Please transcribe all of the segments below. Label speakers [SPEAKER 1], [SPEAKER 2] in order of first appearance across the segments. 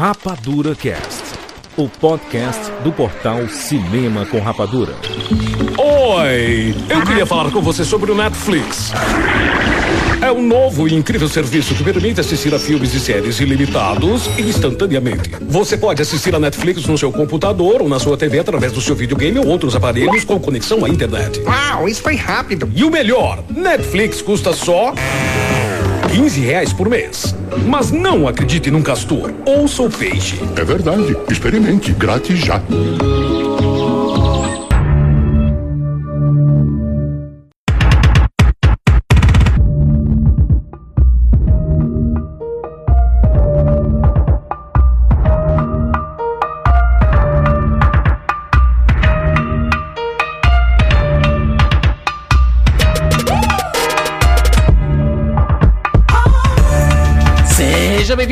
[SPEAKER 1] Rapadura Cast, o podcast do portal Cinema com Rapadura.
[SPEAKER 2] Oi! Eu queria falar com você sobre o Netflix. É um novo e incrível serviço que permite assistir a filmes e séries ilimitados e instantaneamente. Você pode assistir a Netflix no seu computador ou na sua TV através do seu videogame ou outros aparelhos com conexão à internet.
[SPEAKER 3] Uau, isso foi rápido.
[SPEAKER 2] E o melhor, Netflix custa só 15 reais por mês. Mas não acredite num castor. Ouça o peixe.
[SPEAKER 4] É verdade. Experimente. Grátis já.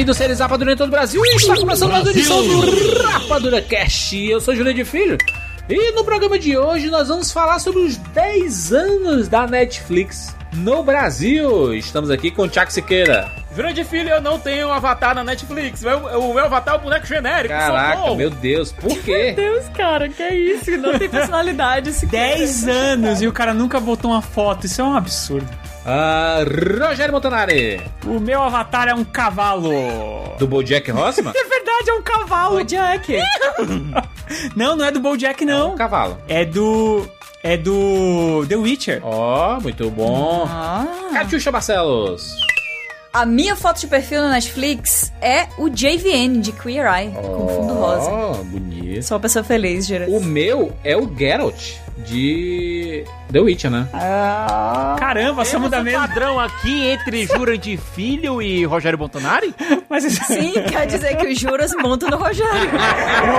[SPEAKER 5] Bem-vindo, seres Rapadura em todo o Brasil. E está começando mais uma edição do Rapadura Cast. Eu sou Júlio de Filho. E no programa de hoje nós vamos falar sobre os 10 anos da Netflix no Brasil. Estamos aqui com o Tiago Siqueira.
[SPEAKER 6] Júlio de Filho, eu não tenho um avatar na Netflix. O meu, o meu avatar é o boneco genérico.
[SPEAKER 5] Caraca, meu Deus, por quê?
[SPEAKER 7] Deus, cara, que é isso? Não tem personalidade esse cara.
[SPEAKER 8] 10 anos e o cara nunca botou uma foto. Isso é um absurdo.
[SPEAKER 5] Ah, Rogério Montanari,
[SPEAKER 8] O meu avatar é um cavalo.
[SPEAKER 5] do Bojack Horseman.
[SPEAKER 8] É verdade, é um cavalo.
[SPEAKER 7] O Jack.
[SPEAKER 8] Não, não é do Bojack,
[SPEAKER 5] É
[SPEAKER 8] não.
[SPEAKER 5] um cavalo.
[SPEAKER 8] É do. É do. The Witcher.
[SPEAKER 5] Ó, muito bom.
[SPEAKER 7] Ah.
[SPEAKER 5] Catiuxa Barcelos.
[SPEAKER 7] A minha foto de perfil na Netflix é o JVN de Queer Eye, com fundo rosa.
[SPEAKER 5] Ó, bonito.
[SPEAKER 7] Sou uma pessoa feliz, Jura.
[SPEAKER 5] O meu é o Geralt de The Witcher, né?
[SPEAKER 8] Caramba, somos da mesma.
[SPEAKER 6] padrão aqui entre Júlio de Filho e Rogério Montanari?
[SPEAKER 8] Mas isso...
[SPEAKER 7] Sim, quer dizer que os juras montam no Rogério.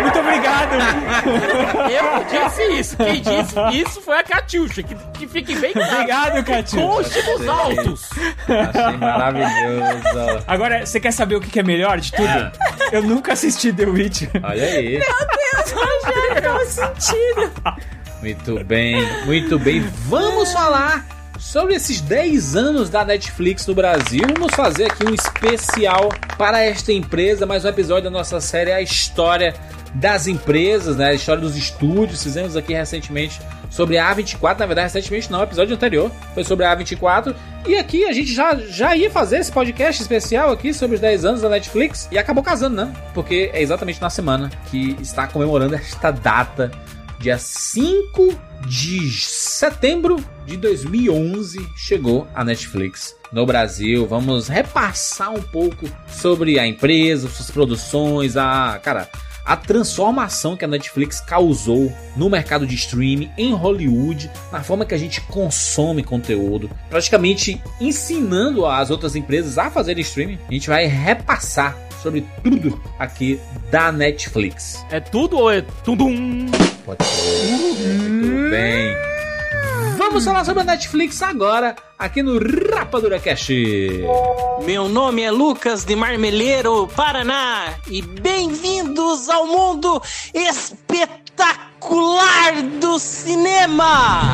[SPEAKER 8] Muito obrigado.
[SPEAKER 6] Eu disse isso. Quem disse isso foi a Catiuxa, que, que fique bem claro.
[SPEAKER 8] Obrigado, Katia.
[SPEAKER 6] Conste nos altos.
[SPEAKER 5] Achei maravilhoso.
[SPEAKER 8] Agora, você quer saber o que é melhor de tudo? Eu nunca assisti The Witcher.
[SPEAKER 5] Olha aí.
[SPEAKER 7] Rogério, qual o sentido?
[SPEAKER 5] Muito bem, muito bem. Vamos falar sobre esses 10 anos da Netflix no Brasil. Vamos fazer aqui um especial para esta empresa, mais um episódio da nossa série A História das Empresas, né? A história dos estúdios. Fizemos aqui recentemente sobre a A24, na verdade, recentemente não, o episódio anterior foi sobre a A24. E aqui a gente já, já ia fazer esse podcast especial aqui sobre os 10 anos da Netflix e acabou casando, né? Porque é exatamente na semana que está comemorando esta data dia 5 de setembro de 2011 chegou a Netflix no Brasil. Vamos repassar um pouco sobre a empresa, suas produções, a cara, a transformação que a Netflix causou no mercado de streaming em Hollywood, na forma que a gente consome conteúdo, praticamente ensinando as outras empresas a fazerem streaming. A gente vai repassar sobre tudo aqui da Netflix.
[SPEAKER 6] É tudo ou é tudo um?
[SPEAKER 5] Pode ser. Muito bem. Vamos falar sobre a Netflix agora, aqui no Rapadura Cash.
[SPEAKER 9] Meu nome é Lucas de Marmeleiro, Paraná, e bem-vindos ao mundo espetacular do cinema!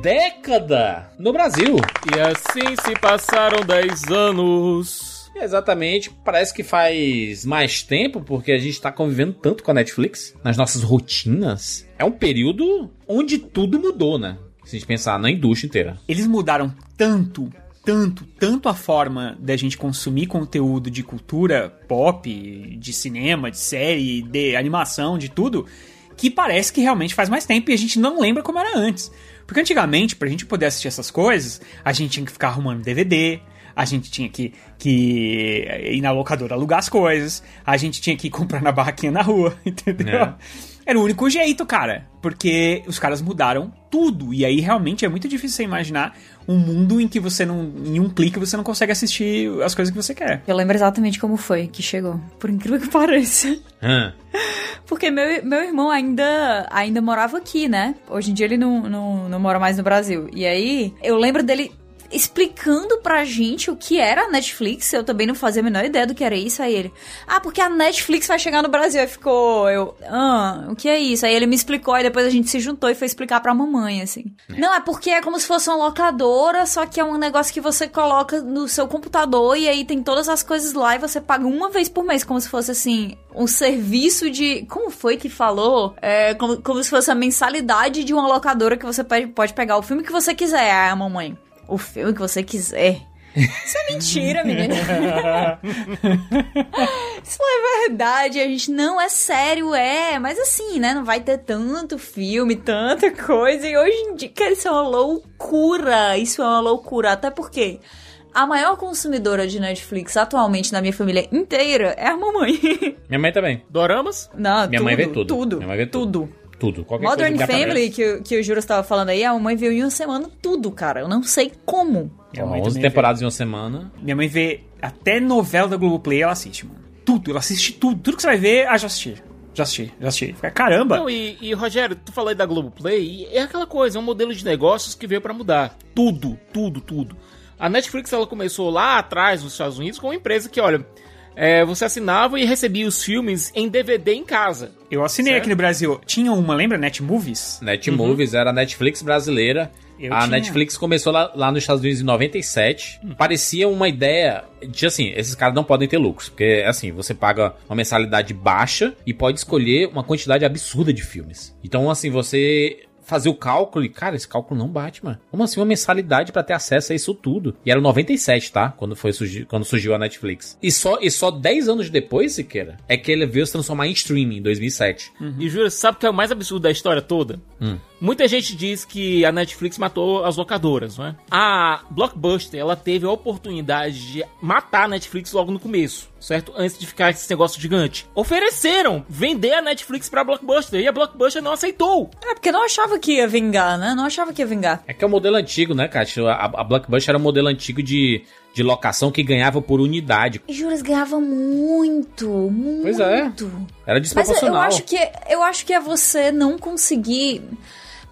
[SPEAKER 5] década no Brasil.
[SPEAKER 6] E assim se passaram 10 anos.
[SPEAKER 5] Exatamente, parece que faz mais tempo, porque a gente está convivendo tanto com a Netflix nas nossas rotinas. É um período onde tudo mudou, né? Se a gente pensar na indústria inteira.
[SPEAKER 8] Eles mudaram tanto, tanto, tanto a forma da gente consumir conteúdo de cultura pop, de cinema, de série, de animação, de tudo, que parece que realmente faz mais tempo e a gente não lembra como era antes. Porque antigamente, pra gente poder assistir essas coisas, a gente tinha que ficar arrumando DVD, a gente tinha que, que ir na locadora alugar as coisas, a gente tinha que comprar na barraquinha na rua, entendeu?
[SPEAKER 5] É.
[SPEAKER 8] Era o único jeito, cara. Porque os caras mudaram tudo. E aí realmente é muito difícil você imaginar um mundo em que você não. Em um clique você não consegue assistir as coisas que você quer.
[SPEAKER 7] Eu lembro exatamente como foi que chegou. Por incrível que pareça. Porque meu, meu irmão ainda, ainda morava aqui, né? Hoje em dia ele não, não, não mora mais no Brasil. E aí, eu lembro dele explicando pra gente o que era a Netflix. Eu também não fazia a menor ideia do que era isso. Aí ele, ah, porque a Netflix vai chegar no Brasil. Aí ficou, eu, ah, o que é isso? Aí ele me explicou, e depois a gente se juntou e foi explicar pra mamãe, assim. Não, é porque é como se fosse uma locadora, só que é um negócio que você coloca no seu computador e aí tem todas as coisas lá e você paga uma vez por mês, como se fosse assim, um serviço de. Como foi que falou? É, como, como se fosse a mensalidade de uma locadora que você pode, pode pegar o filme que você quiser. A mamãe, o filme que você quiser. Isso é mentira, menina. Isso não é verdade. A gente não é sério, é. Mas assim, né? Não vai ter tanto filme, tanta coisa. E hoje em dia, cara, isso é uma loucura. Isso é uma loucura. Até porque a maior consumidora de Netflix atualmente na minha família inteira é a mamãe.
[SPEAKER 10] Minha mãe também.
[SPEAKER 6] Doramas?
[SPEAKER 7] Não,
[SPEAKER 10] Minha
[SPEAKER 7] tudo,
[SPEAKER 10] mãe vê tudo.
[SPEAKER 7] Tudo.
[SPEAKER 10] Minha mãe vê tudo.
[SPEAKER 7] tudo.
[SPEAKER 10] Tudo. Qualquer
[SPEAKER 7] Modern
[SPEAKER 10] coisa que
[SPEAKER 7] Family, que, o- que o Juro estava falando aí, a mamãe viu em uma semana tudo, cara. Eu não sei como.
[SPEAKER 8] Minha
[SPEAKER 10] Ó,
[SPEAKER 8] mãe
[SPEAKER 10] 11
[SPEAKER 8] também
[SPEAKER 10] temporadas em uma semana.
[SPEAKER 8] vê. Minha mãe vê até novela da Globoplay, ela assiste, mano. Tudo, ela assiste tudo. Tudo que você vai ver, ah, já assisti. Já assisti, já assisti. Fica, Caramba!
[SPEAKER 6] Não, e, e, Rogério, tu falou aí da Globoplay, e é aquela coisa, é um modelo de negócios que veio pra mudar. Tudo, tudo, tudo. A Netflix, ela começou lá atrás, nos Estados Unidos, com uma empresa que, olha, é, você assinava e recebia os filmes em DVD em casa.
[SPEAKER 8] Eu assinei
[SPEAKER 6] Certo.
[SPEAKER 8] aqui no Brasil. Tinha uma, lembra? Netmovies?
[SPEAKER 10] Netmovies era a Netflix brasileira.
[SPEAKER 8] Eu
[SPEAKER 10] a
[SPEAKER 8] tinha.
[SPEAKER 10] Netflix começou lá, lá nos Estados Unidos em 97. Parecia uma ideia de assim, esses caras não podem ter lucros. Porque, assim, você paga uma mensalidade baixa e pode escolher uma quantidade absurda de filmes. Então, assim, você fazer o cálculo e, cara, esse cálculo não bate, mano. Como assim uma mensalidade pra ter acesso a isso tudo? E era 97, tá? Quando foi quando surgiu a Netflix. E só e só 10 anos depois, Siqueira, é que ele veio se transformar em streaming em 2007.
[SPEAKER 6] E juro, sabe o que é o mais absurdo da história toda? Muita gente diz que a Netflix matou as locadoras, não é? A Blockbuster, ela teve a oportunidade de matar a Netflix logo no começo, certo? Antes de ficar esse negócio gigante. Ofereceram vender a Netflix pra Blockbuster e a Blockbuster não aceitou.
[SPEAKER 7] É, porque não achava que ia vingar, né? Não achava que ia vingar.
[SPEAKER 10] É que é o modelo antigo, né, Kátia? A, a Blockbuster era um modelo antigo de, de locação que ganhava por unidade.
[SPEAKER 7] E Juras ganhava muito, muito.
[SPEAKER 10] Pois é. Era
[SPEAKER 7] Mas eu-
[SPEAKER 10] desproporcional.
[SPEAKER 7] acho que eu acho que é você não conseguir.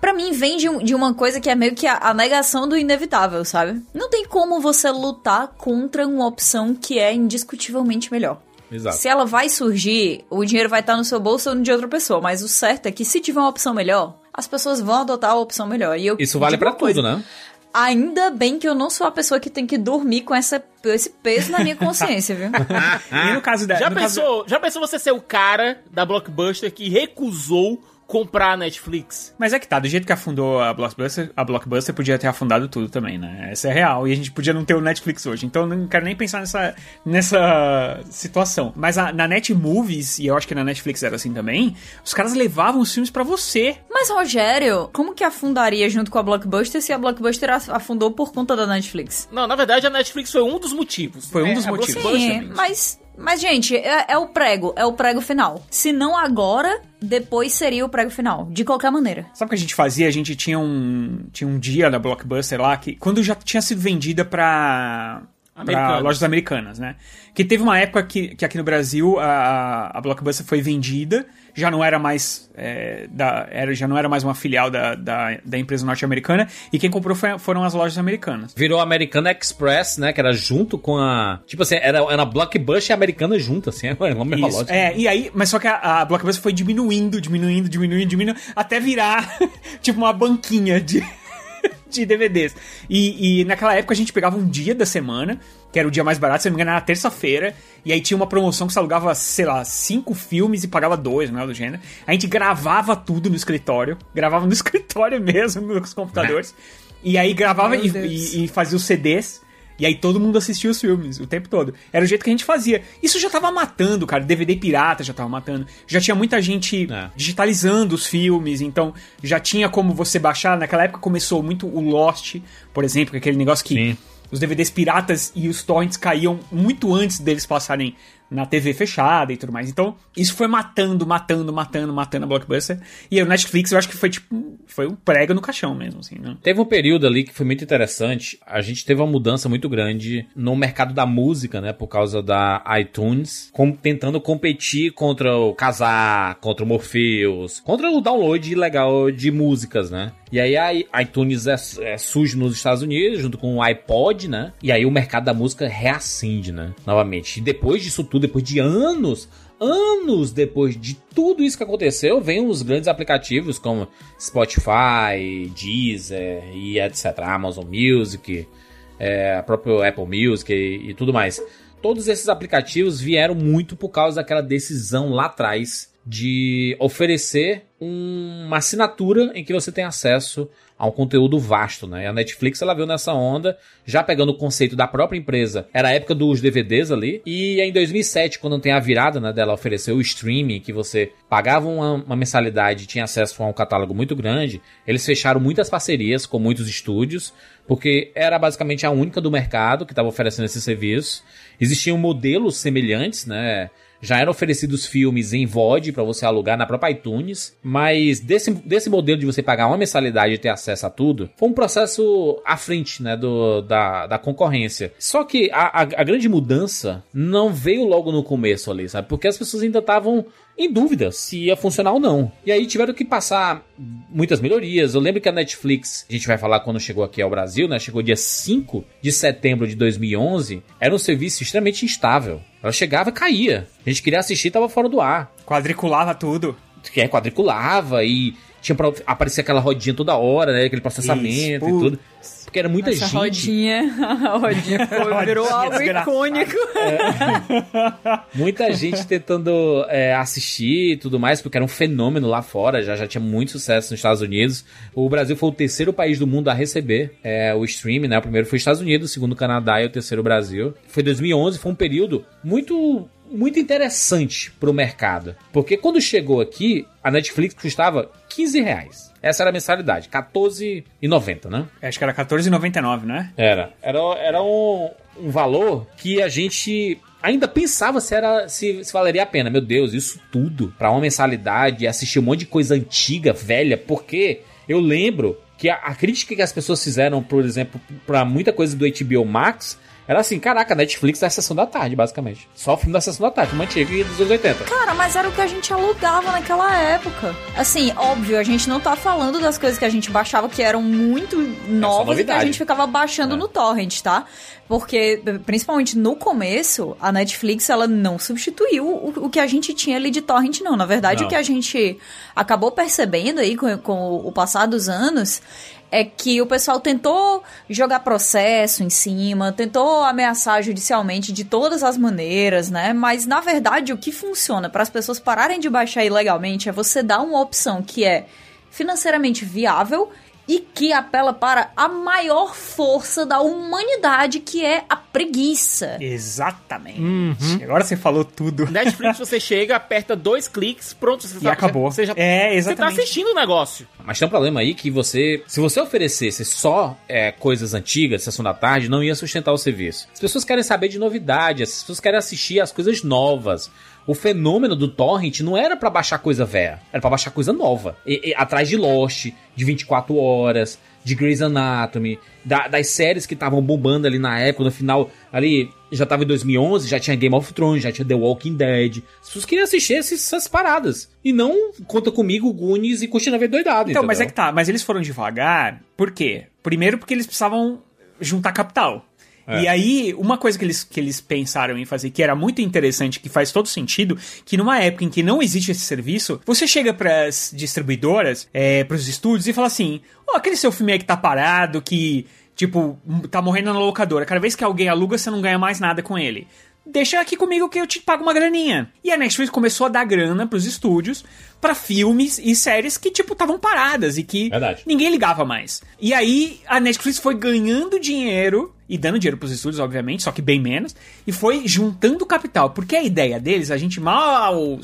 [SPEAKER 7] Pra mim, vem de, de uma coisa que é meio que a, a negação do inevitável, sabe? Não tem como você lutar contra uma opção que é indiscutivelmente melhor.
[SPEAKER 10] Exato.
[SPEAKER 7] Se ela vai surgir, o dinheiro vai estar no seu bolso ou no de outra pessoa. Mas o certo é que se tiver uma opção melhor, as pessoas vão adotar a opção melhor. E eu
[SPEAKER 10] Isso vale
[SPEAKER 7] coisa,
[SPEAKER 10] tudo, né?
[SPEAKER 7] Ainda bem que eu não sou a pessoa que tem que dormir com essa, esse peso na minha consciência, viu?
[SPEAKER 8] E no caso da.
[SPEAKER 6] Já
[SPEAKER 8] caso-
[SPEAKER 6] pensou, já pensou você ser o cara da Blockbuster que recusou comprar a Netflix?
[SPEAKER 8] Mas é que tá, do jeito que afundou a Blockbuster, a Blockbuster podia ter afundado tudo também, né? Essa é real. E a gente podia não ter o Netflix hoje. Então eu não quero nem pensar nessa, nessa situação. Mas a- na Netmovies, e eu acho que na Netflix era assim também, os caras levavam os filmes pra você.
[SPEAKER 7] Mas, Rogério, como que afundaria junto com a Blockbuster se a Blockbuster af- afundou por conta da Netflix?
[SPEAKER 6] Não, na verdade a Netflix foi um dos motivos.
[SPEAKER 8] Foi um
[SPEAKER 6] É,
[SPEAKER 8] dos motivos.
[SPEAKER 6] Blockbuster,
[SPEAKER 7] Sim, mas, mas, gente, é, é o prego, é o prego final. Se não agora, depois seria o prego final. De qualquer maneira.
[SPEAKER 8] Sabe o que a gente fazia? A gente tinha um, tinha um dia da Blockbuster lá que, quando já tinha sido vendida pra,
[SPEAKER 6] Americanas.
[SPEAKER 8] lojas americanas, né? Que teve uma época que, que aqui no Brasil a, a Blockbuster foi vendida, já não era mais é, da, era, já não era mais uma filial da, da, da empresa norte-americana, e quem comprou foi- foram as lojas americanas.
[SPEAKER 10] Virou Americana Express, né? Que era junto com a. Tipo assim, era, era Blockbuster e Americana junto, assim. Era uma mesma lógica.
[SPEAKER 8] É, e aí, mas só que a, a Blockbuster foi diminuindo, diminuindo, diminuindo, diminuindo, até virar tipo uma banquinha de, de DVDs. E, e naquela época a gente pegava um dia da semana, que era o dia mais barato, se não me engano, era terça-feira, e aí tinha uma promoção que você alugava, sei lá, cinco filmes e pagava dois, não é do gênero. A gente gravava tudo no escritório, gravava no escritório mesmo, nos computadores. E aí gravava e, e- e fazia os CDs. E aí todo mundo assistia os filmes o tempo todo. Era o jeito que a gente fazia. Isso já tava matando, cara. DVD pirata já tava matando. Já tinha muita gente
[SPEAKER 10] É.
[SPEAKER 8] digitalizando os filmes, então já tinha como você baixar. Naquela época começou muito o Lost, por exemplo, aquele negócio que
[SPEAKER 10] Sim.
[SPEAKER 8] os DVDs piratas e os torrents caíam muito antes deles passarem na TV fechada e tudo mais. Então, isso foi matando, matando, matando, matando a Blockbuster. E o Netflix, eu acho que foi tipo, foi um prego no caixão mesmo, assim, né?
[SPEAKER 5] Teve um período ali que foi muito interessante. A gente teve uma mudança muito grande no mercado da música, né? Por causa da iTunes, com, tentando competir contra o Kazaa, contra o Morpheus, contra o download ilegal de músicas, né? E aí a iTunes é, é, surge nos Estados Unidos, junto com o iPod, né? E aí o mercado da música reacende, né? Novamente. E depois disso tudo, depois de anos, anos depois de tudo isso que aconteceu, vem os grandes aplicativos como Spotify, Deezer e etc. Amazon Music, é, próprio Apple Music e, e tudo mais. Todos esses aplicativos vieram muito por causa daquela decisão lá atrás de oferecer uma assinatura em que você tem acesso a um conteúdo vasto, né? E a Netflix ela veio nessa onda, já pegando o conceito da própria empresa. Era a época dos DVDs ali. E em 2007, quando tem a virada, né, dela oferecer o streaming, que você pagava uma, uma mensalidade e tinha acesso a um catálogo muito grande, eles fecharam muitas parcerias com muitos estúdios, porque era basicamente a única do mercado que estava oferecendo esse serviço. Existiam modelos semelhantes, né? Já eram oferecidos filmes em VOD para você alugar na própria iTunes, mas desse, desse modelo de você pagar uma mensalidade e ter acesso a tudo, foi um processo à frente né, do, da, da concorrência. Só que a, a, a grande mudança não veio logo no começo ali, sabe? Porque as pessoas ainda estavam em dúvida se ia funcionar ou não. E aí tiveram que passar muitas melhorias. Eu lembro que a Netflix, a gente vai falar quando chegou aqui ao Brasil, né? Chegou dia 5 de setembro de 2011. Era um serviço extremamente instável. Ela chegava e caía. A gente queria assistir, tava fora do ar.
[SPEAKER 8] Quadriculava tudo.
[SPEAKER 5] Que é, quadriculava e tinha pra aparecer aquela rodinha toda hora, né? Aquele processamento Isso, e tudo. Porque era muita
[SPEAKER 7] Essa
[SPEAKER 5] gente.
[SPEAKER 7] rodinha, a rodinha foi, virou algo icônico.
[SPEAKER 5] É. muita gente tentando é, assistir e tudo mais, porque era um fenômeno lá fora, já, já tinha muito sucesso nos Estados Unidos. O Brasil foi o terceiro país do mundo a receber é, o streaming, né? O primeiro foi os Estados Unidos, o segundo o Canadá e o terceiro o Brasil. Foi 2011, foi um período muito muito interessante pro mercado. Porque quando chegou aqui, a Netflix custava 15 reais. Essa era a mensalidade, R$14,90, né?
[SPEAKER 8] Acho que era R$14,99, né?
[SPEAKER 5] Era. Era, era um, um valor que a gente ainda pensava se era se, se, valeria a pena. Meu Deus, isso tudo para uma mensalidade, assistir um monte de coisa antiga, velha, porque eu lembro que a, a crítica que as pessoas fizeram, por exemplo, para muita coisa do HBO Max era assim, caraca, Netflix da sessão da tarde, basicamente. Só o filme da sessão da tarde, filme antigo e dos anos 80.
[SPEAKER 7] Cara, mas era o que a gente alugava naquela época. Assim, óbvio, a gente não tá falando das coisas que a gente baixava que eram muito novas e que a gente ficava baixando é. no torrent, tá? Porque, principalmente no começo, a Netflix, ela não substituiu o, o que a gente tinha ali de torrent, não. Na verdade, não. o que a gente acabou percebendo aí com, com o passar dos anos é que o pessoal tentou jogar processo em cima, tentou ameaçar judicialmente de todas as maneiras, né? Mas na verdade o que funciona para as pessoas pararem de baixar ilegalmente é você dar uma opção que é financeiramente viável e que apela para a maior força da humanidade, que é a preguiça.
[SPEAKER 8] Exatamente. Uhum. Agora você falou tudo.
[SPEAKER 6] Netflix você chega, aperta dois cliques, pronto, você
[SPEAKER 8] e acabou.
[SPEAKER 6] Você já,
[SPEAKER 8] é, exatamente.
[SPEAKER 6] Você tá assistindo o negócio.
[SPEAKER 5] Mas tem um problema aí que você, se você oferecesse só é, coisas antigas, sessão da tarde, não ia sustentar o serviço. As pessoas querem saber de novidades, as pessoas querem assistir as coisas novas o fenômeno do torrent não era para baixar coisa velha, era para baixar coisa nova. E, e, atrás de Lost, de 24 horas, de Grey's Anatomy, da, das séries que estavam bombando ali na época, no final, ali, já tava em 2011, já tinha Game of Thrones, já tinha The Walking Dead. As pessoas queriam assistir essas paradas. E não conta comigo, Goonies e Curtindo a Ver Doidado,
[SPEAKER 8] Então,
[SPEAKER 5] entendeu?
[SPEAKER 8] mas é que tá, mas eles foram devagar, por quê? Primeiro porque eles precisavam juntar capital. É. E aí, uma coisa que eles, que eles pensaram em fazer, que era muito interessante, que faz todo sentido, que numa época em que não existe esse serviço, você chega pras distribuidoras, é, pros estúdios e fala assim: ó, oh, aquele seu filme aí que tá parado, que, tipo, tá morrendo na locadora. Cada vez que alguém aluga, você não ganha mais nada com ele deixa aqui comigo que eu te pago uma graninha. E a Netflix começou a dar grana pros estúdios para filmes e séries que, tipo, estavam paradas e que
[SPEAKER 5] Verdade.
[SPEAKER 8] ninguém ligava mais. E aí a Netflix foi ganhando dinheiro e dando dinheiro pros estúdios, obviamente, só que bem menos, e foi juntando capital, porque a ideia deles, a gente mal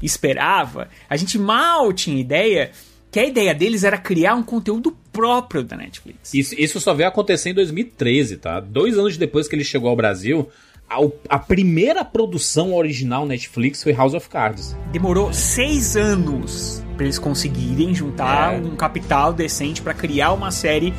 [SPEAKER 8] esperava, a gente mal tinha ideia que a ideia deles era criar um conteúdo próprio da Netflix.
[SPEAKER 5] Isso, isso só veio acontecer em 2013, tá? Dois anos depois que ele chegou ao Brasil, a, a primeira produção original Netflix foi House of Cards.
[SPEAKER 8] Demorou seis anos pra eles conseguirem juntar
[SPEAKER 5] É.
[SPEAKER 8] um capital decente pra criar uma série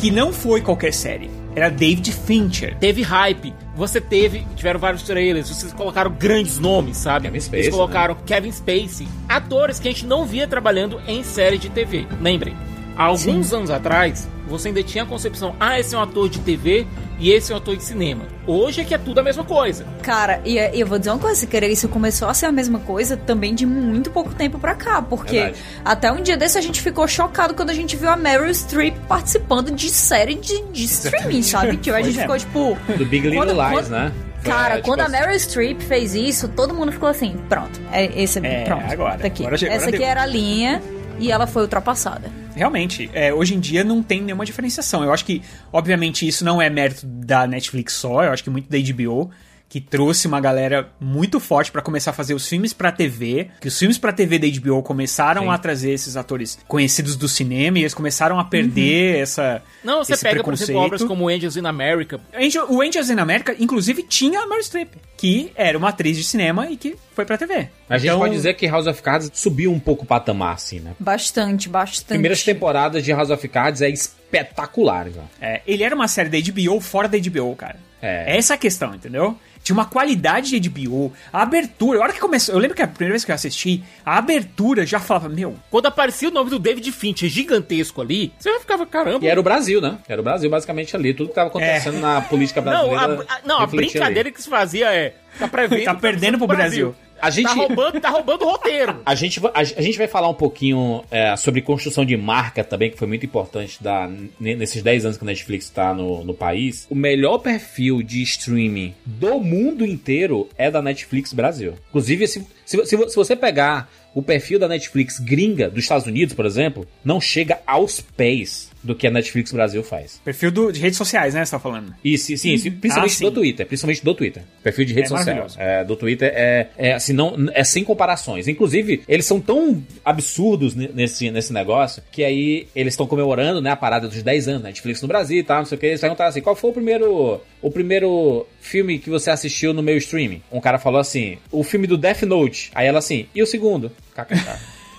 [SPEAKER 8] que não foi qualquer série. Era David Fincher.
[SPEAKER 6] Teve hype. Você teve. Tiveram vários trailers. Vocês colocaram grandes nomes, sabe?
[SPEAKER 5] Kevin Spacey,
[SPEAKER 6] Eles colocaram Kevin Spacey. Atores que a gente não via trabalhando em série de TV. Lembrem. Há alguns anos atrás, você ainda tinha a concepção: ah, esse é um ator de TV e esse é um ator de cinema. Hoje é que é tudo a mesma coisa.
[SPEAKER 7] Cara, e e eu vou dizer uma coisa, se querer, isso começou a ser a mesma coisa também de muito pouco tempo pra cá, porque
[SPEAKER 5] Verdade.
[SPEAKER 7] até um dia desse a gente ficou chocado quando a gente viu a Meryl Streep participando de série de, de streaming, sabe? Que a gente
[SPEAKER 8] é.
[SPEAKER 7] ficou tipo...
[SPEAKER 5] Do Big Little
[SPEAKER 7] Quando-
[SPEAKER 5] Lies,
[SPEAKER 7] quando-
[SPEAKER 5] né?
[SPEAKER 7] Cara,
[SPEAKER 5] É, tipo
[SPEAKER 7] quando a
[SPEAKER 5] assim,
[SPEAKER 7] Meryl Streep fez isso, todo mundo ficou assim, pronto, é esse
[SPEAKER 8] É,
[SPEAKER 7] pronto,
[SPEAKER 8] agora,
[SPEAKER 7] tá aqui.
[SPEAKER 8] agora chegou,
[SPEAKER 7] Essa
[SPEAKER 8] agora
[SPEAKER 7] aqui
[SPEAKER 8] deu.
[SPEAKER 7] era a linha e ela foi ultrapassada.
[SPEAKER 8] Realmente, é, hoje em dia não tem nenhuma diferenciação. Eu acho que, obviamente, isso não é mérito da Netflix só, eu acho que muito da HBO, que trouxe uma galera muito forte pra começar a fazer os filmes pra TV, que os filmes pra TV da HBO começaram
[SPEAKER 5] Sim.
[SPEAKER 8] a trazer esses atores conhecidos do cinema e eles começaram a perder essa
[SPEAKER 6] Não, você
[SPEAKER 8] esse
[SPEAKER 6] pega, por
[SPEAKER 8] preconceito.
[SPEAKER 6] exemplo, obras como Angels in America.
[SPEAKER 8] Angel- o Angels in America, inclusive, tinha a Meryl Streep, que era uma atriz de cinema e que foi pra TV.
[SPEAKER 5] A gente
[SPEAKER 8] Então,
[SPEAKER 5] pode dizer que House of Cards subiu um pouco o patamar, assim, né?
[SPEAKER 7] Bastante, bastante.
[SPEAKER 5] Primeiras temporadas de House of Cards é espetacular, já.
[SPEAKER 8] É, ele era uma série da HBO fora da HBO, cara.
[SPEAKER 5] É.
[SPEAKER 8] Essa é a questão, entendeu? Tinha uma qualidade de HBO. A abertura, a hora que começou. Eu lembro que a primeira vez que eu assisti, a abertura já falava, meu.
[SPEAKER 6] Quando aparecia o nome do David Fincher gigantesco ali, você já ficava, caramba.
[SPEAKER 5] E era o Brasil, né? Era o Brasil, basicamente, ali. Tudo que tava acontecendo na política
[SPEAKER 6] Não,
[SPEAKER 5] brasileira.
[SPEAKER 6] a, a- não, a brincadeira que se fazia é. Tá prevendo.
[SPEAKER 8] Tá perdendo pro Brasil.
[SPEAKER 5] A gente-
[SPEAKER 6] Tá roubando, tá roubando o roteiro.
[SPEAKER 5] A gente, a, a gente vai falar um pouquinho é, sobre construção de marca também, que foi muito importante da, nesses 10 anos que a Netflix está no, no país. O melhor perfil de streaming do mundo inteiro é da Netflix Brasil. Inclusive, se, se, se se você pegar o perfil da Netflix gringa dos Estados Unidos, por exemplo, não chega aos pés do que a Netflix Brasil faz.
[SPEAKER 8] Perfil do- de redes sociais, né? Você tá falando?
[SPEAKER 5] Isso, sim, sim, principalmente
[SPEAKER 8] Ah,
[SPEAKER 5] do Twitter, principalmente do Twitter. Perfil de rede
[SPEAKER 8] É maravilhoso.
[SPEAKER 5] É, do Twitter é, é assim, não, é sem comparações. Inclusive, eles são tão absurdos ne- nesse, nesse negócio que aí eles estão comemorando, né, a parada dos 10 anos, Netflix no Brasil e tal, não sei o que. Eles perguntaram assim: qual foi o primeiro, o primeiro filme que você assistiu no meu streaming? Um cara falou assim: o filme do Death Note. Aí ela assim, e o segundo? KKK.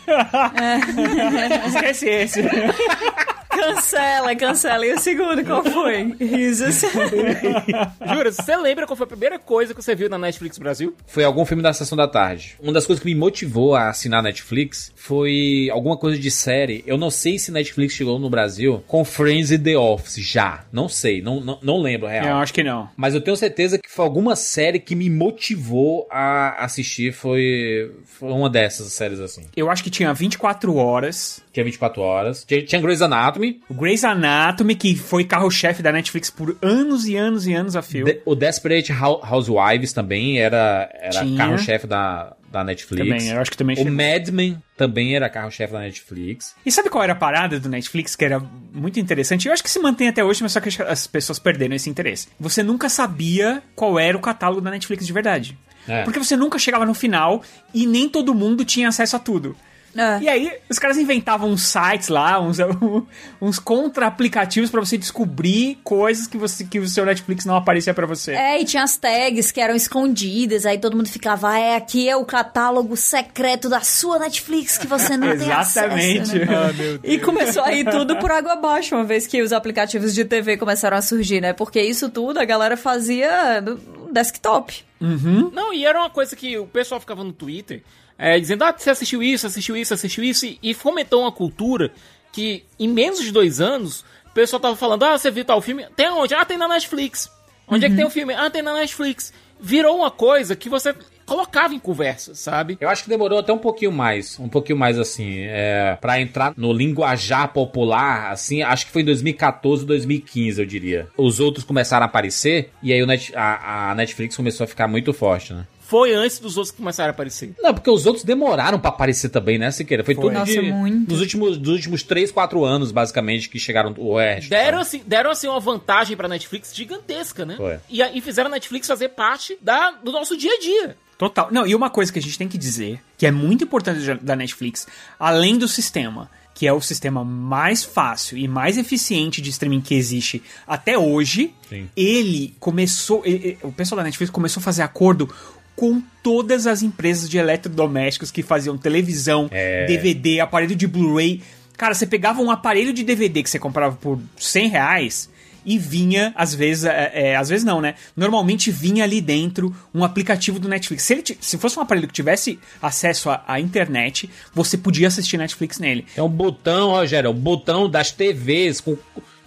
[SPEAKER 8] Esquece esse.
[SPEAKER 7] Cancela, cancela. E o segundo, qual foi? Risos.
[SPEAKER 6] Jura, você lembra qual foi a primeira coisa que você viu na Netflix Brasil?
[SPEAKER 5] foi algum filme da sessão da tarde. Uma das coisas que me motivou a assinar Netflix foi alguma coisa de série. Eu não sei se Netflix chegou no Brasil com Friends e The Office já. Não sei, não, não, não lembro real.
[SPEAKER 8] Eu acho que não.
[SPEAKER 5] Mas eu tenho certeza que foi alguma série que me motivou a assistir. Foi, foi uma dessas séries assim.
[SPEAKER 8] Eu acho que tinha 24 horas.
[SPEAKER 5] Tinha 24 horas. Tinha, tinha Grey's Anatomy.
[SPEAKER 8] O Grey's Anatomy, que foi carro-chefe da Netflix por anos e anos e anos a fio.
[SPEAKER 5] De- o Desperate Hou- Housewives também era, era carro-chefe da, da Netflix.
[SPEAKER 8] Também, eu acho que também
[SPEAKER 5] O. Mad Men também era carro-chefe da Netflix.
[SPEAKER 8] E sabe qual era a parada do Netflix que era muito interessante? Eu acho que se mantém até hoje, mas só que as pessoas perderam esse interesse. Você nunca sabia qual era o catálogo da Netflix de verdade.
[SPEAKER 5] É.
[SPEAKER 8] Porque você nunca chegava no final e nem todo mundo tinha acesso a tudo.
[SPEAKER 7] É.
[SPEAKER 8] E aí, os caras inventavam uns sites lá, uns, uns contra-aplicativos pra você descobrir coisas que, você, que o seu Netflix não aparecia pra você.
[SPEAKER 7] É, e tinha as tags que eram escondidas, aí todo mundo ficava, ah, é, aqui é o catálogo secreto da sua Netflix que você não tem acesso.
[SPEAKER 8] Exatamente.
[SPEAKER 7] né?
[SPEAKER 8] Ah.
[SPEAKER 7] E começou a ir tudo por água abaixo, uma vez que os aplicativos de TV começaram a surgir, né? Porque isso tudo a galera fazia no desktop.
[SPEAKER 6] Não, e era uma coisa que o pessoal ficava no Twitter é, dizendo: Ah, você assistiu isso, assistiu isso, assistiu isso, e, e fomentou uma cultura que em menos de dois anos o pessoal tava falando: Ah, você viu tal filme? Tem onde? Ah, tem na Netflix. Onde é que tem o filme? Ah, tem na Netflix. Virou uma coisa que você colocava em conversa, sabe?
[SPEAKER 5] Eu acho que demorou até um pouquinho mais, um pouquinho mais assim, é, para entrar no linguajar popular, assim, acho que foi em 2014, 2015, eu diria. Os outros começaram a aparecer e aí o Net- a, a Netflix começou a ficar muito forte, né?
[SPEAKER 6] Foi antes dos outros que começaram a aparecer.
[SPEAKER 5] Não, porque os outros demoraram pra aparecer também, né, Siqueira? Foi, tudo
[SPEAKER 7] Nossa,
[SPEAKER 5] de,
[SPEAKER 7] muito.
[SPEAKER 5] nos últimos, dos últimos 3, 4 anos, basicamente, que chegaram o Oeste.
[SPEAKER 6] Deram assim, deram assim uma vantagem pra Netflix gigantesca, né?
[SPEAKER 5] Foi.
[SPEAKER 6] E, e fizeram a Netflix fazer parte da, do nosso dia a dia.
[SPEAKER 8] Total. Não, e uma coisa que a gente tem que dizer, que é muito importante da- Netflix, além do sistema, que é o sistema mais fácil e mais eficiente de streaming que existe até hoje,
[SPEAKER 5] Sim.
[SPEAKER 8] ele começou. ele- o pessoal da Netflix começou a fazer acordo com todas as empresas de eletrodomésticos que faziam televisão,
[SPEAKER 5] É.
[SPEAKER 8] DVD, aparelho de Blu-ray. Cara, você pegava um aparelho de DVD que você comprava por 100 reais e vinha, às vezes, é, é, às vezes não, né? Normalmente vinha ali dentro um aplicativo do Netflix. Se, ele se fosse um aparelho que tivesse acesso à, à internet, você podia assistir Netflix nele.
[SPEAKER 5] É um botão, Rogério, é um botão das TVs com.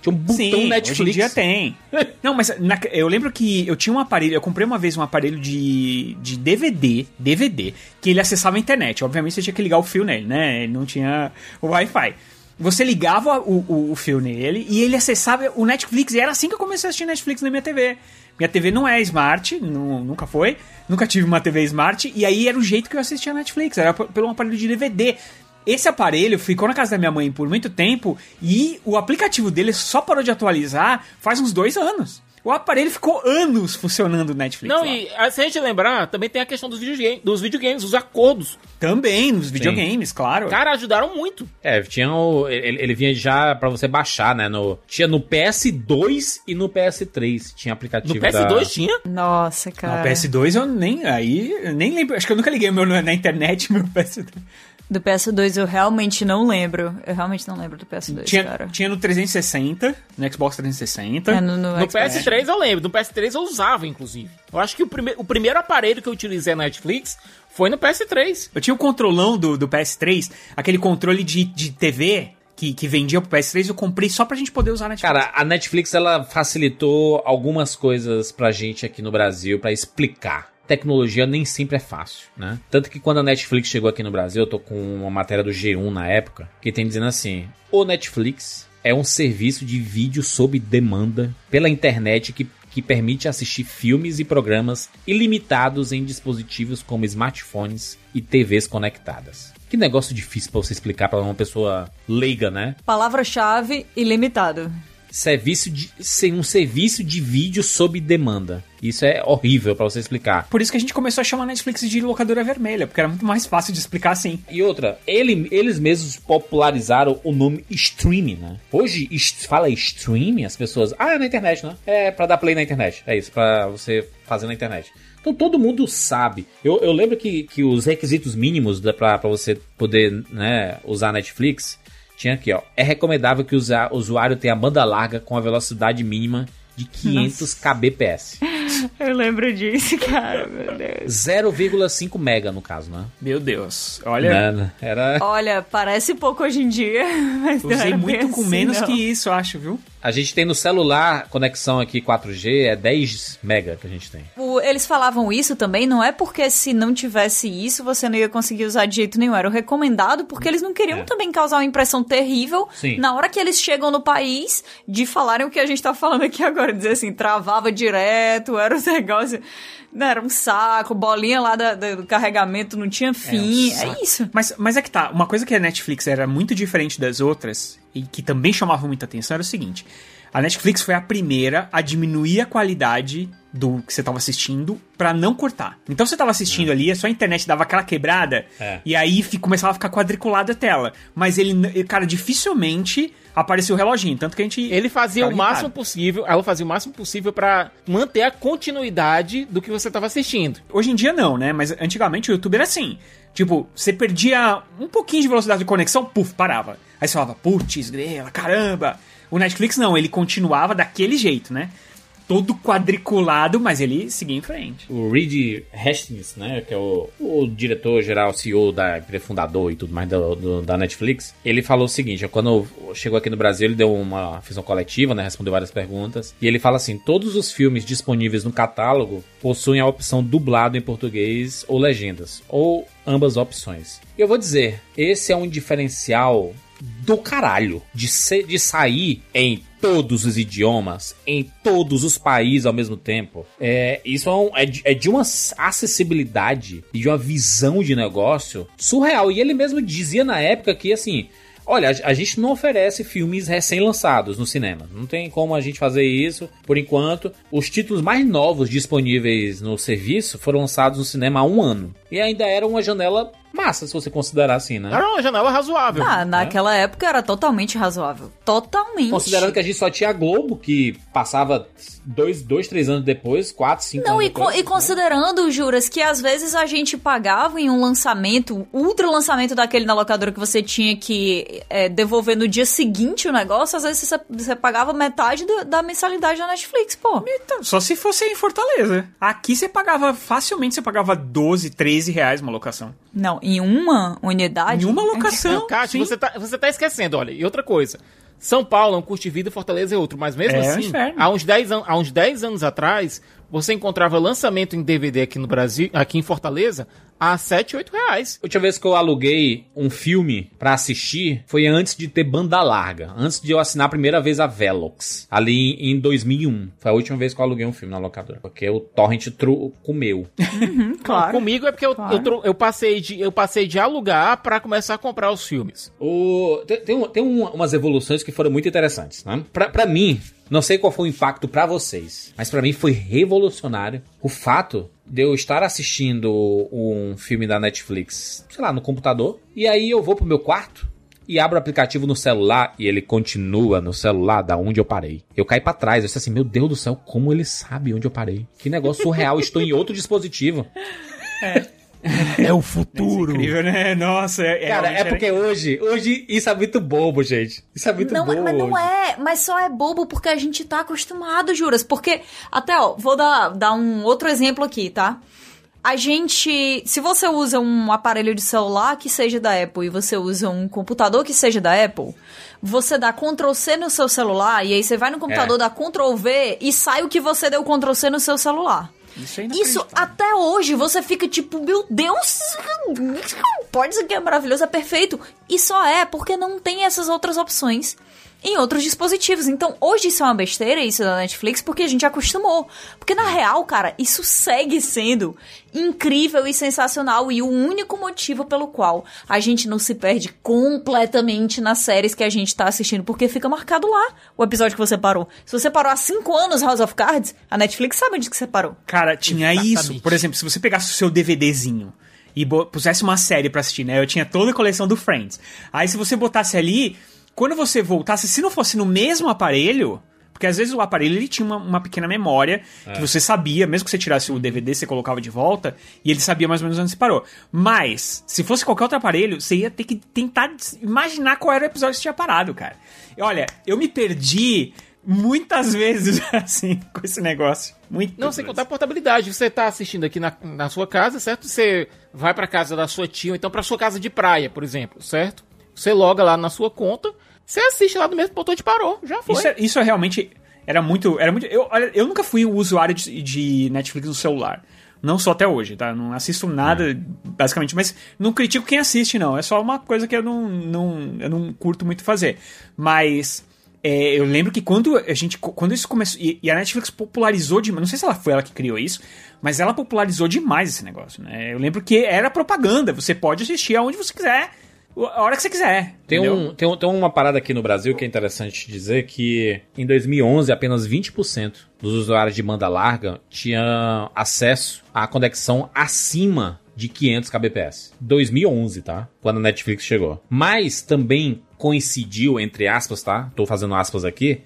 [SPEAKER 5] Tinha um botão
[SPEAKER 8] Sim,
[SPEAKER 5] Netflix.
[SPEAKER 8] hoje em dia tem. Não, mas na- eu lembro que eu tinha um aparelho, eu comprei uma vez um aparelho de, de DVD, DVD, que ele acessava a internet. Obviamente você tinha que ligar o fio nele, né? Ele não tinha o Wi-Fi. Você ligava o, o, o fio nele e ele acessava o Netflix. E era assim que eu comecei a assistir Netflix na minha TV. Minha TV não é smart, nu- nunca foi. Nunca tive uma TV smart. E aí era o jeito que eu assistia Netflix. Era pelo aparelho de DVD. Esse aparelho ficou na casa da minha mãe por muito tempo e o aplicativo dele só parou de atualizar faz uns dois anos. O aparelho ficou anos funcionando no Netflix.
[SPEAKER 6] Não,
[SPEAKER 8] lá.
[SPEAKER 6] e ah, se a gente lembrar, também tem a questão dos videogames, dos videogames, os acordos.
[SPEAKER 8] Também nos videogames, claro.
[SPEAKER 6] Cara, ajudaram muito.
[SPEAKER 5] É, tinha o, ele, ele vinha já pra você baixar, né? No, tinha no PS2 e no PS3. Tinha aplicativo
[SPEAKER 6] No PS2
[SPEAKER 5] da...
[SPEAKER 6] tinha.
[SPEAKER 7] Nossa,
[SPEAKER 8] Não,
[SPEAKER 7] cara.
[SPEAKER 8] PS2 eu nem. Aí. eu nem lembro. Acho que eu nunca liguei o meu na internet, meu PS2.
[SPEAKER 7] Do PS2 eu realmente não lembro. Eu realmente não lembro do PS2,
[SPEAKER 8] Tinha,
[SPEAKER 7] cara.
[SPEAKER 8] tinha no 360, no Xbox 360.
[SPEAKER 7] É, no, no
[SPEAKER 6] No
[SPEAKER 7] Xbox.
[SPEAKER 6] PS3 eu lembro, no PS3 eu usava, inclusive. Eu acho que o, prime o primeiro aparelho que eu utilizei na Netflix foi no PS3.
[SPEAKER 8] Eu tinha o controlão do, do PS3, aquele controle de, de TV que, que vendia pro PS3, eu comprei só pra gente poder usar na Netflix.
[SPEAKER 5] Cara, a Netflix ela facilitou algumas coisas pra gente aqui no Brasil pra explicar. Tecnologia nem sempre é fácil, né? Tanto que quando a Netflix chegou aqui no Brasil, eu tô com uma matéria do G1 na época, que tem dizendo assim: o Netflix é um serviço de vídeo sob demanda pela internet que, que permite assistir filmes e programas ilimitados em dispositivos como smartphones e TVs conectadas. Que negócio difícil pra você explicar pra uma pessoa leiga, né?
[SPEAKER 7] Palavra-chave, ilimitado.
[SPEAKER 5] Serviço de ser um serviço de vídeo sob demanda. Isso é horrível pra você explicar.
[SPEAKER 8] Por isso que a gente começou a chamar a Netflix de locadora vermelha, porque era muito mais fácil de explicar assim.
[SPEAKER 5] E outra, ele- eles mesmos popularizaram o nome streaming, né? Hoje fala streaming, as pessoas, ah, é na internet, né? É pra dar play na internet. É isso, pra você fazer na internet. Então todo mundo sabe. Eu, eu lembro que, que os requisitos mínimos pra você poder né, usar a Netflix tinha aqui, ó. É recomendável que o usuário tenha banda larga com a velocidade mínima de 500 kbps.
[SPEAKER 7] Eu lembro disso, cara, meu Deus.
[SPEAKER 5] 0,5 mega no caso, né?
[SPEAKER 8] Meu Deus, olha.
[SPEAKER 5] Né? Era.
[SPEAKER 7] Olha, parece pouco hoje em dia, mas não
[SPEAKER 8] Usei
[SPEAKER 7] era
[SPEAKER 8] muito
[SPEAKER 7] bem
[SPEAKER 8] com
[SPEAKER 7] assim,
[SPEAKER 8] menos
[SPEAKER 7] não.
[SPEAKER 8] que isso, eu acho, viu?
[SPEAKER 5] A gente tem no celular conexão aqui 4G, é 10 mega que a gente tem.
[SPEAKER 7] O- Eles falavam isso também, não é porque se não tivesse isso você não ia conseguir usar de jeito nenhum. Era o recomendado porque eles não queriam
[SPEAKER 5] É.
[SPEAKER 7] também causar uma impressão terrível
[SPEAKER 5] Sim.
[SPEAKER 7] na hora que eles chegam no país de falarem o que a gente tá falando aqui agora. Dizer assim, travava direto, era um negócio. não, Era um saco, bolinha lá da- da- do carregamento não tinha fim. É,
[SPEAKER 8] saco.
[SPEAKER 7] isso.
[SPEAKER 8] Mas, mas é que tá, uma coisa que a Netflix era muito diferente das outras, e que também chamava muita atenção, era o seguinte: a Netflix foi a primeira a diminuir a qualidade do que você tava assistindo pra não cortar. Então você tava assistindo ali, a sua internet dava aquela quebrada,
[SPEAKER 5] É.
[SPEAKER 8] e aí começava a ficar quadriculada a tela. Mas ele, cara, dificilmente apareceu o reloginho, tanto que a gente.
[SPEAKER 6] Ele fazia o
[SPEAKER 8] ficava
[SPEAKER 6] máximo possível, ela fazia o máximo possível pra manter a continuidade do que você tava assistindo.
[SPEAKER 8] Hoje em dia não, né? Mas antigamente o YouTube era assim. Tipo, você perdia um pouquinho de velocidade de conexão, puf, parava. Aí você falava, putz, grela, caramba. O Netflix não, ele continuava daquele jeito, né? Todo quadriculado, mas ele seguia em frente.
[SPEAKER 5] O Reed Hastings, né, que é o, o diretor-geral, CEO da empresa fundador e tudo mais do- do- da Netflix, ele falou o seguinte, quando chegou aqui no Brasil, ele deu uma, fez uma coletiva, né, respondeu várias perguntas, e ele fala assim, todos os filmes disponíveis no catálogo possuem a opção dublado em português ou legendas, ou ambas opções. E eu vou dizer, esse é um diferencial do caralho de, ser, de sair em todos os idiomas, em todos os países ao mesmo tempo. É, isso é, um- é de, é de uma acessibilidade e de uma visão de negócio surreal. E ele mesmo dizia na época que assim. Olha, a, a gente não oferece filmes recém-lançados no cinema. Não tem como a gente fazer isso por enquanto. Os títulos mais novos disponíveis no serviço foram lançados no cinema há um ano. E ainda era uma janela massa, se você considerar assim, né?
[SPEAKER 6] Era uma janela razoável.
[SPEAKER 7] Ah, naquela época era totalmente razoável. Totalmente.
[SPEAKER 5] Considerando que a gente só tinha a Globo, que passava dois, dois três anos depois, quatro, cinco
[SPEAKER 7] Não,
[SPEAKER 5] anos
[SPEAKER 7] e, co-
[SPEAKER 5] depois.
[SPEAKER 7] e considerando, Juras, que às vezes a gente pagava em um lançamento, ultra lançamento daquele na locadora que você tinha que é, devolver no dia seguinte o negócio, às vezes você, você pagava metade do- da mensalidade da Netflix, pô.
[SPEAKER 8] Então, só se fosse em Fortaleza. Aqui você pagava facilmente, você pagava 12, 13 reais uma locação.
[SPEAKER 7] Não, em uma unidade.
[SPEAKER 8] Em uma locação.
[SPEAKER 6] Cássio,
[SPEAKER 8] sim.
[SPEAKER 6] você tá, você tá esquecendo, olha. E outra coisa. São Paulo é um custo de vida, Fortaleza é outro. Mas mesmo
[SPEAKER 8] É
[SPEAKER 6] assim,
[SPEAKER 8] inferno.
[SPEAKER 6] há uns, 10 an há uns 10 anos atrás, você encontrava lançamento em DVD aqui no Brasil, aqui em Fortaleza, a 7, 8 reais.
[SPEAKER 5] A última vez que eu aluguei um filme pra assistir foi antes de ter banda larga. Antes de eu assinar a primeira vez a Velox. Ali em 2001. Foi a última vez que eu aluguei um filme na locadora. Porque o Torrent tru comeu.
[SPEAKER 7] Claro.
[SPEAKER 6] Comigo é porque eu,
[SPEAKER 7] Claro.
[SPEAKER 6] eu, eu passei de, eu passei de alugar pra começar a comprar os filmes.
[SPEAKER 5] O, tem tem, um- tem um- umas evoluções que foram muito interessantes, né? Pra, pra mim, não sei qual foi o impacto pra vocês, mas pra mim foi revolucionário o fato de eu estar assistindo um filme da Netflix, sei lá, no computador, e aí eu vou pro meu quarto e abro o aplicativo no celular e ele continua no celular da onde eu parei. Eu caí pra trás, eu disse assim, meu Deus do céu, como ele sabe onde eu parei? Que negócio surreal, estou em outro dispositivo.
[SPEAKER 6] É o futuro.
[SPEAKER 8] Incrível, né? Nossa, é,
[SPEAKER 5] Cara,
[SPEAKER 8] realmente
[SPEAKER 5] é porque hoje, hoje isso é muito bobo, gente. Isso é muito
[SPEAKER 7] Não,
[SPEAKER 5] bobo.
[SPEAKER 7] mas não
[SPEAKER 5] hoje.
[SPEAKER 7] é, mas só é bobo porque a gente tá acostumado, juras. Porque, até, ó, vou dar, dar um outro exemplo aqui, tá? A gente, se você usa um aparelho de celular que seja da Apple e você usa um computador que seja da Apple, você dá Ctrl C no seu celular e aí você vai no computador,
[SPEAKER 5] É.
[SPEAKER 7] dá Ctrl V e sai o que você deu Ctrl C no seu celular.
[SPEAKER 8] Isso é
[SPEAKER 7] Isso até hoje você fica tipo, meu Deus, pode isso aqui é maravilhoso, é perfeito. E só é porque não tem essas outras opções em outros dispositivos. Então hoje isso é uma besteira, isso da Netflix, porque a gente acostumou. Porque na real, cara, isso segue sendo incrível e sensacional. E o único motivo pelo qual a gente não se perde completamente nas séries que a gente tá assistindo, porque fica marcado lá o episódio que você parou. Se você parou há 5 anos House of Cards, a Netflix sabe onde que você parou.
[SPEAKER 8] Cara, tinha
[SPEAKER 6] Exatamente.
[SPEAKER 8] isso. Por exemplo, se você pegasse o seu DVDzinho e pusesse uma série pra assistir, né? Eu tinha toda a coleção do Friends. Aí se você botasse ali, quando você voltasse, se não fosse no mesmo aparelho, porque às vezes o aparelho ele tinha uma, uma pequena memória que você sabia, mesmo que você tirasse o DVD, você colocava de volta e ele sabia mais ou menos onde você parou. Mas, se fosse qualquer outro aparelho, você ia ter que tentar imaginar qual era o episódio que você tinha parado, cara. E olha, eu me perdi muitas vezes assim com esse negócio. Muitas
[SPEAKER 6] Não, sem contar a portabilidade. Você tá assistindo aqui na, na sua casa, certo? Você vai pra casa da sua tia, ou então pra sua casa de praia, por exemplo, certo? Você loga lá na sua conta, você assiste lá do mesmo ponto onde parou, já foi.
[SPEAKER 8] Isso, é, isso é realmente era muito, era muito. Eu, olha, eu nunca fui um usuário de, de Netflix no celular. Não só até hoje, tá? Não assisto nada, basicamente. Mas não critico quem assiste, não. É só uma coisa que eu não, não, eu não curto muito fazer. Mas é, eu lembro que quando a gente. Quando isso começou. E, e a Netflix popularizou demais. Não sei se ela foi ela que criou isso, mas ela popularizou demais esse negócio, né? Eu lembro que era propaganda. Você pode assistir aonde você quiser, a hora que você quiser.
[SPEAKER 5] Tem,
[SPEAKER 8] entendeu?
[SPEAKER 5] um, tem, um- tem uma parada aqui no Brasil que é interessante dizer que em 2011 apenas 20% dos usuários de banda larga tinham acesso à conexão acima de 500 kbps. 2011, tá? Quando a Netflix chegou. Mas também coincidiu, entre aspas, tá? Tô fazendo aspas aqui,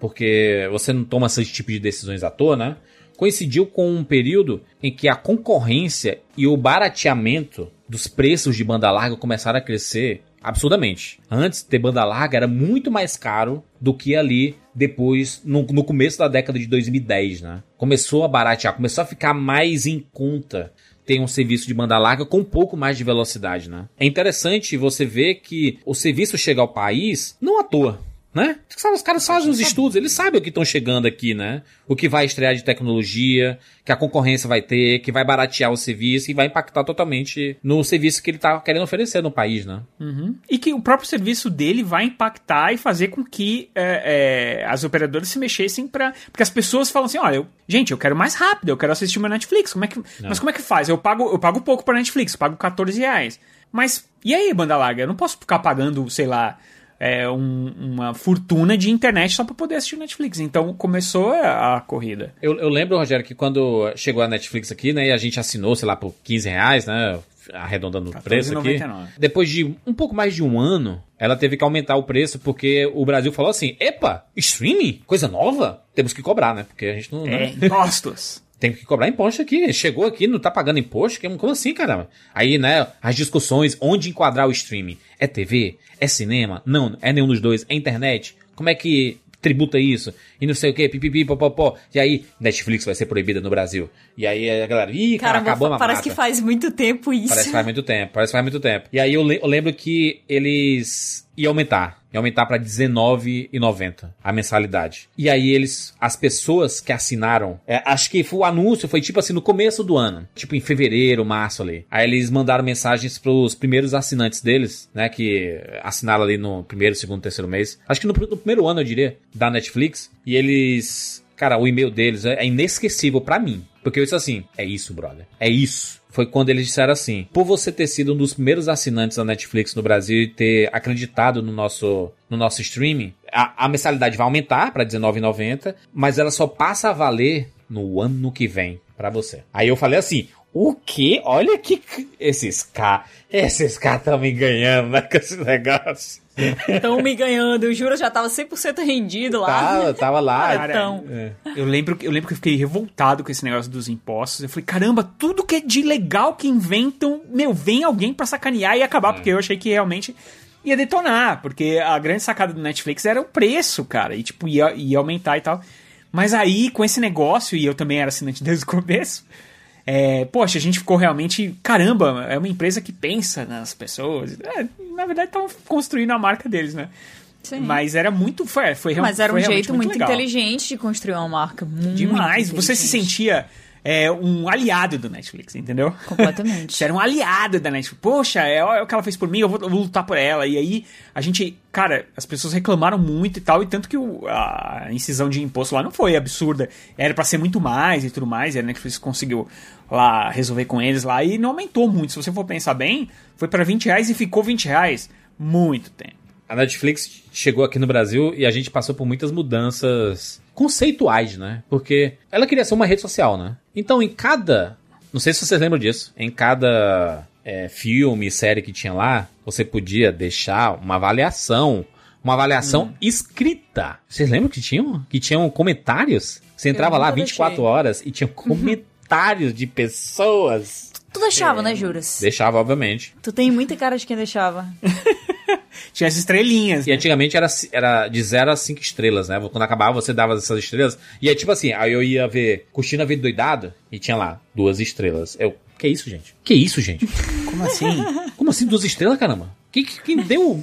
[SPEAKER 5] porque você não toma esse tipo de decisões à toa, né? Coincidiu com um período em que a concorrência e o barateamento dos preços de banda larga começaram a crescer absurdamente. Antes, ter banda larga era muito mais caro do que ali depois, no, no começo da década de 2010, né? Começou a baratear, começou a ficar mais em conta ter um serviço de banda larga com um pouco mais de velocidade, né? É interessante você ver que o serviço chega ao país não à toa. Né? Os caras fazem os estudos, eles sabem o que estão chegando aqui, né? O que vai estrear de tecnologia, que a concorrência vai ter, que vai baratear o serviço e vai impactar totalmente no serviço que ele tá querendo oferecer no país, né?
[SPEAKER 8] Uhum. E que o próprio serviço dele vai impactar e fazer com que é, é, as operadoras se mexessem para Porque as pessoas falam assim: olha, eu- gente, eu quero mais rápido, eu quero assistir meu Netflix. Como é que, mas como é que faz? Eu pago, eu pago pouco para Netflix, eu pago 14 reais. Mas e aí, banda larga? Eu não posso ficar pagando, sei lá. É, um- uma fortuna de internet só pra poder assistir Netflix. Então começou a, a corrida.
[SPEAKER 5] Eu, eu lembro, Rogério, que quando chegou a Netflix aqui, né, e a gente assinou, sei lá, por 15 reais, né, arredondando o preço aqui.
[SPEAKER 8] 14,99.
[SPEAKER 5] Depois de um pouco mais de um ano, ela teve que aumentar o preço porque o Brasil falou assim: epa, streaming? Coisa nova? Temos que cobrar, né? Porque a gente não.
[SPEAKER 8] É,
[SPEAKER 5] né?
[SPEAKER 8] impostos.
[SPEAKER 5] Tem que cobrar imposto aqui. Chegou aqui, não tá pagando imposto? Como assim, caramba? Aí, né, as discussões, onde enquadrar o streaming? É TV? É cinema? Não, é nenhum dos dois. É internet? Como é que tributa isso? E não sei o que, pipipi, popopó. E aí, Netflix vai ser proibida no Brasil. E aí a galera, ih, cara,
[SPEAKER 7] Caramba,
[SPEAKER 5] acabou a
[SPEAKER 7] parece que faz muito tempo isso.
[SPEAKER 5] Parece que faz muito tempo, parece que faz muito tempo. E aí eu, le- eu lembro que eles iam aumentar. Ia aumentar pra R$19,90 a mensalidade. E aí eles, as pessoas que assinaram, é, acho que foi o anúncio, foi tipo assim no começo do ano, tipo em fevereiro, março ali. Aí eles mandaram mensagens pros primeiros assinantes deles, né, que assinaram ali no primeiro, segundo, terceiro mês. Acho que no, no primeiro ano, eu diria, da Netflix. E eles, cara, o e-mail deles é, é inesquecível pra mim. Porque eu disse assim, é isso, brother. É isso. Foi quando eles disseram assim: por você ter sido um dos primeiros assinantes da Netflix no Brasil e ter acreditado no nosso, no nosso streaming, a, a mensalidade vai aumentar para R$19,90, mas ela só passa a valer no ano que vem pra você. Aí eu falei assim: o quê? Olha que. Esses K. Esses K estão me ganhando, né? Com esse negócio.
[SPEAKER 7] Estão me ganhando, eu juro, eu já tava 100% rendido lá.
[SPEAKER 5] Tava, tava lá.
[SPEAKER 8] Cara,
[SPEAKER 7] Então.
[SPEAKER 8] Eu lembro, eu lembro que eu fiquei revoltado com esse negócio dos impostos. Eu falei, caramba, tudo que é de legal que inventam, meu, vem alguém pra sacanear e acabar, porque eu achei que realmente ia detonar, porque a grande sacada do Netflix era o preço, cara, e tipo, ia, ia aumentar e tal. Mas aí, com esse negócio, e eu também era assinante desde o começo, é, poxa, a gente ficou realmente, caramba, é uma empresa que pensa nas pessoas. É, na verdade, estavam construindo a marca deles, né?
[SPEAKER 7] Sim.
[SPEAKER 8] Mas era muito, foi, foi
[SPEAKER 7] Mas era um jeito muito,
[SPEAKER 8] legal.
[SPEAKER 7] inteligente de construir uma marca. Muito
[SPEAKER 8] Demais. Você se sentia é, um aliado do Netflix, entendeu?
[SPEAKER 7] Completamente.
[SPEAKER 8] Você era um aliado da Netflix. Poxa, é, é o que ela fez por mim, eu vou, eu vou lutar por ela. E aí, a gente, cara, as pessoas reclamaram muito e tal, e tanto que o- a incisão de imposto lá não foi absurda. Era pra ser muito mais e tudo mais, e a Netflix conseguiu lá resolver com eles lá, e não aumentou muito. Se você for pensar bem, foi pra 20 reais e ficou 20 reais muito tempo.
[SPEAKER 5] A Netflix chegou aqui no Brasil e a gente passou por muitas mudanças conceituais, né? Porque ela queria ser uma rede social, né? Então, em cada. Não sei se vocês lembram disso. Em cada é, filme, série que tinha lá, você podia deixar uma avaliação. Uma avaliação escrita. Vocês lembram que tinham? Que tinham comentários? Você entrava lá
[SPEAKER 7] nunca
[SPEAKER 5] 24
[SPEAKER 7] deixei.
[SPEAKER 5] horas e tinha comentários de pessoas.
[SPEAKER 7] Tu deixava, né, Juras?
[SPEAKER 5] Deixava, obviamente.
[SPEAKER 7] Tu tem muita cara de quem deixava.
[SPEAKER 8] Tinha as estrelinhas.
[SPEAKER 5] E
[SPEAKER 8] né?
[SPEAKER 5] antigamente era, era de 0 a 5 estrelas, né? Quando acabava, você dava essas estrelas. E é tipo assim, aí eu ia ver Curtindo a Vida Doidado e tinha lá, duas estrelas. Eu, que isso, gente? Que isso, gente?
[SPEAKER 8] Como assim?
[SPEAKER 5] Como assim duas estrelas, caramba? Que, que, quem deu...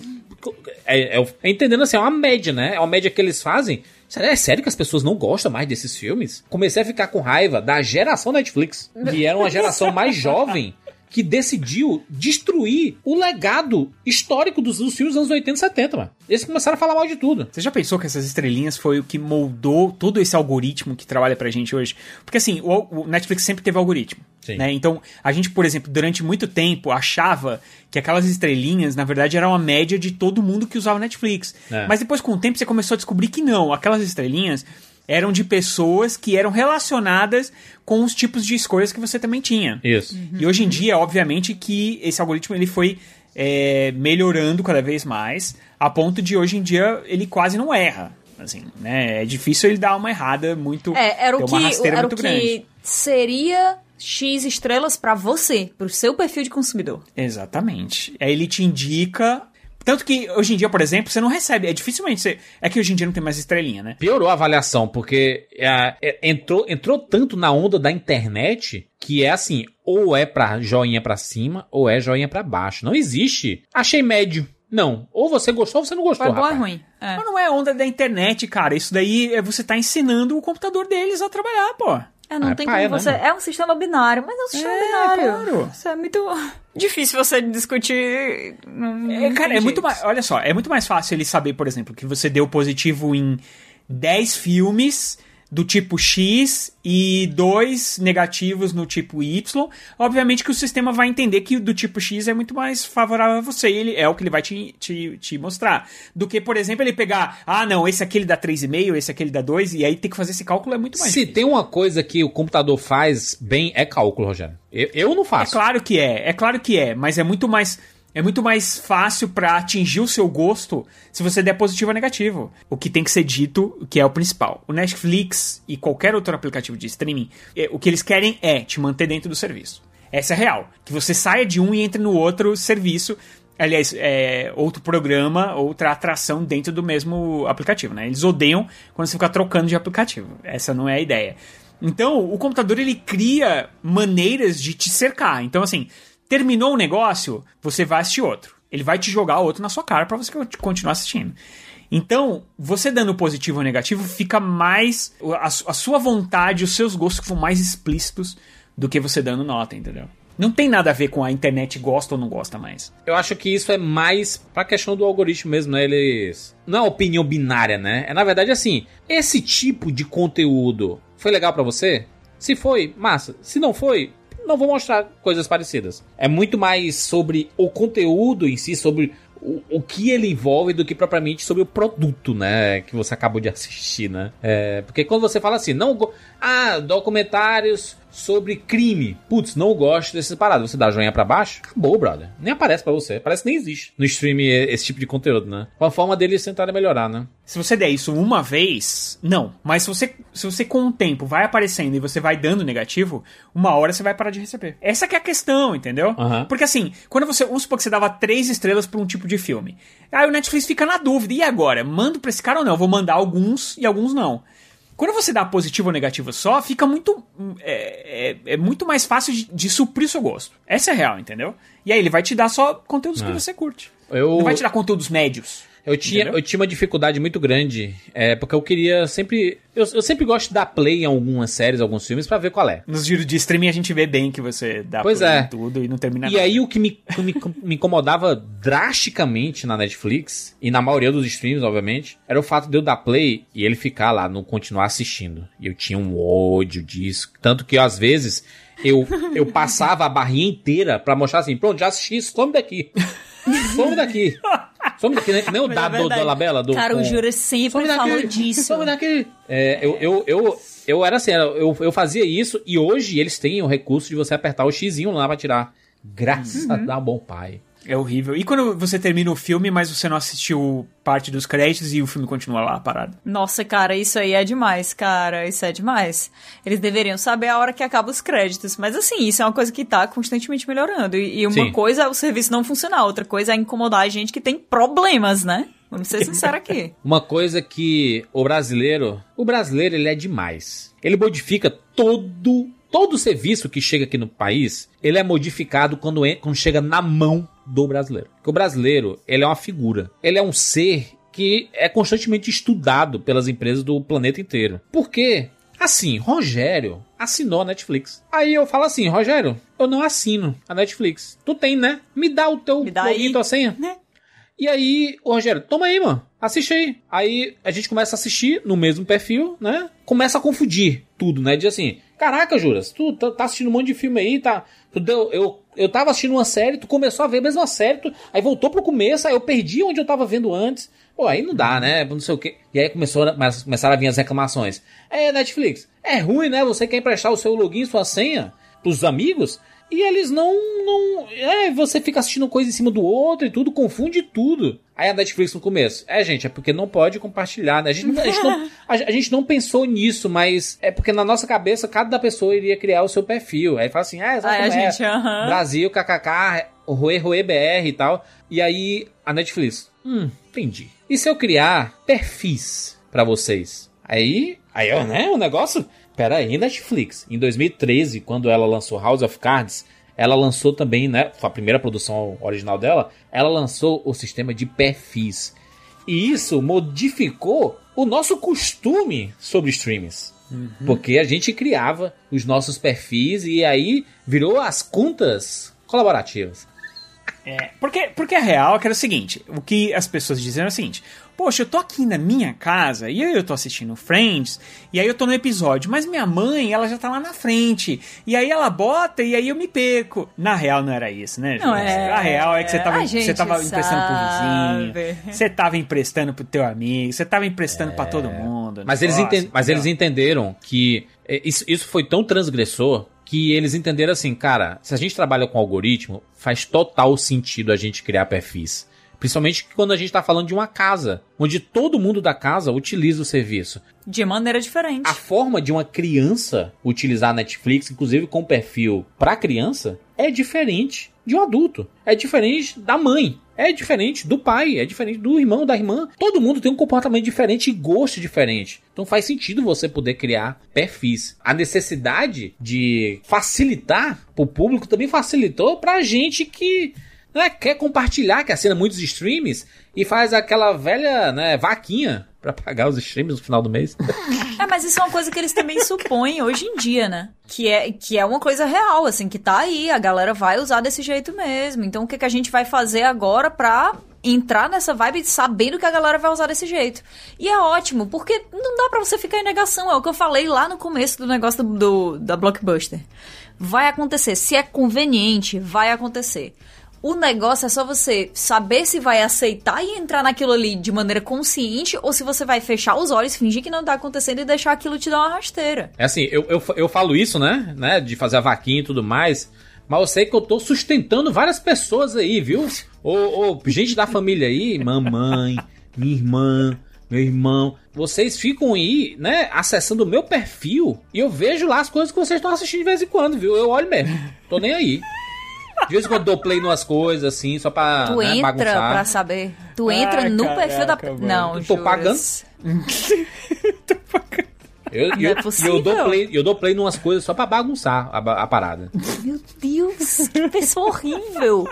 [SPEAKER 5] É, é, é entendendo assim, é uma média, né? É uma média que eles fazem. É sério que as pessoas não gostam mais desses filmes? Comecei a ficar com raiva da geração Netflix, que era uma geração mais jovem que decidiu destruir o legado histórico dos, dos filmes dos anos 80 e 70, mano. Eles começaram a falar mal de tudo.
[SPEAKER 8] Você já pensou que essas estrelinhas foi o que moldou todo esse algoritmo que trabalha pra gente hoje? Porque assim, o, o Netflix sempre teve algoritmo.
[SPEAKER 5] Sim.
[SPEAKER 8] Né? Então, a gente, por exemplo, durante muito tempo achava que aquelas estrelinhas, na verdade, era uma média de todo mundo que usava Netflix.
[SPEAKER 5] É.
[SPEAKER 8] Mas depois, com o tempo, você começou a descobrir que não. Aquelas estrelinhas eram de pessoas que eram relacionadas com os tipos de escolhas que você também tinha.
[SPEAKER 5] Isso.
[SPEAKER 8] E hoje em dia, obviamente, que esse algoritmo ele foi é, melhorando cada vez mais, a ponto de hoje em dia ele quase não erra. Assim, né? É difícil ele dar uma errada muito.
[SPEAKER 7] É, era o que,
[SPEAKER 8] uma rasteira
[SPEAKER 7] era o
[SPEAKER 8] muito
[SPEAKER 7] que
[SPEAKER 8] grande.
[SPEAKER 7] seria X estrelas pra você, pro seu perfil de consumidor.
[SPEAKER 8] Exatamente. Aí ele te indica. Tanto que hoje em dia, por exemplo, você não recebe. É dificilmente você. É que hoje em dia não tem mais estrelinha, né?
[SPEAKER 5] Piorou a avaliação, porque é, é, entrou, entrou tanto na onda da internet que é assim, ou é pra joinha pra cima, ou é joinha pra baixo. Não existe. Achei médio. Não. Ou você gostou ou você não gostou,
[SPEAKER 7] Foi bom ou é
[SPEAKER 5] rapaz.
[SPEAKER 7] ruim? É.
[SPEAKER 8] Mas não é onda da internet, cara. Isso daí é você tá ensinando o computador deles a trabalhar, pô.
[SPEAKER 7] É, não
[SPEAKER 5] Ah, é
[SPEAKER 7] tem
[SPEAKER 5] paia,
[SPEAKER 7] como
[SPEAKER 5] né,
[SPEAKER 7] você.
[SPEAKER 5] mano?
[SPEAKER 7] É um sistema binário, mas é um sistema
[SPEAKER 8] É,
[SPEAKER 7] binário.
[SPEAKER 8] claro.
[SPEAKER 7] Isso é muito difícil você discutir. Não-
[SPEAKER 8] É, cara, é muito mais. Olha só, é muito mais fácil ele saber, por exemplo, que você deu positivo em 10 filmes do tipo X e dois negativos no tipo Y, obviamente que o sistema vai entender que o do tipo X é muito mais favorável a você, ele é o que ele vai te, te, te mostrar. Do que, por exemplo, ele pegar, ah, não, esse aqui ele dá 3,5, esse aqui ele dá 2, e aí ter que fazer esse cálculo é muito mais
[SPEAKER 5] Se
[SPEAKER 8] difícil.
[SPEAKER 5] tem uma coisa que o computador faz bem, é cálculo, Rogério. Eu, eu não
[SPEAKER 8] É
[SPEAKER 5] faço.
[SPEAKER 8] claro que é, é claro que é, mas é muito mais é muito mais fácil pra atingir o seu gosto se você der positivo ou negativo. O que tem que ser dito, que é o principal. O Netflix e qualquer outro aplicativo de streaming, é, o que eles querem é te manter dentro do serviço. Essa é real. Que você saia de um e entre no outro serviço. Aliás, é, outro programa, outra atração dentro do mesmo aplicativo, né? Eles odeiam quando você fica trocando de aplicativo. Essa não é a ideia. Então, o computador ele cria maneiras de te cercar. Então, assim, terminou o negócio, você vai assistir outro. Ele vai te jogar outro na sua cara pra você continuar assistindo. Então, você dando positivo ou negativo, fica mais. A, a sua vontade, os seus gostos ficam mais explícitos do que você dando nota, entendeu? Não tem nada a ver com a internet gosta ou não gosta mais.
[SPEAKER 5] Eu acho que isso é mais pra questão do algoritmo mesmo, né? Eles. Não é opinião binária, né? É na verdade assim: esse tipo de conteúdo foi legal pra você? Se foi, massa. Se não foi, não vou mostrar coisas parecidas. É muito mais sobre o conteúdo em si, sobre o, o que ele envolve, do que propriamente sobre o produto, né? Que você acabou de assistir, né? É, porque quando você fala assim, não. Ah, documentários sobre crime. Putz, não gosto dessas paradas. Você dá joinha pra baixo, acabou, brother. Nem aparece pra você. Parece que nem existe no stream esse tipo de conteúdo, né? Uma forma deles tentarem melhorar, né?
[SPEAKER 8] Se você der isso uma vez, não. Mas se você, se você com o tempo vai aparecendo e você vai dando negativo, uma hora você vai parar de receber. Essa que é a questão, entendeu?
[SPEAKER 5] Aham.
[SPEAKER 8] Porque assim, quando você. Vamos supor que você dava três estrelas pra um tipo de filme. Aí o Netflix fica na dúvida. E agora? Mando pra esse cara ou não? Eu vou mandar alguns e alguns não. Quando você dá positivo ou negativo só, fica muito. É, é, é muito mais fácil de, de suprir o seu gosto. Essa é a real, entendeu? E aí ele vai te dar só conteúdos que você curte.
[SPEAKER 5] Eu,
[SPEAKER 8] Não vai te dar conteúdos médios.
[SPEAKER 5] Eu, tinha,
[SPEAKER 8] entendeu?
[SPEAKER 5] eu tinha uma dificuldade muito grande, é, porque eu queria sempre. Eu, eu sempre gosto de dar play em algumas séries, alguns filmes, pra ver qual é.
[SPEAKER 8] Nos giros de streaming a gente vê bem que você dá
[SPEAKER 5] Pois
[SPEAKER 8] play
[SPEAKER 5] é.
[SPEAKER 8] em tudo e não termina
[SPEAKER 5] E
[SPEAKER 8] nada.
[SPEAKER 5] aí o que me, me, me incomodava drasticamente na Netflix, e na maioria dos streams, obviamente, era o fato de eu dar play e ele ficar lá, não continuar assistindo. E eu tinha um ódio disso. Tanto que às vezes eu, eu passava a barrinha inteira pra mostrar assim, pronto, já assisti, some daqui. Some daqui. Some daqui, né? Que nem o
[SPEAKER 7] é
[SPEAKER 5] dado da Labela. Do,
[SPEAKER 7] Cara, o Jura sempre falou disso.
[SPEAKER 5] some daqui. É, eu, eu, eu, eu era assim, eu, eu fazia isso e hoje eles têm o recurso de você apertar o xizinho lá pra tirar. Graças
[SPEAKER 7] Uhum.
[SPEAKER 5] a bom pai.
[SPEAKER 8] É horrível. E quando você termina o filme, mas você não assistiu parte dos créditos e o filme continua lá parado?
[SPEAKER 7] Nossa, cara, isso aí é demais, cara. Isso é demais. Eles deveriam saber a hora que acaba os créditos. Mas assim, isso é uma coisa que tá constantemente melhorando. E, e uma
[SPEAKER 5] Sim.
[SPEAKER 7] coisa é o serviço não funcionar, outra coisa é incomodar a gente que tem problemas, né? Vamos ser sinceros aqui.
[SPEAKER 5] Uma coisa que o brasileiro, o brasileiro ele é demais. Ele modifica todo todo serviço que chega aqui no país, ele é modificado quando, quando chega na mão do brasileiro. Porque o brasileiro, ele é uma figura. Ele é um ser que é constantemente estudado pelas empresas do planeta inteiro. Por quê? Assim, Rogério assinou a Netflix. Aí eu falo assim, Rogério, eu não assino a Netflix. Tu tem, né? Me dá o teu
[SPEAKER 7] Me dá
[SPEAKER 5] login,
[SPEAKER 7] aí.
[SPEAKER 5] tua senha.
[SPEAKER 7] Né?
[SPEAKER 5] E aí, o Rogério, toma aí, mano. Assiste aí. Aí a gente começa a assistir no mesmo perfil, né? Começa a confundir tudo, né? Diz assim: Caraca, Juras, tu tá tá assistindo um monte de filme aí, tá? Tu deu, eu, eu tava assistindo uma série, tu começou a ver a mesma série, tu, aí voltou pro começo, aí eu perdi onde eu tava vendo antes. Pô, aí não dá, né? Não sei o quê. E aí começou, a- mas começaram a vir as reclamações. É, Netflix, é ruim, né? Você quer emprestar o seu login, sua senha pros amigos? E eles não, não. É, você fica assistindo coisa em cima do outro e tudo, confunde tudo. Aí a Netflix no começo. É, gente, é porque não pode compartilhar, né? A gente, não- a gente, não, a, a gente não pensou nisso, mas é porque na nossa cabeça cada pessoa iria criar o seu perfil. Aí fala assim, ah,
[SPEAKER 7] Aí a
[SPEAKER 5] exatamente.
[SPEAKER 7] gente, aham.
[SPEAKER 5] Brasil, kkk, Roe, Roe BR e tal. E aí a Netflix. Hum, entendi. E se eu criar perfis pra vocês? Aí, aí, ó, né, o negócio. Pera aí, Netflix. Em 2013, quando ela lançou House of Cards, ela lançou também, né, foi a primeira produção original dela, ela lançou o sistema de perfis. E isso modificou o nosso costume sobre streams. Porque a gente criava os nossos perfis e aí virou as contas colaborativas.
[SPEAKER 8] É, porque, porque a real é que era o seguinte: o que as pessoas dizem é o seguinte: poxa, eu tô aqui na minha casa e aí eu tô assistindo Friends, e aí eu tô no episódio, mas minha mãe, ela já tá lá na frente. E aí ela bota e aí eu me perco. Na real não era isso, né,
[SPEAKER 7] Não é.
[SPEAKER 8] A real é que você tava, você tava emprestando pro vizinho, você tava emprestando pro teu amigo, você tava emprestando pra todo mundo.
[SPEAKER 5] Mas eles,
[SPEAKER 8] negócio,
[SPEAKER 5] enten- mas eles entenderam que é, isso, isso foi tão transgressor que eles entenderam assim, cara, se a gente trabalha com algoritmo, faz total sentido a gente criar perfis. Principalmente quando a gente tá falando de uma casa, onde todo mundo da casa utiliza o serviço.
[SPEAKER 7] De maneira diferente.
[SPEAKER 5] A forma de uma criança utilizar a Netflix, inclusive com perfil pra criança, é diferente de um adulto. É diferente da mãe. É diferente do pai, é diferente do irmão, da irmã. Todo mundo tem um comportamento diferente e gosto diferente. Então faz sentido você poder criar perfis. A necessidade de facilitar pro público também facilitou pra gente que né, quer compartilhar, que assina muitos streams e faz aquela velha né, vaquinha pra pagar os streams no final do mês.
[SPEAKER 7] É, mas isso é uma coisa que eles também supõem hoje em dia, né? Que é, que é uma coisa real, assim, que tá aí, a galera vai usar desse jeito mesmo. Então o que, que a gente vai fazer agora pra entrar nessa vibe sabendo que a galera vai usar desse jeito? E é ótimo, porque não dá pra você ficar em negação. É o que eu falei lá no começo do negócio do, do- da Blockbuster. Vai acontecer. Se é conveniente, vai acontecer. O negócio é só você saber se vai aceitar e entrar naquilo ali de maneira consciente ou se você vai fechar os olhos, fingir que não tá acontecendo e deixar aquilo te dar uma rasteira.
[SPEAKER 5] É assim, eu, eu, eu falo isso, né? né? De fazer a vaquinha e tudo mais. Mas eu sei que eu tô sustentando várias pessoas aí, viu? Ô, ô, gente da família aí, mamãe, minha irmã, meu irmão. Vocês ficam aí, né? Acessando o meu perfil e eu vejo lá as coisas que vocês estão assistindo de vez em quando, viu? Eu olho mesmo. Tô nem aí. De vez em quando eu dou play numas coisas, assim, só pra
[SPEAKER 7] tu
[SPEAKER 5] né,
[SPEAKER 7] entra
[SPEAKER 5] bagunçar.
[SPEAKER 7] pra saber. Tu
[SPEAKER 8] Ah,
[SPEAKER 7] entra no
[SPEAKER 8] caraca,
[SPEAKER 7] perfil da.
[SPEAKER 8] mano.
[SPEAKER 7] Não,
[SPEAKER 5] Eu tô
[SPEAKER 7] juras.
[SPEAKER 5] pagando. Eu,
[SPEAKER 7] Não
[SPEAKER 5] eu,
[SPEAKER 7] é
[SPEAKER 5] e eu dou play, eu dou play numas coisas só pra bagunçar a, a parada.
[SPEAKER 7] Meu Deus, que pessoa horrível.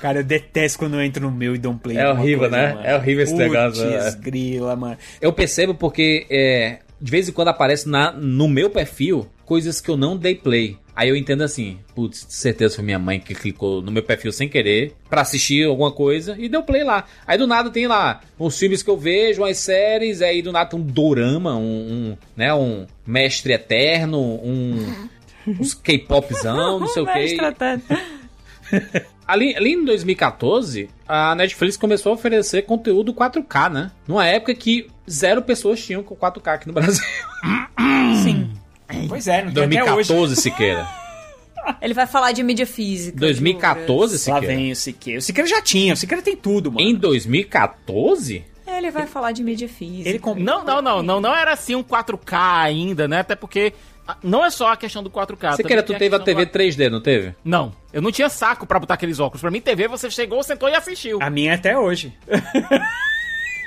[SPEAKER 8] Cara, eu detesto quando eu entro no meu e dou um play.
[SPEAKER 5] É horrível,
[SPEAKER 8] coisa,
[SPEAKER 5] né?
[SPEAKER 8] mano.
[SPEAKER 5] É horrível esse
[SPEAKER 8] Putz,
[SPEAKER 5] negócio, é.
[SPEAKER 8] grila, mano.
[SPEAKER 5] Eu percebo porque é, de vez em quando aparece na, no meu perfil coisas que eu não dei play. Aí eu entendo assim, putz, certeza foi minha mãe que clicou no meu perfil sem querer pra assistir alguma coisa e deu play lá. Aí do nada tem lá os filmes que eu vejo, as séries, aí do nada tem um dorama, um, um, né, um mestre eterno, um uns K-popzão, não sei o
[SPEAKER 7] até.
[SPEAKER 5] Ali, ali em 2014, a Netflix começou a oferecer conteúdo 4K, né? Numa época que zero pessoas tinham com 4K aqui no Brasil.
[SPEAKER 7] Sim.
[SPEAKER 8] Pois é, não tem até hoje.
[SPEAKER 5] 2014, Siqueira.
[SPEAKER 7] Ele vai falar de mídia física.
[SPEAKER 5] 2014,
[SPEAKER 8] Lá
[SPEAKER 5] Siqueira.
[SPEAKER 8] vem o Siqueira. O Siqueira já tinha, o Siqueira tem tudo, mano.
[SPEAKER 5] Em 2014?
[SPEAKER 7] Ele vai falar de mídia física.
[SPEAKER 8] Ele comp...
[SPEAKER 6] Não, não, não, não, não era assim um 4K ainda, né? Até porque ah, não é só a questão do 4K.
[SPEAKER 5] Siqueira,
[SPEAKER 6] também
[SPEAKER 5] tu teve a TV
[SPEAKER 6] do-
[SPEAKER 5] 3D, não teve?
[SPEAKER 6] Não, eu não tinha saco pra botar aqueles óculos. Pra mim, TV, você chegou, sentou e assistiu.
[SPEAKER 8] A minha é até hoje.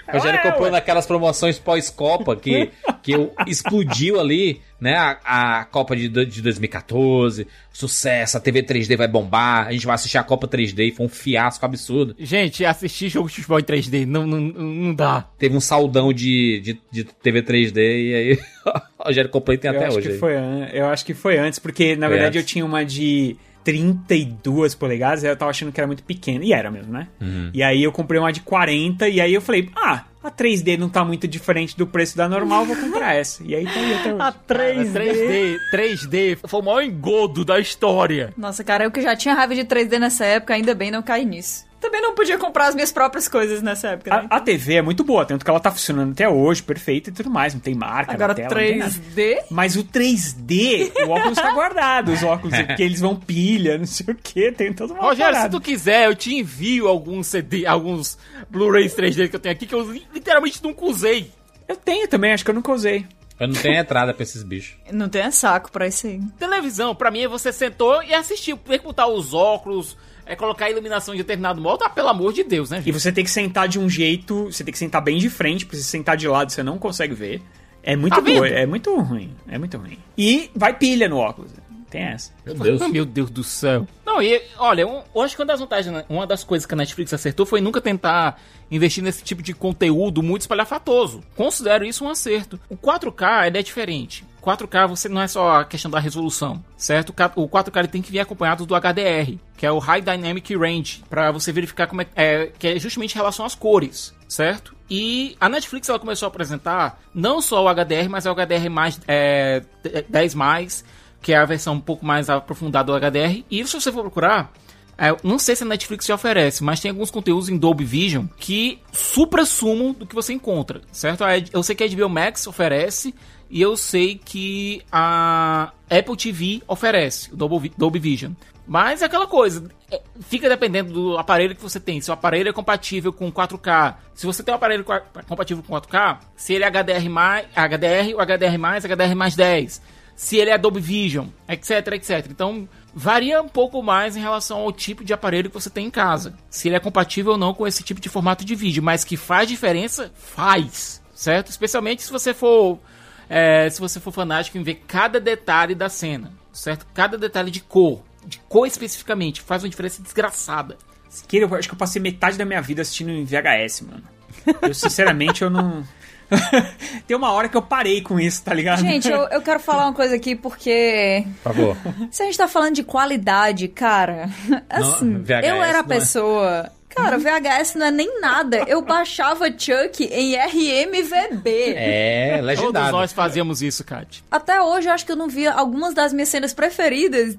[SPEAKER 5] O Rogério
[SPEAKER 8] Ué,
[SPEAKER 5] comprou
[SPEAKER 8] ué.
[SPEAKER 5] naquelas promoções pós-Copa que, que eu- explodiu ali, né? A, a Copa de, de 2014, sucesso, a TV 3D vai bombar, a gente vai assistir a Copa 3D e foi um fiasco absurdo.
[SPEAKER 6] Gente, assistir jogo de futebol em 3D não, não, não dá.
[SPEAKER 5] Teve um saldão de, de, de TV 3D e aí o Rogério comprou e tem
[SPEAKER 8] eu
[SPEAKER 5] até
[SPEAKER 8] acho
[SPEAKER 5] hoje.
[SPEAKER 8] foi Eu acho que foi antes, porque na
[SPEAKER 5] Foi
[SPEAKER 8] verdade
[SPEAKER 5] antes.
[SPEAKER 8] eu tinha uma de 32 polegadas, aí eu tava achando que era muito pequena. E era mesmo, né?
[SPEAKER 5] Uhum.
[SPEAKER 8] E aí eu comprei uma de 40, e aí eu falei, ah, a 3D não tá muito diferente do preço da normal, vou comprar essa. E aí tá aí até hoje.
[SPEAKER 7] A 3D.
[SPEAKER 6] 3D, 3D foi o maior engodo da história.
[SPEAKER 7] Nossa, cara, eu que já tinha raiva de 3D nessa época, ainda bem não caí nisso. Também não podia comprar as minhas próprias coisas nessa época, né?
[SPEAKER 8] A, a TV é muito boa, tanto que ela tá funcionando até hoje, perfeita e tudo mais, não tem marca
[SPEAKER 7] Agora
[SPEAKER 8] na tela, não tem nada.
[SPEAKER 7] 3D.
[SPEAKER 8] Mas o 3D, o óculos tá guardado, os óculos, porque eles vão pilha, não sei o que, tem toda uma
[SPEAKER 6] Rogério, se tu quiser, eu te envio alguns CD, alguns Blu-rays 3D que eu tenho aqui que eu li- literalmente nunca usei.
[SPEAKER 8] Eu tenho também, acho que eu nunca usei.
[SPEAKER 5] Eu não tenho entrada pra esses bichos.
[SPEAKER 7] Não tem saco pra isso aí.
[SPEAKER 6] Televisão, pra mim, é você sentou e assistiu. Perguntar os óculos, é colocar a iluminação em determinado modo, ah, pelo amor de Deus, né,
[SPEAKER 8] E
[SPEAKER 6] gente?
[SPEAKER 8] você tem que sentar de um jeito, você tem que sentar bem de frente, porque se sentar de lado você não consegue ver. É muito
[SPEAKER 6] Tá
[SPEAKER 8] é muito ruim, é muito ruim. E vai pilha no óculos, tem essa.
[SPEAKER 5] Meu Deus.
[SPEAKER 6] Meu Deus do céu. Não, e olha, um, eu acho que uma das vantagens, né, uma das coisas que a Netflix acertou foi nunca tentar investir nesse tipo de conteúdo muito espalhafatoso. Considero isso um acerto. O 4K ele é diferente. 4K você não é só a questão da resolução, certo? O K- O 4K ele tem que vir acompanhado do HDR, que é o High Dynamic Range, pra você verificar como é, é que é justamente em relação às cores. certo? E a Netflix ela começou a apresentar não só o HDR, mas o HDR mais é, 10 mais, que é a versão um pouco mais aprofundada do HDR. E se você for procurar, é, não sei se a Netflix já oferece, mas tem alguns conteúdos em Dolby Vision que supra-sumam do que você encontra, certo? Eu sei que a HBO Max oferece e eu sei que a Apple TV oferece o Dolby, Vi- Dolby Vision. Mas é aquela coisa, é, fica dependendo do aparelho que você tem. Se o aparelho é compatível com 4K, se você tem um aparelho compatível com 4K, se ele é HDR, HDR, o HDR HDR mais 10 se ele é Dolby Vision, etc, etc. Então, varia um pouco mais em relação ao tipo de aparelho que você tem em casa. Se ele é compatível ou não com esse tipo de formato de vídeo, mas que faz diferença, faz, certo? Especialmente se você for é, se você for fanático em ver cada detalhe da cena, certo? Cada detalhe de cor, de cor especificamente, faz uma diferença desgraçada.
[SPEAKER 8] Siqueira, eu acho que eu passei metade da minha vida assistindo em VHS, mano. Eu, sinceramente, eu não. Tem uma hora que eu parei com isso, tá ligado?
[SPEAKER 7] Gente, eu, eu quero falar uma coisa aqui porque.
[SPEAKER 5] Por favor.
[SPEAKER 7] Se a gente tá falando de qualidade, cara. Assim,
[SPEAKER 5] VHS
[SPEAKER 7] eu era a
[SPEAKER 5] não é.
[SPEAKER 7] Cara, VHS não é nem nada. Eu baixava Chuck em RMVB.
[SPEAKER 5] É,
[SPEAKER 6] Todos
[SPEAKER 5] legendado.
[SPEAKER 6] nós fazíamos isso, Kat.
[SPEAKER 7] Até hoje eu acho que eu não vi algumas das minhas cenas preferidas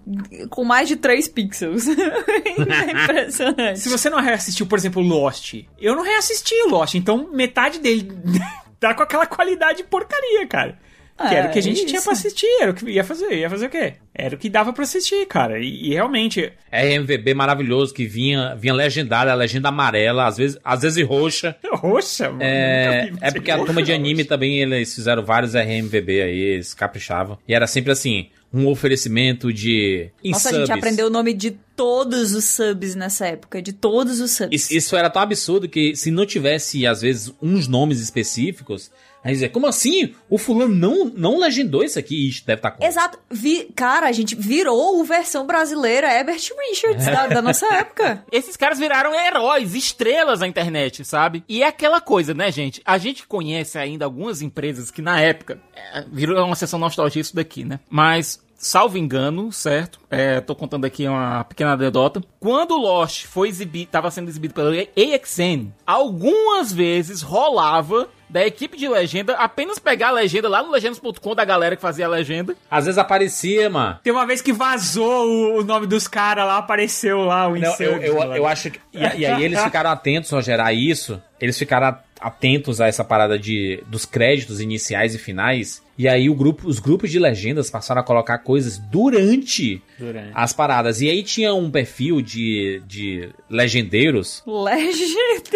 [SPEAKER 7] com mais de 3 pixels. é impressionante.
[SPEAKER 8] Se você não reassistiu, por exemplo, Lost, eu não reassisti o Lost, então metade dele tá com aquela qualidade porcaria, cara. Que era o que a gente
[SPEAKER 7] É,
[SPEAKER 8] tinha
[SPEAKER 7] isso.
[SPEAKER 8] pra assistir, era o que ia fazer. Ia fazer o quê? Era o que dava pra assistir, cara. E, e realmente,
[SPEAKER 5] RMVB maravilhoso que vinha, vinha legendada, a legenda amarela, às vezes, às vezes roxa.
[SPEAKER 8] roxa, mano.
[SPEAKER 5] É, é porque a
[SPEAKER 8] roxa,
[SPEAKER 5] turma de
[SPEAKER 8] roxa.
[SPEAKER 5] anime também, eles fizeram vários RMVB aí, eles caprichavam. E era sempre assim, um oferecimento de
[SPEAKER 7] Nossa, a gente aprendeu o nome de todos os subs nessa época. De todos os subs.
[SPEAKER 5] Isso, isso era tão absurdo que se não tivesse, às vezes, uns nomes específicos, aí dizia, como assim? O fulano não, não legendou isso aqui? Ixi, deve estar com.
[SPEAKER 7] Exato. Vi, cara, a gente virou o versão brasileira Herbert Richards da, da nossa época.
[SPEAKER 6] Esses caras viraram heróis, estrelas na internet, sabe? E é aquela coisa, né, gente? A gente conhece ainda algumas empresas que na época é, virou uma sessão nostálgica isso daqui, né? Mas salvo engano, certo? É, tô contando aqui uma pequena anedota. Quando Lost foi exibido, tava sendo exibido pela AXN, algumas vezes rolava da equipe de legenda apenas pegar a legenda lá no legendas.com da galera que fazia a legenda.
[SPEAKER 5] Às vezes aparecia, mano.
[SPEAKER 8] Tem uma vez que vazou o, o nome dos caras lá, apareceu lá o
[SPEAKER 5] Não, eu, eu, eu acho que. E, e aí eles ficaram atentos, Rogério, a isso. Eles ficaram atentos a essa parada de, dos créditos iniciais e finais. E aí o grupo, os grupos de legendas passaram a colocar coisas durante,
[SPEAKER 8] Durante.
[SPEAKER 5] as paradas. E aí tinha um perfil de, de legendeiros
[SPEAKER 7] Legend.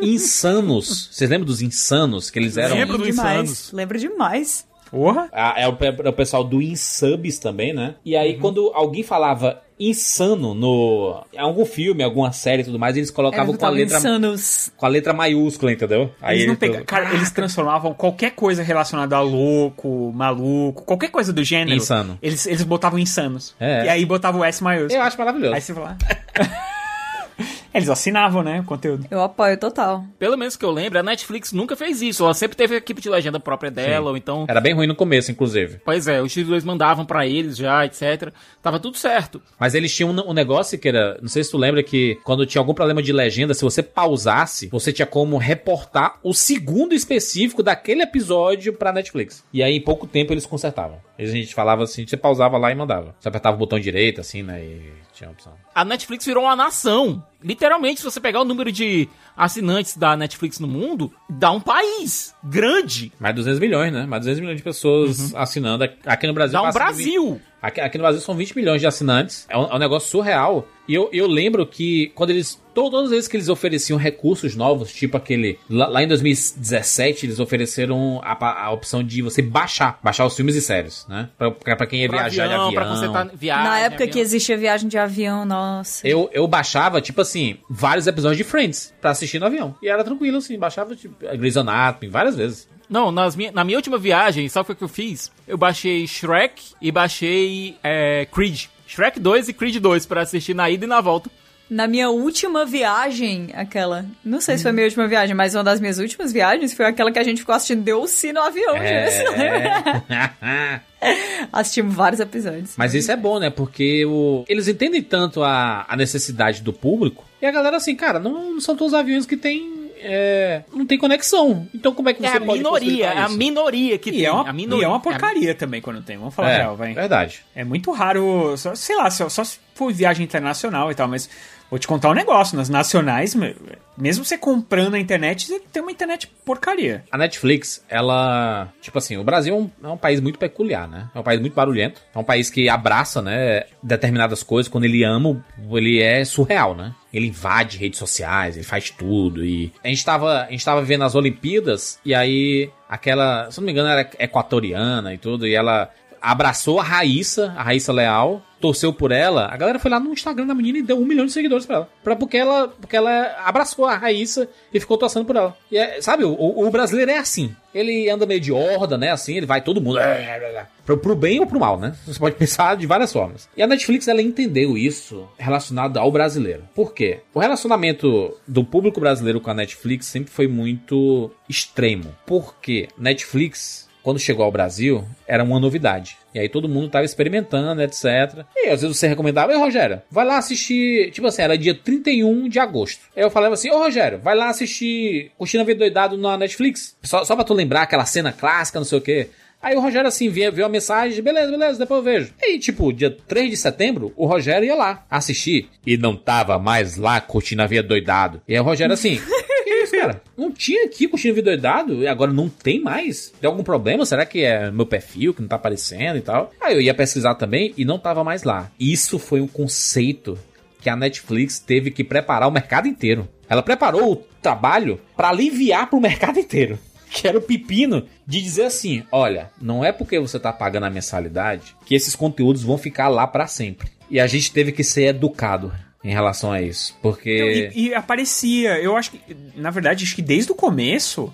[SPEAKER 5] insanos. Vocês lembram dos insanos? Que eles eram.
[SPEAKER 6] Lembro do
[SPEAKER 7] demais.
[SPEAKER 6] Insanos.
[SPEAKER 7] Lembro demais.
[SPEAKER 8] Porra.
[SPEAKER 5] Ah, é, o, é o pessoal do Insubs também, né? E aí, quando alguém falava insano no. Em algum filme, alguma série e tudo mais, eles colocavam com a letra.
[SPEAKER 7] Insanos.
[SPEAKER 5] Com a letra maiúscula, entendeu?
[SPEAKER 8] Eles não
[SPEAKER 5] ele-
[SPEAKER 8] pega... Cara, eles transformavam qualquer coisa relacionada a louco, maluco, qualquer coisa do gênero.
[SPEAKER 5] Insano.
[SPEAKER 8] Eles, eles botavam insanos.
[SPEAKER 5] É.
[SPEAKER 8] E aí botavam o S maiúsculo.
[SPEAKER 5] Eu acho maravilhoso.
[SPEAKER 8] Aí você fala. eles assinavam, né? O conteúdo.
[SPEAKER 7] Eu apoio total.
[SPEAKER 6] Pelo menos que eu lembro, a Netflix nunca fez isso. Ela sempre teve a equipe de legenda própria dela,
[SPEAKER 5] Sim.
[SPEAKER 6] ou então
[SPEAKER 5] Era bem ruim no começo, inclusive.
[SPEAKER 6] Pois é, os títulos mandavam pra eles já, etc. Tava tudo certo.
[SPEAKER 5] Mas eles tinham um, um negócio que era. Não sei se tu lembra que quando tinha algum problema de legenda, se você pausasse, você tinha como reportar o segundo específico daquele episódio pra Netflix. E aí, em pouco tempo, eles consertavam. Eles, a gente falava assim, você pausava lá e mandava. Você apertava o botão direito, assim, né? E tinha a opção.
[SPEAKER 6] A Netflix virou uma nação. Literalmente, se você pegar o número de assinantes da Netflix no mundo, dá um país grande.
[SPEAKER 5] Mais de 200 milhões, né? Mais de 200 milhões de pessoas assinando. Aqui no Brasil.
[SPEAKER 6] Dá um Brasil.
[SPEAKER 5] Aqui, aqui no Brasil são 20 milhões de assinantes. É um, é um negócio surreal. E eu, eu lembro que quando eles. to- Todas as vezes que eles ofereciam recursos novos, tipo aquele. Lá, lá em 2017, eles ofereceram a, a opção de você baixar. Baixar os filmes e séries, né? Pra, pra, pra quem ia
[SPEAKER 6] Pra
[SPEAKER 5] viajar
[SPEAKER 6] avião,
[SPEAKER 5] de
[SPEAKER 6] pra
[SPEAKER 5] avião.
[SPEAKER 6] consertar viagem.
[SPEAKER 7] Na época
[SPEAKER 6] avião.
[SPEAKER 7] que existia viagem de avião, nossa.
[SPEAKER 5] Eu, eu baixava, tipo assim, vários episódios de Friends pra assistir no avião. E era tranquilo, assim. Baixava, tipo, Grey's Anatomy, várias vezes.
[SPEAKER 6] Não, nas minha, na minha última viagem, sabe o que eu fiz? Eu baixei Shrek e baixei é, Creed. Shrek 2 e Creed 2 pra assistir na ida e na volta.
[SPEAKER 7] Na minha última viagem, aquela. Não sei se foi a minha última viagem, mas uma das minhas últimas viagens foi aquela que a gente ficou assistindo Deu-se no avião.
[SPEAKER 5] É.
[SPEAKER 7] Assistimos vários episódios.
[SPEAKER 5] Mas isso é bom, né? Porque o... eles entendem tanto a, a necessidade do público. E a galera, assim, cara, não, não são todos os aviões que tem é, não tem conexão. Então como é que
[SPEAKER 6] É
[SPEAKER 5] você
[SPEAKER 6] a
[SPEAKER 5] pode
[SPEAKER 6] minoria,
[SPEAKER 5] possibilitar
[SPEAKER 6] a?
[SPEAKER 8] E
[SPEAKER 6] minoria que tem.
[SPEAKER 8] é, uma,
[SPEAKER 6] a minoria,
[SPEAKER 8] e é uma porcaria também quando tem, vamos falar
[SPEAKER 5] É,
[SPEAKER 8] real, vai.
[SPEAKER 5] verdade.
[SPEAKER 8] É muito raro, só, sei lá, só, só se for viagem internacional e tal, mas vou te contar um negócio, nas nacionais, me- mesmo você comprando na internet, você tem uma internet porcaria.
[SPEAKER 5] A Netflix, ela. Tipo assim, o Brasil é um, é um país muito peculiar, né? É um país muito barulhento. É um país que abraça, né? Determinadas coisas. Quando ele ama, ele é surreal, né? Ele invade redes sociais, ele faz tudo. E a gente tava, a gente tava vendo as Olimpíadas, e aí aquela, se não me engano, era equatoriana e tudo, e ela abraçou a Raíssa, a Raíssa Leal, torceu por ela. A galera foi lá no Instagram da menina e deu um milhão de seguidores pra ela. Pra, porque ela porque ela abraçou a Raíssa e ficou torcendo por ela. E é, sabe, o, o brasileiro é assim. Ele anda meio de horda, né? Assim, ele vai todo mundo. Pro, pro bem ou pro mal, né? Você pode pensar de várias formas. E a Netflix, ela entendeu isso relacionado ao brasileiro. Por quê? O relacionamento do público brasileiro com a Netflix sempre foi muito extremo. Porque Netflix quando chegou ao Brasil, era uma novidade. E aí todo mundo tava experimentando, etc. E às vezes você recomendava, ei Rogério, vai lá assistir. Tipo assim, era dia 31 de agosto. Aí eu falava assim, ô Rogério, vai lá assistir Curtindo a Vida Doidado na Netflix. Só, só pra tu lembrar aquela cena clássica, não sei o quê. Aí o Rogério assim viu, viu a mensagem, beleza, beleza, depois eu vejo. Aí, tipo, dia 3 de setembro, o Rogério ia lá assistir. E não tava mais lá curtindo a vida doidado. E aí o Rogério assim. Cara? Não tinha aqui curtindo vida doidado e agora não tem mais? Tem algum problema? Será que é meu perfil que não tá aparecendo e tal? Aí eu ia pesquisar também e não tava mais lá. Isso foi um conceito que a Netflix teve que preparar o mercado inteiro. Ela preparou o trabalho para aliviar pro mercado inteiro. Que era o pepino de dizer assim: olha, não é porque você tá pagando a mensalidade que esses conteúdos vão ficar lá para sempre. E a gente teve que ser educado em relação a isso. Porque.
[SPEAKER 8] E, e aparecia, eu acho que, na verdade, acho que desde o começo,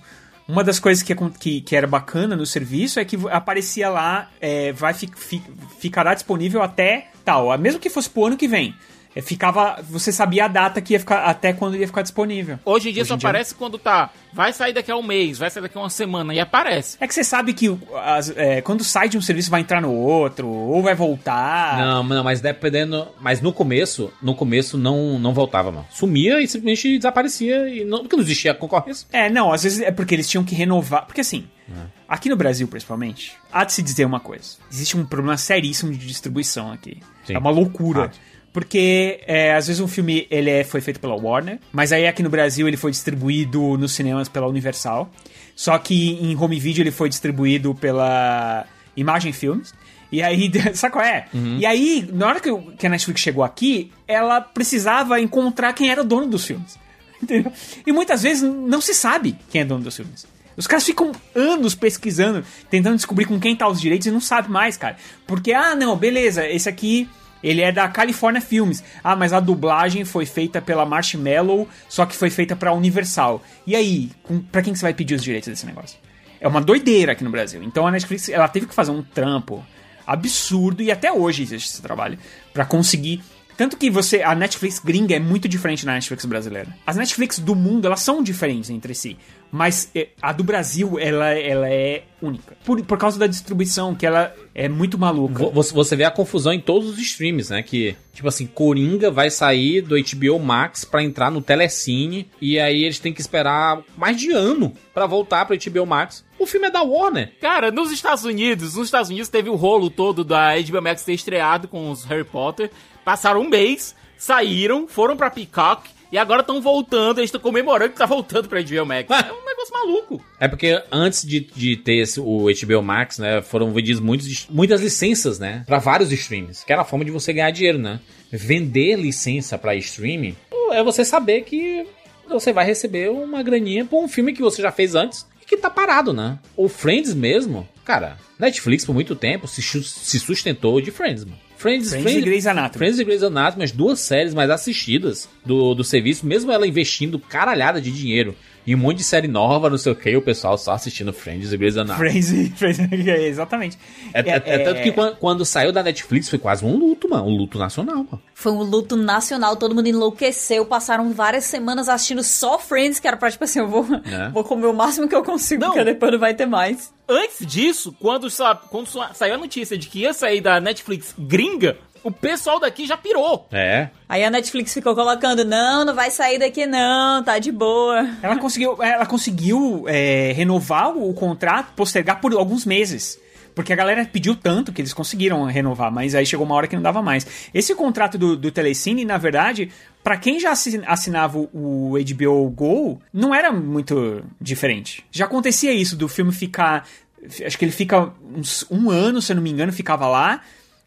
[SPEAKER 8] uma das coisas que, que, que era bacana no serviço é que aparecia lá, é, vai fi, fi- ficará disponível até tal, mesmo que fosse pro ano que vem. É, ficava, você sabia a data que ia ficar, até quando ia ficar disponível.
[SPEAKER 6] Hoje em dia
[SPEAKER 8] Hoje
[SPEAKER 6] só
[SPEAKER 8] em dia-
[SPEAKER 6] aparece quando tá. Vai sair daqui a um mês, vai sair daqui a uma semana e aparece.
[SPEAKER 8] É que você sabe que as- é, quando sai de um serviço vai entrar no outro, ou vai voltar.
[SPEAKER 5] Não, não, mas dependendo. Mas no começo, no começo não, não voltava, mano. Sumia e simplesmente desaparecia. E não, porque não existia concorrência.
[SPEAKER 8] É, não, às vezes é porque eles tinham que renovar. Porque assim, aqui no Brasil, principalmente, há de se dizer uma coisa: existe um problema seríssimo de distribuição aqui.
[SPEAKER 5] Sim.
[SPEAKER 8] É uma loucura.
[SPEAKER 5] Fato.
[SPEAKER 8] Porque é, às vezes um filme ele é- foi feito pela Warner, mas aí aqui no Brasil ele foi distribuído nos cinemas pela Universal. Só que em home video ele foi distribuído pela Imagem Filmes. E aí, sabe qual é? E aí, na hora que, que a Netflix chegou aqui, ela precisava encontrar quem era o dono dos filmes. Entendeu? E muitas vezes não se sabe quem é dono dos filmes. Os caras ficam anos pesquisando, tentando descobrir com quem tá os direitos e não sabe mais, cara. Porque, ah, não, beleza, esse aqui, ele é da California Filmes. Ah, mas a dublagem foi feita pela Marshmallow, só que foi feita pra Universal. E aí, com, pra quem que você vai pedir os direitos desse negócio? É uma doideira aqui no Brasil. Então a Netflix, ela teve que fazer um trampo absurdo, e até hoje existe esse trabalho, pra conseguir tanto que você, a Netflix gringa é muito diferente da Netflix brasileira. As Netflix do mundo, elas são diferentes entre si. Mas eh, a do Brasil, ela, ela é única. Por, por causa da distribuição, que ela é muito maluca.
[SPEAKER 5] Vo- Você, você vê a confusão em todos os streams, né? Que, tipo assim, Coringa vai sair do HBO Max pra entrar no Telecine. E aí eles têm que esperar mais de ano pra voltar pro HBO Max. O filme é da Warner.
[SPEAKER 6] Cara, nos Estados Unidos, nos Estados Unidos teve o rolo todo da HBO Max ter estreado com os Harry Potter. Passaram um mês, saíram, foram pra Peacock e agora estão voltando. Eles estão comemorando que tá voltando pra HBO Max. É um negócio maluco.
[SPEAKER 5] É porque antes de, de ter esse- o HBO Max, né, foram vendidas muitos, muitas licenças, né, Pra vários streams, que era a forma de você ganhar dinheiro, né? Vender licença pra streaming é você saber que você vai receber uma graninha por um filme que você já fez antes e que tá parado, né? O Friends mesmo, cara, Netflix por muito tempo se, se sustentou de Friends, mano. Friends,
[SPEAKER 8] Friends e Grey's Anatomy.
[SPEAKER 5] Friends e Grey's Anatomy, as duas séries mais assistidas do, do serviço, mesmo ela investindo caralhada de dinheiro em um monte de série nova, não sei o que, o pessoal só assistindo Friends e Grey's Anatomy.
[SPEAKER 8] Friends, e- Friends, é, exatamente.
[SPEAKER 5] É, é- é tanto que quando, quando saiu da Netflix foi quase um luto, mano. Um luto nacional, mano.
[SPEAKER 7] Foi um luto nacional, todo mundo enlouqueceu, passaram várias semanas assistindo só Friends, que era pra, tipo assim, eu vou,
[SPEAKER 5] É.
[SPEAKER 7] vou comer o máximo que eu consigo,
[SPEAKER 6] Não.
[SPEAKER 7] porque depois não vai ter mais.
[SPEAKER 6] Antes disso, quando, sa- quando sa- saiu a notícia de que ia sair da Netflix gringa, O pessoal daqui já pirou.
[SPEAKER 5] É.
[SPEAKER 7] Aí a Netflix ficou colocando, não, não vai sair daqui não, tá de boa.
[SPEAKER 8] Ela conseguiu, ela conseguiu é, renovar o, contrato, postergar por alguns meses. Porque a galera pediu tanto que eles conseguiram renovar, mas aí chegou uma hora que não dava mais. Esse contrato do, do Telecine, na verdade, pra quem já assin- assinava o o HBO Go, não era muito diferente. Já acontecia isso do filme ficar. Acho que ele fica uns, um ano, se eu não me engano, ficava lá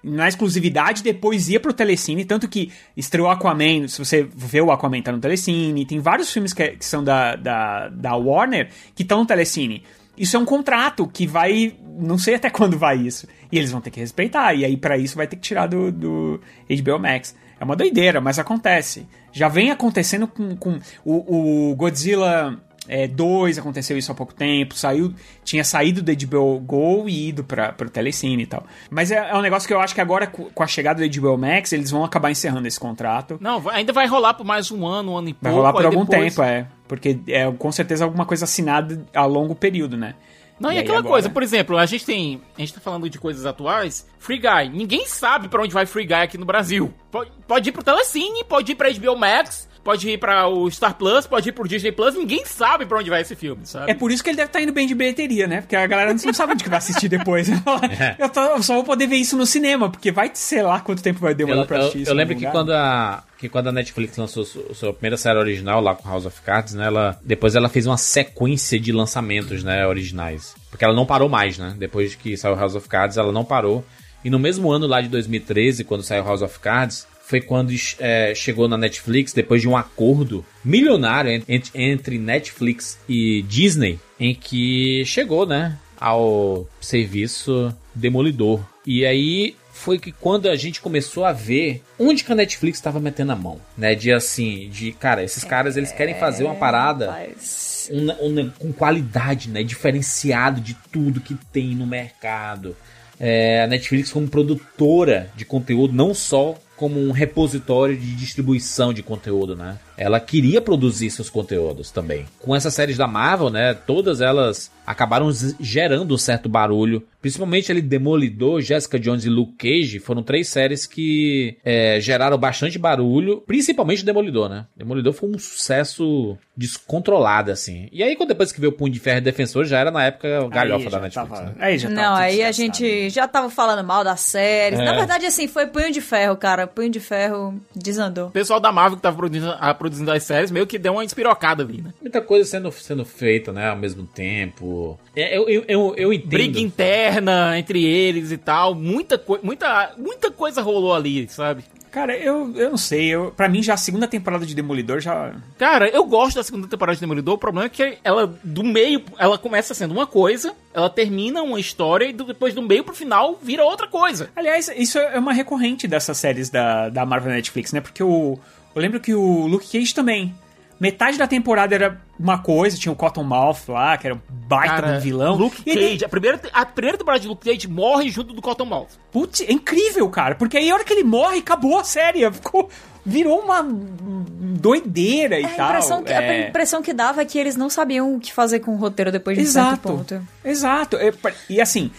[SPEAKER 8] na exclusividade, depois ia pro Telecine, tanto que estreou Aquaman, se você vê o Aquaman tá no Telecine, tem vários filmes que, que são da, da, da Warner que estão no Telecine. Isso é um contrato que vai, não sei até quando vai isso, e eles vão ter que respeitar, e aí pra isso vai ter que tirar do, do HBO Max. É uma doideira, mas acontece. Já vem acontecendo com, com o, o Godzilla é, 2 aconteceu isso há pouco tempo, saiu, tinha saído do HBO Go e ido pra, pro Telecine e tal. Mas é, é um negócio que eu acho que agora, co- com a chegada do HBO Max, eles vão acabar encerrando esse contrato.
[SPEAKER 6] Não, ainda vai rolar por mais um ano, um ano e pouco.
[SPEAKER 8] Vai rolar por algum
[SPEAKER 6] depois-
[SPEAKER 8] tempo, é. Porque é com certeza alguma coisa assinada a longo período, né?
[SPEAKER 6] Não, e,
[SPEAKER 8] E
[SPEAKER 6] aquela
[SPEAKER 8] agora?
[SPEAKER 6] coisa, por exemplo, a gente tem. A gente tá falando de coisas atuais. Free Guy. Ninguém sabe pra onde vai Free Guy aqui no Brasil. Pode, pode ir pro Telecine, pode ir pra HBO Max, pode ir pra o Star Plus, pode ir pro Disney Plus. Ninguém sabe pra onde vai esse filme, sabe?
[SPEAKER 8] É por isso que ele deve estar indo bem de bilheteria, né? Porque a galera não sabe onde que vai assistir depois. eu, tô- eu só vou poder ver isso no cinema, porque vai, sei lá, quanto tempo vai demorar
[SPEAKER 5] Eu,
[SPEAKER 8] pra
[SPEAKER 5] eu-
[SPEAKER 8] assistir isso.
[SPEAKER 5] eu
[SPEAKER 8] em
[SPEAKER 5] lembro que quando, a, que quando a Netflix lançou su- sua primeira série original lá com House of Cards, né? Ela, depois ela fez uma sequência de lançamentos, né? Originais. Porque ela não parou mais, né? Depois que saiu House of Cards, ela não parou. E no mesmo ano lá de 2013, quando saiu House of Cards, foi quando é, chegou na Netflix, depois de um acordo milionário en- entre, entre Netflix e Disney, em que chegou, né? Ao serviço Demolidor. E aí foi que quando a gente começou a ver onde que a Netflix estava metendo a mão, né? De assim, de cara, esses caras eles querem fazer uma parada
[SPEAKER 7] Mas...
[SPEAKER 5] um, um- com qualidade, né? Diferenciado de tudo que tem no mercado. É, a Netflix como produtora de conteúdo, não só como um repositório de distribuição de conteúdo, né? Ela queria produzir seus conteúdos também. Com essas séries da Marvel, né? Todas elas acabaram gerando um certo barulho. Principalmente ali Demolidor, Jessica Jones e Luke Cage foram três séries que é, geraram bastante barulho. Principalmente Demolidor, né? Demolidor foi um sucesso descontrolado, assim. E aí, quando depois que veio o Punho de Ferro e Defensor, já era na época galhofa
[SPEAKER 8] Aí
[SPEAKER 5] da Netflix.
[SPEAKER 8] tava-
[SPEAKER 5] né?
[SPEAKER 8] aí já tava
[SPEAKER 7] Não, aí a gente já tava falando mal das séries.
[SPEAKER 5] É.
[SPEAKER 7] Na verdade, assim, foi punho de ferro, cara. Punho de ferro desandou.
[SPEAKER 6] O pessoal da Marvel que tava produzindo, a, produzindo as séries meio que deu uma espirocada ali, né?
[SPEAKER 5] Muita coisa sendo, sendo feita, né, ao mesmo tempo. É, eu, eu, eu, eu entendo.
[SPEAKER 6] Briga interna entre eles e tal. Muita, muita, muita coisa rolou ali, sabe?
[SPEAKER 8] Cara, eu, eu não sei. Eu, pra mim, já a segunda temporada de Demolidor já.
[SPEAKER 6] Cara, eu gosto da segunda temporada de Demolidor. O problema é que ela, do meio, ela começa sendo uma coisa, ela termina uma história e do- depois do meio pro final vira outra coisa.
[SPEAKER 8] Aliás, isso é uma recorrente dessas séries da, da Marvel Netflix, né? Porque o, eu lembro que o Luke Cage também. Metade da temporada era uma coisa, tinha o Cottonmouth lá, que era um baita
[SPEAKER 6] Cara,
[SPEAKER 8] do vilão.
[SPEAKER 6] Luke
[SPEAKER 8] E ele-
[SPEAKER 6] Cage, a primeira, a primeira temporada de Luke Cage morre junto do Cottonmouth.
[SPEAKER 8] Putz, é incrível, cara. Porque aí a hora que ele morre, acabou a série. Ficou, virou uma doideira e
[SPEAKER 7] É, a,
[SPEAKER 8] tal.
[SPEAKER 7] impressão que, a
[SPEAKER 8] é.
[SPEAKER 7] impressão que dava é que eles não sabiam o que fazer com o roteiro depois de um certo
[SPEAKER 8] Exato.
[SPEAKER 7] ponto.
[SPEAKER 8] Exato. É, E assim,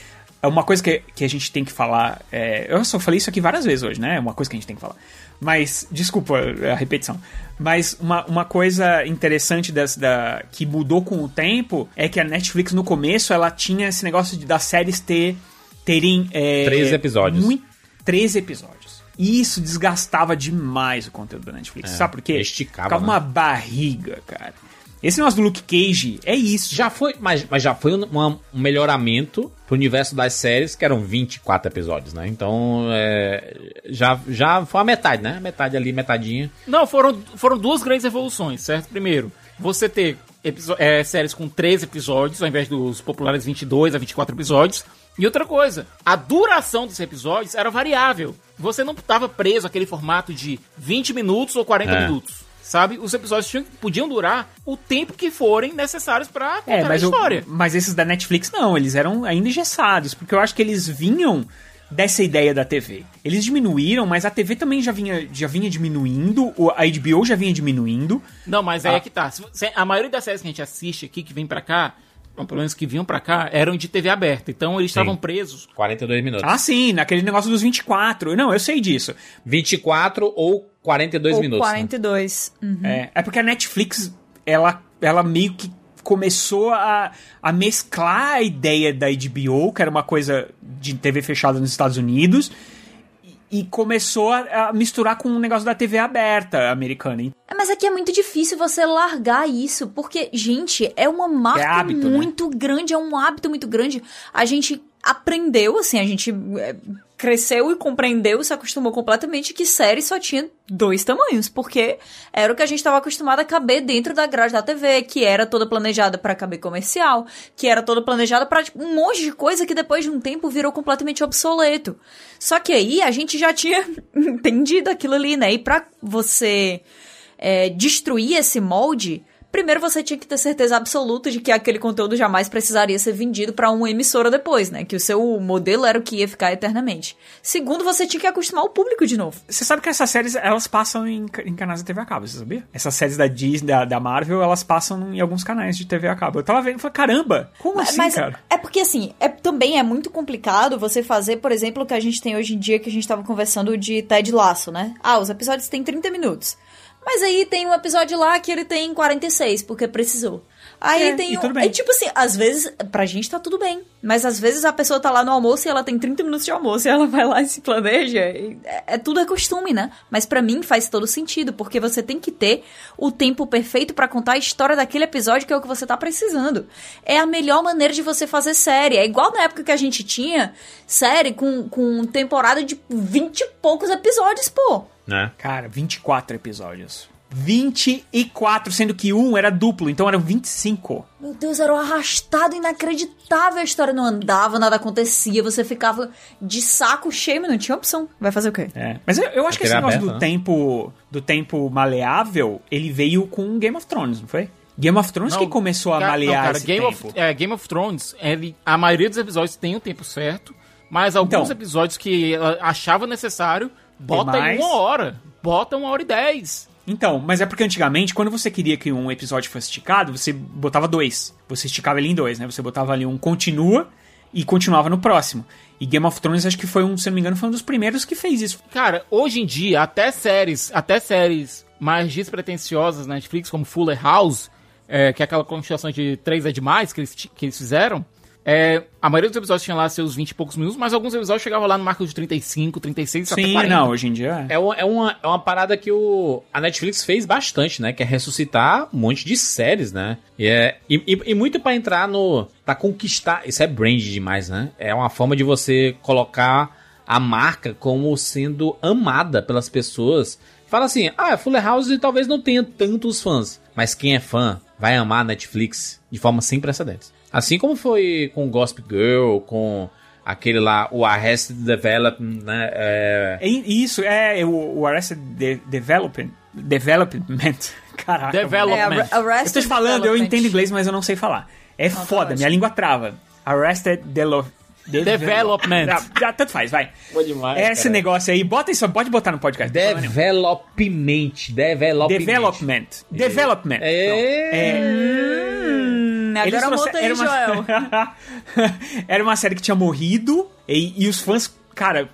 [SPEAKER 8] é uma coisa que, que a gente tem que falar. é, eu só falei isso aqui várias vezes hoje, né? É uma coisa que a gente tem que falar. Mas, desculpa a repetição. Mas uma, uma coisa interessante dessa, da, que mudou com o tempo é que a Netflix no começo ela tinha esse negócio de, das séries ter, terem. É,
[SPEAKER 5] 13 episódios.
[SPEAKER 8] Muito, 13 episódios. E isso desgastava demais o conteúdo da Netflix. Sabe por quê?
[SPEAKER 5] esticava,
[SPEAKER 8] Ficava
[SPEAKER 5] né?
[SPEAKER 8] uma barriga, cara. Esse negócio do Luke Cage é isso.
[SPEAKER 5] Já foi, mas, mas já foi um, um melhoramento pro universo das séries, que eram 24 episódios, né? Então, é, já, já foi a metade, né? Metade ali, metadinha.
[SPEAKER 6] Não, foram, foram duas grandes evoluções, certo? Primeiro, você ter é, séries com 13 episódios, ao invés dos populares 22 a 24 episódios. E outra coisa, a duração dos episódios era variável. Você não estava preso àquele formato de 20 minutos ou 40
[SPEAKER 5] É.
[SPEAKER 6] minutos. Sabe? Os episódios tinham- podiam durar o tempo que forem necessários pra contar
[SPEAKER 8] É,
[SPEAKER 6] a
[SPEAKER 8] o-
[SPEAKER 6] história.
[SPEAKER 8] mas esses da Netflix não, eles eram ainda engessados, porque eu acho que eles vinham dessa ideia da TV. Eles diminuíram, mas a TV também já vinha, já vinha diminuindo, o- a HBO já vinha diminuindo.
[SPEAKER 6] Não, mas aí
[SPEAKER 8] Ah.
[SPEAKER 6] é que tá. A maioria das séries que a gente assiste aqui, que vem pra cá, pelo menos que vinham pra cá, eram de TV aberta. Então eles estavam presos.
[SPEAKER 5] 42 minutos.
[SPEAKER 8] Ah, sim, naquele negócio dos 24. Não, eu sei disso.
[SPEAKER 5] 24 ou 42
[SPEAKER 7] Ou
[SPEAKER 5] minutos. né?
[SPEAKER 7] 42. Uhum.
[SPEAKER 8] É, é porque a Netflix, ela, ela meio que começou a, a mesclar a ideia da HBO, que era uma coisa de TV fechada nos Estados Unidos, e, começou a, misturar com o negócio da TV aberta americana.
[SPEAKER 7] É, Mas aqui é muito difícil você largar isso, porque, gente, é uma marca
[SPEAKER 8] hábito, né?
[SPEAKER 7] muito grande, é um hábito muito grande. A gente aprendeu, assim, a gente é, cresceu e compreendeu, se acostumou completamente que série só tinha dois tamanhos, porque era o que a gente estava acostumado a caber dentro da grade da TV, que era toda planejada para caber comercial, que era toda planejada para um monte de coisa que depois de um tempo virou completamente obsoleto. Só que aí a gente já tinha entendido aquilo ali, né? E pra você é, destruir esse molde, primeiro você tinha que ter certeza absoluta de que aquele conteúdo jamais precisaria ser vendido para uma emissora depois, né? Que o seu modelo era o que ia ficar eternamente. Segundo, você tinha que acostumar o público de novo.
[SPEAKER 8] Você sabe que essas séries, elas passam em, em canais da TV a cabo, você sabia? Essas séries da Disney, da, da Marvel, elas passam em alguns canais de TV a cabo. Eu tava vendo e falei, caramba, como assim,
[SPEAKER 7] Mas
[SPEAKER 8] cara?
[SPEAKER 7] é porque assim, é, também é muito complicado você fazer, por exemplo, o que a gente tem hoje em dia, que a gente tava conversando de Ted Laço, né? Ah, os episódios têm 30 minutos. Mas aí tem um episódio lá que ele tem 46, porque precisou. Aí
[SPEAKER 8] É,
[SPEAKER 7] tem
[SPEAKER 8] e
[SPEAKER 7] um.
[SPEAKER 8] tudo bem.
[SPEAKER 7] É tipo assim, às vezes, pra gente tá tudo bem. Mas às vezes a pessoa tá lá no almoço e ela tem 30 minutos de almoço e ela vai lá e se planeja. e é, é tudo é costume, né? Mas pra mim faz todo sentido, porque você tem que ter o tempo perfeito pra contar a história daquele episódio que é o que você tá precisando. É a melhor maneira de você fazer série. É igual na época que a gente tinha série com, com temporada de 20 e poucos episódios, pô.
[SPEAKER 5] Né?
[SPEAKER 8] Cara, 24 episódios. 24, sendo que um era duplo, então eram 25.
[SPEAKER 7] Meu Deus, era um arrastado inacreditável. A história não andava, nada acontecia. Você ficava de saco cheio, mas não tinha opção. Vai fazer o quê?
[SPEAKER 8] É. Mas eu, eu acho que esse negócio
[SPEAKER 5] aberto,
[SPEAKER 8] do
[SPEAKER 5] né?
[SPEAKER 8] tempo do tempo maleável, ele veio com Game of Thrones, não foi? Game of Thrones que começou a malear
[SPEAKER 6] não, cara,
[SPEAKER 8] esse
[SPEAKER 6] Game
[SPEAKER 8] tempo.
[SPEAKER 6] Of, é, Game of Thrones, ele, a maioria dos episódios tem o tempo certo, mas alguns
[SPEAKER 8] Então.
[SPEAKER 6] episódios que ela achava necessário, bota em uma hora. Bota uma hora e dez.
[SPEAKER 8] Então, mas é porque antigamente, quando você queria que um episódio fosse esticado, você botava dois. Você esticava ele em dois, né? Você botava ali um continua e continuava no próximo. E Game of Thrones, acho que foi um, se não me engano, foi um dos primeiros que fez isso.
[SPEAKER 6] Cara, hoje em dia, até séries, até séries mais despretensiosas na Netflix, como Fuller House, é, que é aquela continuação de 3 é demais que eles, que eles fizeram, é, a maioria dos episódios tinha lá seus 20 e poucos minutos, mas alguns episódios chegavam lá no marco de 35, 36, até
[SPEAKER 8] Sim,
[SPEAKER 6] 40.
[SPEAKER 8] não, hoje em dia é.
[SPEAKER 5] É uma, é, uma, é uma parada que o, a Netflix fez bastante, né? Que é ressuscitar um monte de séries, né? E, é, e, e- e muito pra entrar no. pra conquistar. Isso é brand demais, né? É uma forma de você colocar a marca como sendo amada pelas pessoas. Fala assim, ah, Fuller House talvez não tenha tantos fãs, mas quem é fã vai amar a Netflix de forma sem precedentes. Assim como foi com Gossip Girl, com aquele lá, o Arrested Development, né? É,
[SPEAKER 8] É isso, é o, o Arrested De- Development. Development. Caraca.
[SPEAKER 6] Development.
[SPEAKER 7] É, Arrested
[SPEAKER 8] Eu tô te falando, eu
[SPEAKER 7] Development.
[SPEAKER 8] entendo inglês, mas eu não sei falar. É foda,
[SPEAKER 7] tá
[SPEAKER 8] minha língua trava. Arrested Delo...
[SPEAKER 6] Development.
[SPEAKER 8] Já, já, tanto faz, vai.
[SPEAKER 5] Boa demais,
[SPEAKER 8] Esse
[SPEAKER 5] cara.
[SPEAKER 8] negócio aí, bota isso, pode botar no podcast. não.
[SPEAKER 5] Development. Development.
[SPEAKER 8] Development. Development.
[SPEAKER 5] É.
[SPEAKER 7] Hum,
[SPEAKER 8] Eles
[SPEAKER 7] agora
[SPEAKER 8] trouxe-
[SPEAKER 7] monta aí,
[SPEAKER 8] era uma-
[SPEAKER 7] Joel.
[SPEAKER 8] era uma série que tinha morrido e, e os fãs, cara,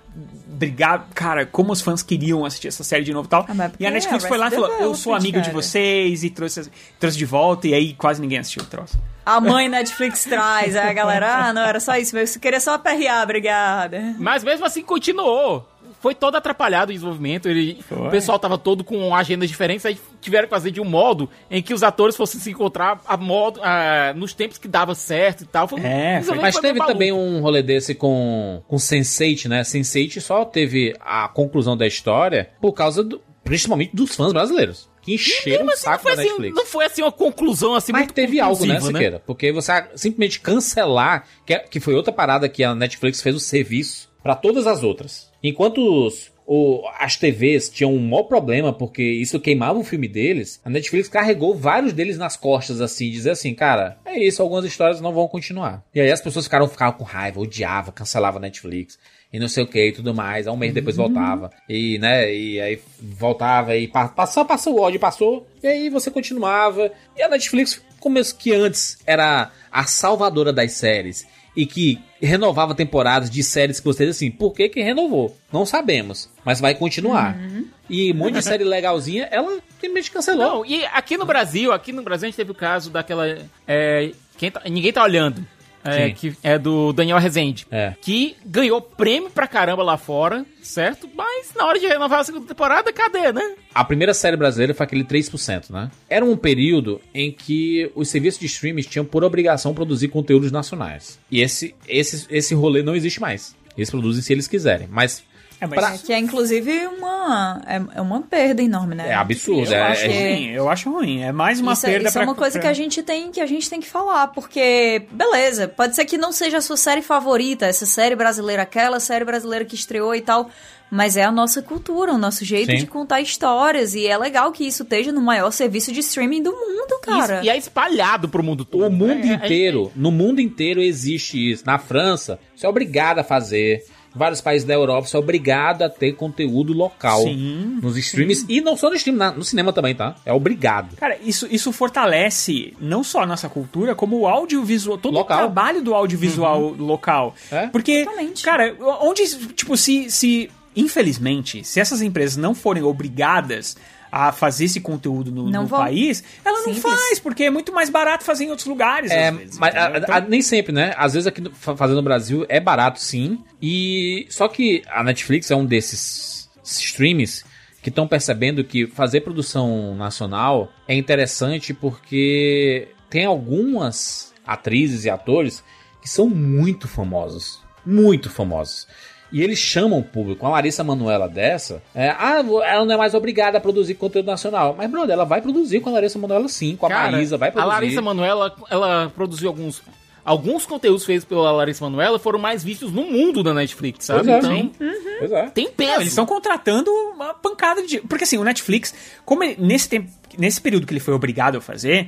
[SPEAKER 8] brigar, cara, como os fãs queriam assistir essa série de novo e tal.
[SPEAKER 7] Ah,
[SPEAKER 8] e a Netflix
[SPEAKER 7] é
[SPEAKER 8] foi lá e falou: Eu sou amigo de
[SPEAKER 7] cara.
[SPEAKER 8] vocês e trouxe, trouxe de volta. E aí quase ninguém assistiu o troço.
[SPEAKER 7] A mãe Netflix traz, aí a galera, ah, não, era só isso, eu queria só aperrear, obrigada.
[SPEAKER 6] Mas mesmo assim continuou. Foi todo atrapalhado o desenvolvimento. Ele,
[SPEAKER 8] Foi.
[SPEAKER 6] o pessoal tava todo com agendas diferentes. Aí tiveram que fazer de um modo em que os atores fossem se encontrar a modo, ah, nos tempos que dava certo e tal. Foi,
[SPEAKER 8] É, foi.
[SPEAKER 5] Mas teve também um rolê desse com, com Sense8, né? Sense8 só teve a conclusão da história por causa, do, principalmente dos fãs brasileiros. Que encheram o
[SPEAKER 6] não
[SPEAKER 5] saco
[SPEAKER 6] foi,
[SPEAKER 5] da
[SPEAKER 6] assim,
[SPEAKER 5] Netflix.
[SPEAKER 6] não foi assim uma conclusão assim
[SPEAKER 5] Mas
[SPEAKER 6] muito
[SPEAKER 5] teve algo, né,
[SPEAKER 6] conclusiva,
[SPEAKER 5] Siqueira? Porque você simplesmente cancelar, que, é- que foi outra parada que a Netflix fez o serviço pra todas as outras. Enquanto os, o- as TVs tinham um maior problema porque isso queimava o filme deles, a Netflix carregou vários deles nas costas, assim, dizer assim, cara, é isso, algumas histórias não vão continuar. E aí as pessoas ficaram, ficavam com raiva, odiava, cancelava a Netflix. E não sei o que e tudo mais. Aí um mês depois voltava. E, né, e aí voltava e pa- passou, passou o ódio, passou. E aí você continuava. E a Netflix como que antes era a salvadora das séries e que renovava temporadas de séries que você diz assim, por que que renovou? Não sabemos, mas vai continuar.
[SPEAKER 7] Uhum.
[SPEAKER 5] E um monte de série legalzinha, ela simplesmente cancelou.
[SPEAKER 6] Não, e aqui no Brasil, aqui no Brasil a gente teve o caso daquela. é, tá- ninguém tá olhando. É, que é do Daniel Rezende.
[SPEAKER 5] É.
[SPEAKER 6] Que ganhou prêmio pra caramba lá fora, certo? Mas na hora de renovar a segunda temporada, cadê, né?
[SPEAKER 5] A primeira série brasileira foi aquele 3%, né? Era um período em que os serviços de streaming tinham por obrigação produzir conteúdos nacionais. E esse, esse, esse rolê não existe mais. Eles produzem se eles quiserem. Mas
[SPEAKER 8] É, mas
[SPEAKER 5] Pra-
[SPEAKER 7] Que é inclusive uma, é, é uma perda enorme, né?
[SPEAKER 5] é absurdo.
[SPEAKER 8] eu
[SPEAKER 5] é-
[SPEAKER 8] acho
[SPEAKER 5] é-
[SPEAKER 8] ruim, eu acho ruim. É mais uma
[SPEAKER 7] isso, é-
[SPEAKER 8] perda
[SPEAKER 7] isso é
[SPEAKER 8] pra-
[SPEAKER 7] uma coisa
[SPEAKER 8] pra-
[SPEAKER 7] que a gente tem que a gente tem que falar, porque beleza, pode ser que não seja a sua série favorita, essa série brasileira aquela série brasileira que estreou e tal, mas é a nossa cultura, o nosso jeito
[SPEAKER 5] Sim.
[SPEAKER 7] de contar histórias e é legal que isso esteja no maior serviço de streaming do mundo, cara.
[SPEAKER 6] Isso- e é espalhado pro mundo todo.
[SPEAKER 5] O mundo
[SPEAKER 6] É- é-
[SPEAKER 5] inteiro, no mundo inteiro existe isso. Na França, você é obrigado a fazer. Vários países da Europa, você é obrigado a ter conteúdo local
[SPEAKER 8] Sim,
[SPEAKER 5] nos streams. E não só no stream, na- no cinema também, tá? É obrigado.
[SPEAKER 8] Cara, isso, isso fortalece não só a nossa cultura, como o audiovisual, todo
[SPEAKER 5] Local.
[SPEAKER 8] o trabalho do audiovisual local.
[SPEAKER 5] É?
[SPEAKER 8] Porque,
[SPEAKER 7] Totalmente.
[SPEAKER 8] cara, onde, tipo, se, se, infelizmente, se essas empresas não forem obrigadas a fazer esse conteúdo no,
[SPEAKER 7] Não
[SPEAKER 8] no país, ela não
[SPEAKER 7] Simples.
[SPEAKER 8] faz, porque é muito mais barato fazer em outros lugares.
[SPEAKER 5] É,
[SPEAKER 8] às vezes,
[SPEAKER 5] mas a-
[SPEAKER 8] entendeu?
[SPEAKER 5] a-
[SPEAKER 8] Então-
[SPEAKER 5] nem sempre, né? Às vezes aqui no- fa- fazendo no Brasil é barato, sim. E só que a Netflix é um desses streams que estão percebendo que fazer produção nacional é interessante porque tem algumas atrizes e atores que são muito famosos, muito famosos. E eles chamam o público. A Larissa Manoela dessa, é, ah, ela não é mais obrigada a produzir conteúdo nacional. Mas, brother, ela vai produzir com a Larissa Manoela sim, com a
[SPEAKER 6] Cara,
[SPEAKER 5] Maísa, vai
[SPEAKER 6] A
[SPEAKER 5] produzir.
[SPEAKER 6] Larissa Manoela, ela produziu alguns. Alguns conteúdos feitos pela Larissa Manoela foram mais vistos no mundo da Netflix, sabe?
[SPEAKER 5] Pois é,
[SPEAKER 6] então,
[SPEAKER 5] sim. Pois é.
[SPEAKER 6] tem peso.
[SPEAKER 8] Não, eles estão contratando uma pancada de. Porque assim, o Netflix, como ele- nesse tempo, nesse período que ele foi obrigado a fazer,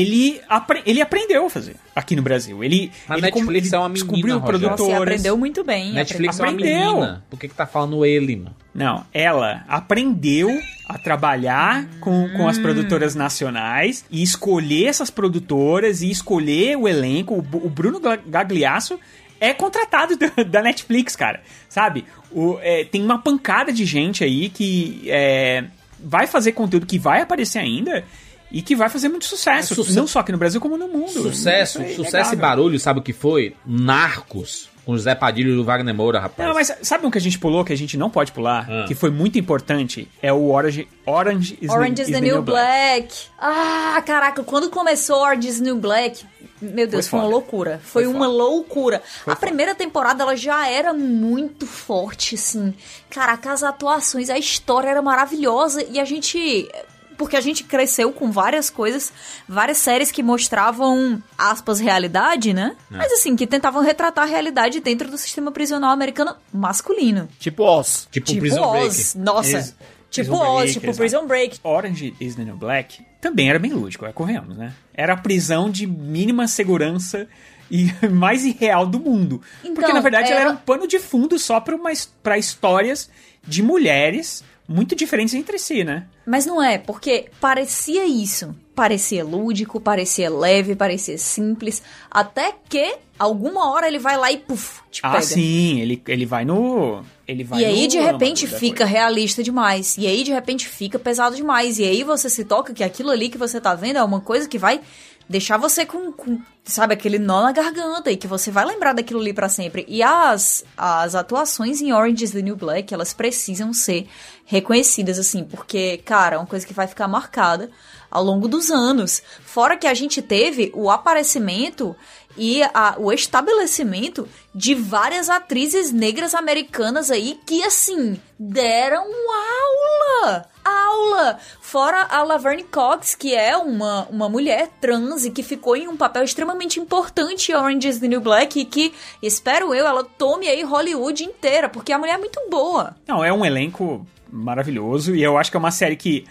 [SPEAKER 8] ele, apre- ele aprendeu a fazer aqui no Brasil. Ele,
[SPEAKER 5] A
[SPEAKER 8] ele,
[SPEAKER 5] Netflix
[SPEAKER 8] ele
[SPEAKER 5] é uma menina,
[SPEAKER 8] descobriu produtores.
[SPEAKER 7] aprendeu muito bem.
[SPEAKER 5] Netflix é uma
[SPEAKER 8] Aprendeu.
[SPEAKER 5] menina. Por que, que tá falando ele, mano?
[SPEAKER 8] Não, ela aprendeu a trabalhar com, com as produtoras nacionais e escolher essas produtoras e escolher o elenco. O, o Bruno Gagliasso é contratado da, da Netflix, cara. Sabe? O, é, tem uma pancada de gente aí que é, vai fazer conteúdo que vai aparecer ainda e que vai fazer muito sucesso.
[SPEAKER 5] É sucesso.
[SPEAKER 8] Não só aqui no Brasil, como no mundo.
[SPEAKER 5] Sucesso,
[SPEAKER 8] Isso é
[SPEAKER 5] sucesso e barulho, sabe o que foi? Narcos, com o Zé Padilha e o Wagner Moura, rapaz.
[SPEAKER 8] Não, mas sabe um que a gente pulou que a gente não pode pular?
[SPEAKER 5] Ah.
[SPEAKER 8] Que foi muito importante? É o Orange, Orange is,
[SPEAKER 7] Orange
[SPEAKER 8] the,
[SPEAKER 7] is the New Black. Ah, caraca, quando começou Orange is the New Black, meu Deus,
[SPEAKER 8] Foi
[SPEAKER 7] foi, uma loucura. Foi,
[SPEAKER 8] Foi
[SPEAKER 7] uma
[SPEAKER 8] foda.
[SPEAKER 7] loucura. a primeira temporada, ela já era muito forte, assim. Caraca, as atuações, a história era maravilhosa e a gente... Porque a gente cresceu com várias coisas, várias séries que mostravam, aspas, realidade, né? Mas assim, que tentavam retratar a realidade dentro do sistema prisional americano masculino.
[SPEAKER 6] Tipo Oz.
[SPEAKER 5] tipo,
[SPEAKER 7] Tipo
[SPEAKER 5] Prison
[SPEAKER 7] Oz,
[SPEAKER 5] Break.
[SPEAKER 7] nossa.
[SPEAKER 8] Ex-
[SPEAKER 7] tipo
[SPEAKER 8] Prison
[SPEAKER 7] Oz,
[SPEAKER 8] Break,
[SPEAKER 7] tipo
[SPEAKER 8] exato.
[SPEAKER 7] Prison Break.
[SPEAKER 8] Orange is the New Black também era bem lúdico, é, corremos, né? Era a prisão de mínima segurança e mais irreal do mundo.
[SPEAKER 7] Então,
[SPEAKER 8] Porque, na verdade, ela
[SPEAKER 7] era-
[SPEAKER 8] era um pano de fundo só para pra histórias de mulheres muito diferentes entre si, né?
[SPEAKER 7] Mas não é, porque parecia isso. Parecia lúdico, parecia leve, parecia simples. Até que alguma hora ele vai lá e puf, te
[SPEAKER 8] Ah,
[SPEAKER 7] pega.
[SPEAKER 8] sim, ele, ele vai no... Ele vai
[SPEAKER 7] E aí,
[SPEAKER 8] no
[SPEAKER 7] de repente, fica realista demais. E aí, de repente, fica pesado demais. E aí você se toca que aquilo ali que você tá vendo é uma coisa que vai deixar você com, com, sabe, aquele nó na garganta e que você vai lembrar daquilo ali pra sempre. E as, as atuações em Orange is the New Black, elas precisam ser reconhecidas, assim, porque, cara, é uma coisa que vai ficar marcada ao longo dos anos. Fora que a gente teve o aparecimento e a- o estabelecimento de várias atrizes negras americanas aí que, assim, deram aula! Aula! Fora a Laverne Cox, que é uma, uma mulher trans e que ficou em um papel extremamente importante em Orange is the New Black e que, espero eu, ela tome aí Hollywood inteira, porque a mulher é muito boa.
[SPEAKER 8] Não, é um elenco maravilhoso e eu acho que é uma série que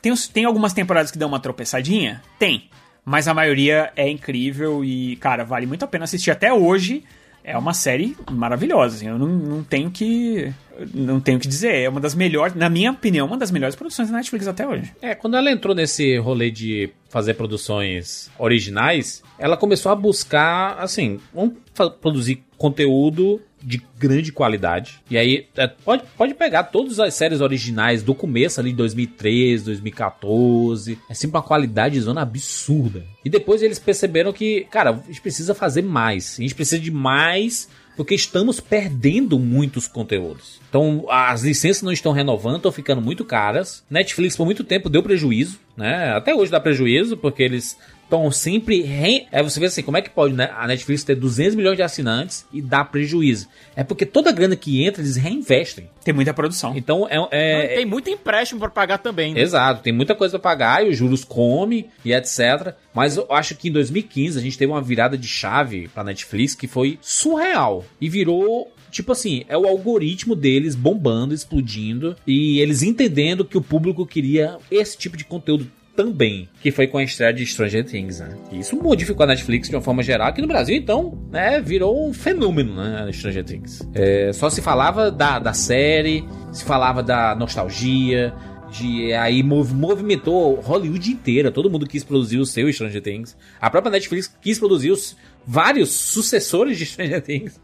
[SPEAKER 8] tem, tem algumas temporadas que dão uma tropeçadinha? Tem. Mas a maioria é incrível e, cara, vale muito a pena assistir até hoje. é uma série maravilhosa, assim, eu não, não tenho que não tenho que dizer, é uma das melhores, na minha opinião, uma das melhores produções da Netflix até hoje.
[SPEAKER 5] É, quando ela entrou nesse rolê de fazer produções originais, ela começou a buscar, assim, vamos produzir conteúdo de grande qualidade. E aí, é, pode, pode pegar todas as séries originais do começo ali, 2013, 2014. É sempre uma qualidade zona absurda. E depois eles perceberam que, cara, a gente precisa fazer mais. A gente precisa de mais porque estamos perdendo muitos conteúdos. Então, as licenças não estão renovando, estão ficando muito caras. Netflix, por muito tempo, deu prejuízo, né? Até hoje dá prejuízo, porque eles estão sempre. Re... É, você vê assim, como é que pode né? a Netflix ter 200 milhões de assinantes e dar prejuízo? É porque toda a grana que entra, eles reinvestem.
[SPEAKER 8] Tem muita produção.
[SPEAKER 5] Então, é. é...
[SPEAKER 6] Tem muito empréstimo para pagar também.
[SPEAKER 5] Né? Exato, tem muita coisa para pagar e os juros come e etc. Mas eu acho que em 2015 a gente teve uma virada de chave pra Netflix que foi surreal. E virou tipo assim, é o algoritmo deles bombando, explodindo e eles entendendo que o público queria esse tipo de conteúdo também, que foi com a estreia de Stranger Things, né? Isso modificou a Netflix de uma forma geral, aqui no Brasil, então, né, virou um fenômeno, né, Stranger Things. É, só se falava da, da série, se falava da nostalgia, de aí mov, movimentou Hollywood inteira, todo mundo quis produzir o seu Stranger Things. A própria Netflix quis produzir os vários sucessores de Stranger Things.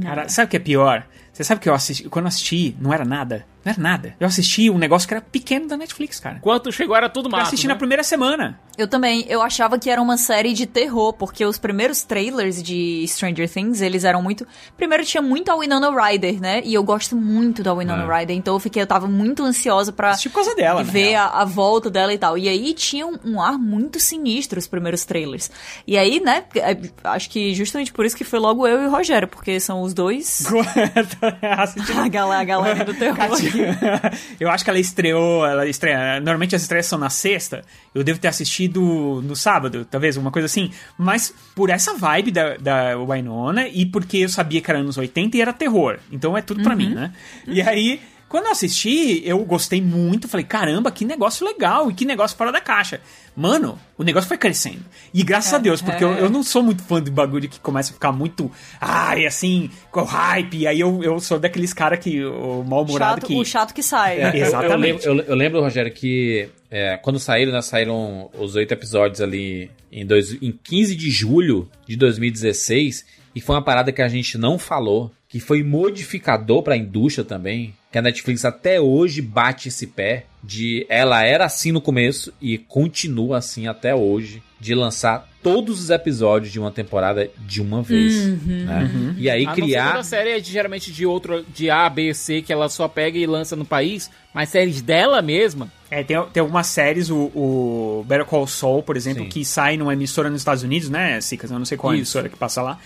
[SPEAKER 8] Cara, sabe o que é pior? Você sabe que eu assisti, quando eu assisti, não era nada. Não era nada. Eu assisti um negócio que era pequeno da Netflix, cara.
[SPEAKER 6] Quando chegou era tudo mato.
[SPEAKER 8] Eu assisti
[SPEAKER 6] né?
[SPEAKER 8] na primeira semana.
[SPEAKER 7] Eu também. Eu achava que era uma série de terror, porque os primeiros trailers de Stranger Things, eles eram muito... Primeiro tinha muito a Winona Ryder, né? E eu gosto muito da Winona é. Ryder, então eu fiquei... Eu tava muito ansiosa pra...
[SPEAKER 8] Assistir por causa dela,
[SPEAKER 7] Ver a, a, volta dela e tal. E aí tinha um, um, ar muito sinistro os primeiros trailers. E aí, né, é, acho que justamente por isso que foi logo eu e o Rogério, porque são os dois... a, galera, a galera do terror.
[SPEAKER 8] eu acho que ela estreou, ela estreia. Normalmente as estreias são na sexta. Eu devo ter assistido no sábado, talvez, uma coisa assim. Mas por essa vibe da, da Winona e porque eu sabia que era anos 80 e era terror. Então é tudo uhum. pra mim, né? E aí. Quando eu assisti, eu gostei muito. Falei, caramba, que negócio legal e que negócio fora da caixa. Mano, o negócio foi crescendo. E graças é, a Deus, porque é. eu, eu, não sou muito fã de bagulho que começa a ficar muito. Ai, assim, com hype. E aí eu, eu sou daqueles cara que. O mal-humorado que.
[SPEAKER 7] O chato que sai.
[SPEAKER 5] É, exatamente. Eu, eu, lembro, eu, lembro, Rogério, que é, quando saíram, né, saíram os oito episódios ali em, dois, em 15 de julho de 2016. E foi uma parada que a gente não falou, que foi modificador para a indústria também, que a Netflix até hoje bate esse pé de ela era assim no começo e continua assim até hoje de lançar todos os episódios de uma temporada de uma vez, uhum, né? Uhum. E aí a criar
[SPEAKER 6] a série é de, geralmente de outro de A, B, C que ela só pega e lança no país, mas séries dela mesma.
[SPEAKER 8] É, tem, tem algumas séries, o, o Better Call Saul, por exemplo, Sim. que sai numa emissora nos Estados Unidos, né, Cicas? Eu não sei qual é a emissora que passa lá.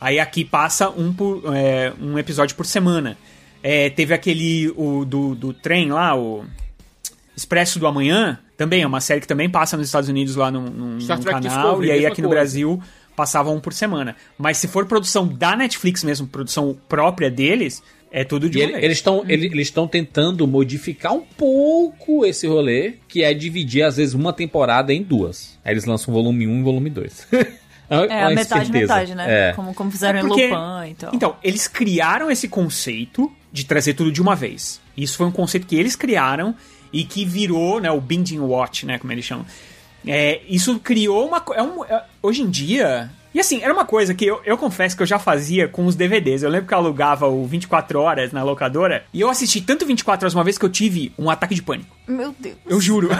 [SPEAKER 8] Aí aqui passa um, por, é, um episódio por semana. É, teve aquele o, do, do trem lá, o Expresso do Amanhã, também é uma série que também passa nos Estados Unidos lá num, num, num canal. E aí aqui no Brasil passava um por semana. Mas se for produção da Netflix mesmo, produção própria deles, é tudo de
[SPEAKER 5] ele, Eles estão eles, eles tentando modificar um pouco esse rolê, que é dividir às vezes uma temporada em duas. Aí eles lançam volume 1 e volume 2.
[SPEAKER 7] É, a metade, metade, né? É. Como, como fizeram é porque, em Lupin e tal.
[SPEAKER 8] Então, eles criaram esse conceito de trazer tudo de uma vez. Isso foi um conceito que eles criaram e que virou, né, o binging watch, né, como eles chamam. É, isso criou uma... É um, é, hoje em dia, e assim, era uma coisa que eu, eu confesso que eu já fazia com os DVDs. Eu lembro que eu alugava o 24 horas na locadora e eu assisti tanto 24 horas uma vez que eu tive um ataque de pânico.
[SPEAKER 7] Meu Deus.
[SPEAKER 8] Eu juro.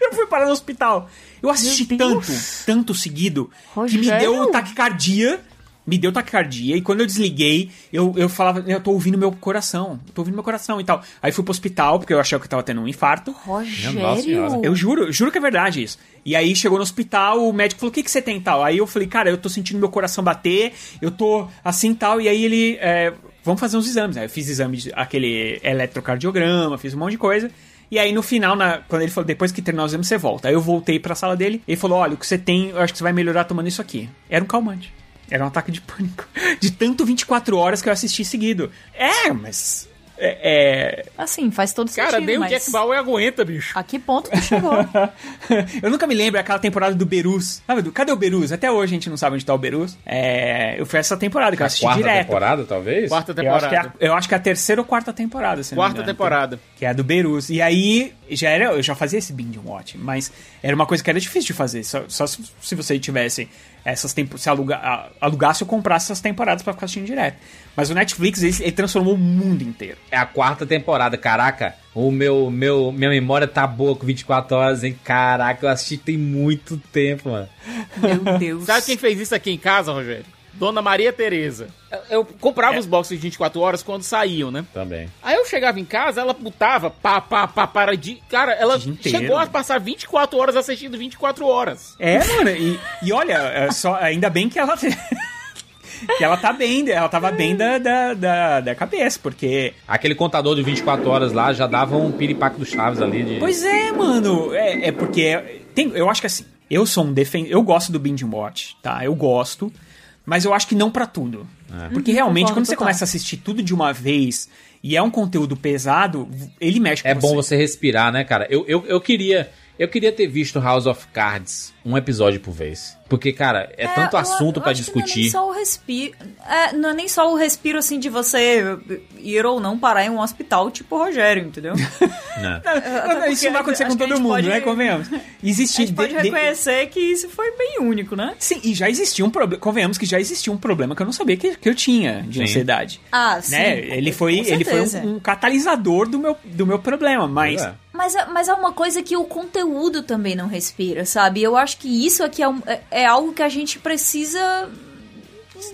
[SPEAKER 8] eu fui parar no hospital. Eu assisti tanto, tanto seguido, Rogério. que me deu taquicardia me deu taquicardia e quando eu desliguei, eu, eu falava, eu tô ouvindo meu coração, tô ouvindo meu coração e tal. Aí fui pro hospital, porque eu achei que eu tava tendo um infarto.
[SPEAKER 7] Rogério!
[SPEAKER 8] Eu juro, juro que é verdade isso. E aí chegou no hospital, o médico falou, o que, que você tem e tal? Aí eu falei, cara, eu tô sentindo meu coração bater, eu tô assim tal, e aí ele, é, vamos fazer uns exames. Aí eu fiz exames, aquele eletrocardiograma, fiz um monte de coisa. E aí no final, na, quando ele falou, depois que terminar os exames, você volta. Aí eu voltei pra sala dele, ele falou, olha, o que você tem, eu acho que você vai melhorar tomando isso aqui. Era um calmante. Era um ataque de pânico. De tanto 24 horas que eu assisti seguido. É, mas É,
[SPEAKER 7] Assim, faz todo sentido,
[SPEAKER 6] Cara, nem o
[SPEAKER 7] mas...
[SPEAKER 6] Jack Bauer aguenta, bicho.
[SPEAKER 7] A que ponto que chegou?
[SPEAKER 8] eu nunca me lembro aquela temporada do Berus. Sabe, cadê o Berus? Até hoje a gente não sabe onde tá o Berus. É, eu fui essa temporada que eu assisti
[SPEAKER 5] Quarta
[SPEAKER 8] direto.
[SPEAKER 5] temporada, talvez?
[SPEAKER 6] Quarta
[SPEAKER 8] Eu acho, que é
[SPEAKER 6] temporada.
[SPEAKER 8] a, eu acho que é a terceira ou quarta temporada, se não me
[SPEAKER 6] Quarta
[SPEAKER 8] engano.
[SPEAKER 6] temporada.
[SPEAKER 8] Que é a do Berus. E aí, já era, eu já fazia esse binge watch, mas era uma coisa que era difícil de fazer. Só, só se, se você tivesse essas temporadas, se aluga, a- alugasse ou comprasse essas temporadas pra ficar assistindo direto. Mas o Netflix, ele, ele transformou o mundo inteiro.
[SPEAKER 5] É a quarta temporada, caraca. O meu, meu, minha memória tá boa com 24 horas, hein? Caraca, eu assisti tem muito tempo, mano.
[SPEAKER 7] Meu Deus.
[SPEAKER 6] Sabe quem fez isso aqui em casa, Rogério? Dona Maria Tereza. Eu, eu comprava
[SPEAKER 8] É.
[SPEAKER 6] os boxes de 24 horas quando saíam, né?
[SPEAKER 5] Também.
[SPEAKER 6] Aí eu chegava em casa, ela botava pá, pá, pá, para de. Cara, ela
[SPEAKER 8] inteiro.
[SPEAKER 6] chegou a passar 24 horas assistindo 24 horas.
[SPEAKER 8] É, mano, e, e olha, é só, ainda bem que ela. que ela tá bem, ela tava bem da, da, da, da cabeça, porque.
[SPEAKER 5] Aquele contador de 24 horas lá já dava um piripaco do Chaves ali. De...
[SPEAKER 8] Pois é, mano. É, é porque. Tem, eu acho que assim, eu sou um defen Eu gosto do binge watch, tá? Eu gosto. Mas eu acho que não pra tudo. Porque realmente,
[SPEAKER 7] concordo
[SPEAKER 8] quando você
[SPEAKER 7] total.
[SPEAKER 8] começa a assistir tudo de uma vez e é um conteúdo pesado, ele mexe com
[SPEAKER 5] É bom você respirar, né, cara? Eu, eu, eu queria. Eu queria ter visto House of Cards um episódio por vez. Porque, cara, é, tanto
[SPEAKER 7] eu-
[SPEAKER 5] assunto
[SPEAKER 7] acho que Não é nem
[SPEAKER 5] discutir.
[SPEAKER 7] só o respiro. É, não é nem só o respiro assim de você ir ou não parar em um hospital, tipo o Rogério, entendeu?
[SPEAKER 5] né?
[SPEAKER 7] Até
[SPEAKER 8] Isso vai acontecer com
[SPEAKER 7] a
[SPEAKER 8] todo mundo,
[SPEAKER 7] pode-
[SPEAKER 8] né? Convenhamos.
[SPEAKER 7] A
[SPEAKER 8] Existe.
[SPEAKER 7] gente pode
[SPEAKER 8] de- de-
[SPEAKER 7] reconhecer que isso foi bem único, né?
[SPEAKER 8] Sim, e já existia um problema. Convenhamos que já existia um problema que eu não sabia que, que eu tinha de
[SPEAKER 5] Sim.
[SPEAKER 8] ansiedade.
[SPEAKER 7] Ah, sim.
[SPEAKER 8] né? Ele foi, ele foi um, um catalisador do meu, do meu problema, mas.
[SPEAKER 5] É.
[SPEAKER 7] Mas, é- mas é uma coisa que o conteúdo também não respira, sabe? Eu acho que isso aqui é, um- é- é algo que a gente precisa,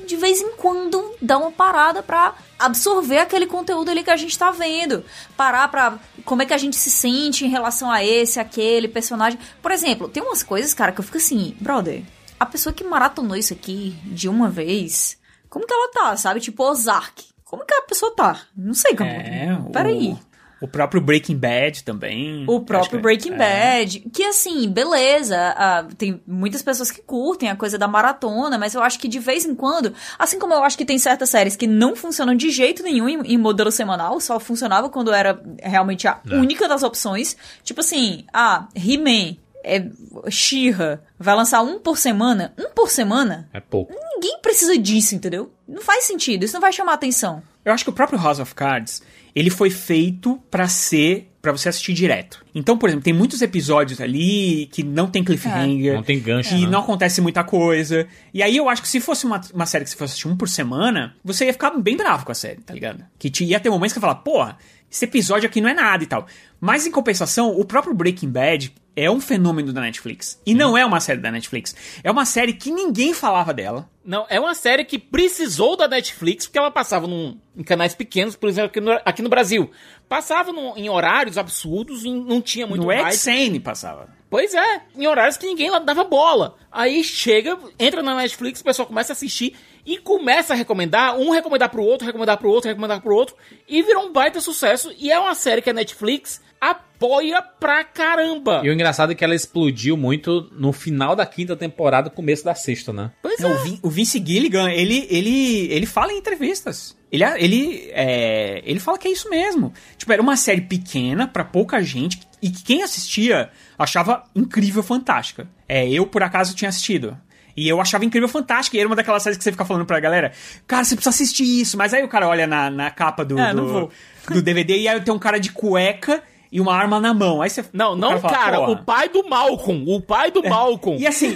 [SPEAKER 7] de vez em quando, dar uma parada pra absorver aquele conteúdo ali que a gente tá vendo. Parar pra. Como é que a gente se sente em relação a esse, aquele personagem. Por exemplo, tem umas coisas, cara, que eu fico assim, brother, a pessoa que maratonou isso aqui de uma vez, como que ela tá, sabe? Tipo, Ozark. Como que a pessoa tá? Não sei como.
[SPEAKER 8] É,
[SPEAKER 7] Peraí.
[SPEAKER 8] o, o próprio Breaking Bad também.
[SPEAKER 7] O próprio
[SPEAKER 8] que-
[SPEAKER 7] Breaking
[SPEAKER 8] é.
[SPEAKER 7] Bad. Que assim, beleza. ah, tem muitas pessoas que curtem a coisa da maratona, mas eu acho que de vez em quando, assim como eu acho que tem certas séries que não funcionam de jeito nenhum em, em modelo semanal, só funcionava quando era realmente a única das opções. Tipo assim, ah, He-Man, é, She-Ra, vai lançar um por semana. Um por semana?
[SPEAKER 5] É pouco.
[SPEAKER 7] Ninguém precisa disso, entendeu? Não faz sentido, isso não vai chamar atenção.
[SPEAKER 8] Eu acho que o próprio House of Cards, ele foi feito pra ser pra você assistir direto. Então, por exemplo, tem muitos episódios ali que não tem cliffhanger,
[SPEAKER 5] Não tem gancho,
[SPEAKER 8] que
[SPEAKER 5] né?
[SPEAKER 8] não acontece muita coisa. E aí eu acho que se fosse uma, uma série que você fosse assistir um por semana, você ia ficar bem bravo com a série, tá ligado? Que te, ia ter momentos que ia falar, porra, esse episódio aqui não é nada e tal. Mas em compensação, o próprio Breaking Bad é um fenômeno da Netflix. E não é uma série da Netflix. É uma série que ninguém falava dela.
[SPEAKER 6] Não, é uma série que precisou da Netflix, porque ela passava num- em canais pequenos, por exemplo, aqui no, aqui no Brasil. Passava num- em horários absurdos e não tinha muito
[SPEAKER 8] no. XN passava.
[SPEAKER 6] Pois é, em horários que ninguém lá dava bola. Aí chega, entra na Netflix, o pessoal começa a assistir e começa a recomendar, um recomendar pro outro, recomendar pro outro, recomendar pro outro, e virou um baita sucesso. E é uma série que a Netflix apoia pra caramba.
[SPEAKER 5] E o engraçado é que ela explodiu muito no final da quinta temporada, começo da sexta, né?
[SPEAKER 6] Pois
[SPEAKER 8] É,
[SPEAKER 6] é.
[SPEAKER 8] o, Vin- o Vince Gilligan, ele, ele, ele fala em entrevistas. Ele, ele, é, ele fala que é isso mesmo. Tipo, era uma série pequena pra pouca gente e que quem assistia achava incrível, fantástica. É, eu, por acaso, tinha assistido. E eu achava incrível, fantástica. E era uma daquelas séries que você fica falando pra galera, cara, você precisa assistir isso. Mas aí o cara olha na, na capa do,
[SPEAKER 7] É,
[SPEAKER 8] do, do DVD e aí tem um cara de cueca e uma arma na mão. Aí você
[SPEAKER 6] Não,
[SPEAKER 8] o
[SPEAKER 6] não,
[SPEAKER 8] fala,
[SPEAKER 6] cara,
[SPEAKER 8] "Porra."
[SPEAKER 6] o pai do Malcolm, o pai do Malcolm.
[SPEAKER 8] E assim.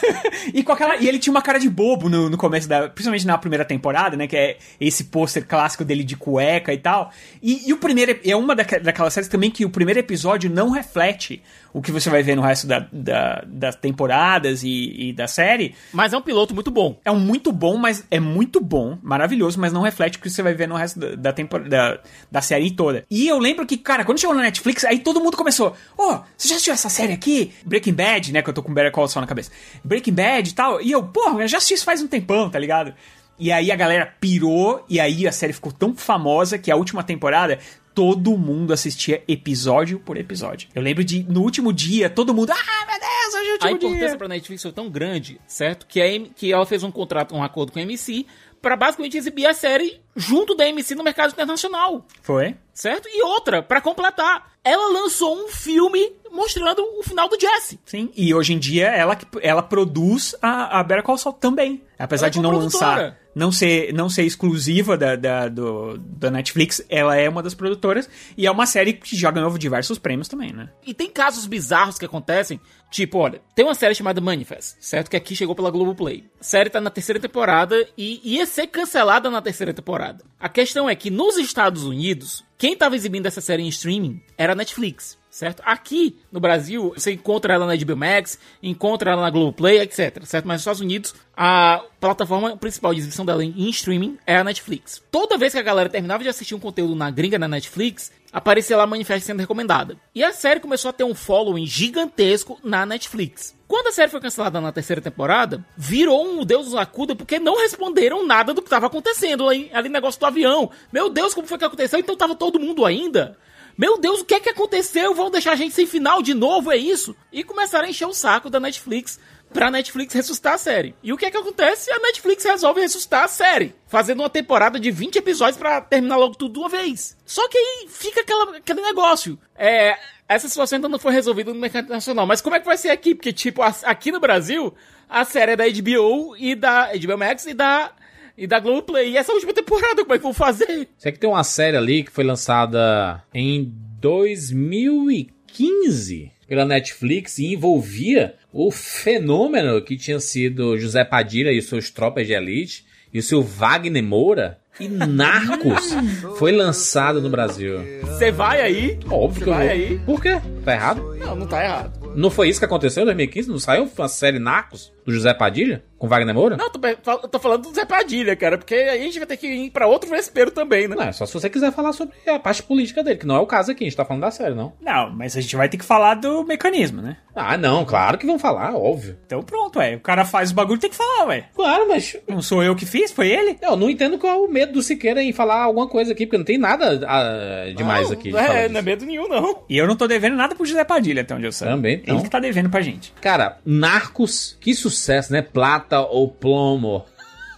[SPEAKER 8] e com aquela. E ele tinha uma cara de bobo no, no começo da. Principalmente na primeira temporada, né? Que é esse pôster clássico dele de cueca e tal. E, e o primeiro. É uma daque- daquelas séries também que o primeiro episódio não reflete o que você vai ver no resto da, da- das temporadas e, e da série.
[SPEAKER 6] Mas é um piloto muito bom.
[SPEAKER 8] É um muito bom, mas é muito bom, maravilhoso, mas não reflete o que você vai ver no resto da, da, da, da série toda. E eu lembro que, cara, quando chegou na Netflix, aí todo mundo começou: Ô, você já assistiu essa série aqui? Breaking Bad, né? Que eu tô com Better Call Saul na cabeça. Breaking Bad e tal. E eu, porra, eu já assisti isso faz um tempão, tá ligado? E aí a galera pirou, e aí a série ficou tão famosa que a última temporada. Todo mundo assistia episódio por episódio. Eu lembro de, no último dia, todo mundo. Ah, meu Deus, hoje é o
[SPEAKER 6] A
[SPEAKER 8] último
[SPEAKER 6] importância
[SPEAKER 8] dia.
[SPEAKER 6] pra Netflix foi tão grande, certo? Que, a que ela fez um contrato, um acordo com a MC pra basicamente exibir a série junto da MC no mercado internacional.
[SPEAKER 8] Foi?
[SPEAKER 6] Certo? E outra, pra completar, ela lançou um filme mostrando o final do Jesse.
[SPEAKER 8] Sim. E hoje em dia ela, ela produz a, a Better Call Saul também. Apesar
[SPEAKER 6] Ela é
[SPEAKER 8] de não
[SPEAKER 6] coprodutora.
[SPEAKER 8] lançar, não ser, não ser exclusiva da, da, do, da Netflix, ela é uma das produtoras. E é uma série que já ganhou diversos prêmios também, né?
[SPEAKER 6] E tem casos bizarros que acontecem. Tipo, olha, tem uma série chamada Manifest, certo? Que aqui chegou pela Globoplay. A série tá na terceira temporada e ia ser cancelada na terceira temporada. A questão é que nos Estados Unidos, quem tava exibindo essa série em streaming era a Netflix. Certo? Aqui no Brasil, você encontra ela na HBO Max, encontra ela na Globoplay, etc. Certo? Mas nos Estados Unidos, a plataforma principal de exibição dela em streaming é a Netflix. Toda vez que a galera terminava de assistir um conteúdo na gringa na Netflix, aparecia lá Manifest sendo recomendada. E a série começou a ter um following gigantesco na Netflix. Quando a série foi cancelada na terceira temporada, virou um Deus nos acuda porque não responderam nada do que estava acontecendo ali, ali negócio do avião. Meu Deus, como foi que aconteceu? Então tava todo mundo ainda? Meu Deus, o que é que aconteceu? Vão deixar a gente sem final de novo, é isso? E começaram a encher o saco da Netflix pra Netflix ressuscitar a série. E o que é que acontece? A Netflix resolve ressuscitar a série, fazendo uma temporada de 20 episódios pra terminar logo tudo de uma vez. Só que aí fica aquela, aquele negócio. É, essa situação ainda não foi resolvida no mercado internacional. Mas como é que vai ser aqui? Porque, tipo, aqui no Brasil, a série é da HBO e da HBO Max e da, e da Globoplay. E essa última temporada, como é que vão fazer?
[SPEAKER 5] Sei que tem uma série ali que foi lançada em 2015 pela Netflix e envolvia o fenômeno que tinha sido José Padilha e suas tropas de elite e o seu Wagner Moura. E Narcos foi lançado no Brasil.
[SPEAKER 6] Você vai aí?
[SPEAKER 5] Óbvio que eu
[SPEAKER 6] Vai
[SPEAKER 5] vou.
[SPEAKER 6] aí.
[SPEAKER 5] Por quê? Tá errado?
[SPEAKER 6] Não, não tá errado.
[SPEAKER 5] Não foi isso que aconteceu em 2015? Não saiu uma série Narcos do José Padilha com Wagner Moura?
[SPEAKER 6] Não, eu tô, eu tô falando do Zé Padilha, cara, porque aí a gente vai ter que ir pra outro vespeiro também, né?
[SPEAKER 5] Não, é só se você quiser falar sobre a parte política dele, que não é o caso aqui, a gente tá falando da série, não.
[SPEAKER 8] Não, mas a gente vai ter que falar do mecanismo, né?
[SPEAKER 5] Ah, não, claro que vão falar, óbvio.
[SPEAKER 8] Então pronto, ué. O cara faz o bagulho, tem que falar, ué.
[SPEAKER 5] Claro, mas
[SPEAKER 8] Não sou eu que fiz, foi ele?
[SPEAKER 5] eu não entendo qual é o medo do Siqueira em falar alguma coisa aqui, porque não tem nada ah, demais
[SPEAKER 6] Não,
[SPEAKER 5] aqui. de
[SPEAKER 6] É, não é medo nenhum, não.
[SPEAKER 8] E eu não tô devendo nada pro José Padilha, até onde eu sei.
[SPEAKER 5] Também não.
[SPEAKER 8] Ele que tá devendo pra gente.
[SPEAKER 5] Cara, Narcos, que sucesso, né? Plata ou plomo.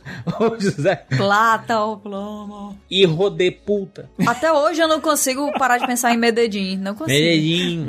[SPEAKER 5] Ô, José.
[SPEAKER 7] Plata ou plomo.
[SPEAKER 5] E Rodeputa.
[SPEAKER 7] Até hoje eu não consigo parar de pensar em Medellín. Não consigo.
[SPEAKER 5] Medellín.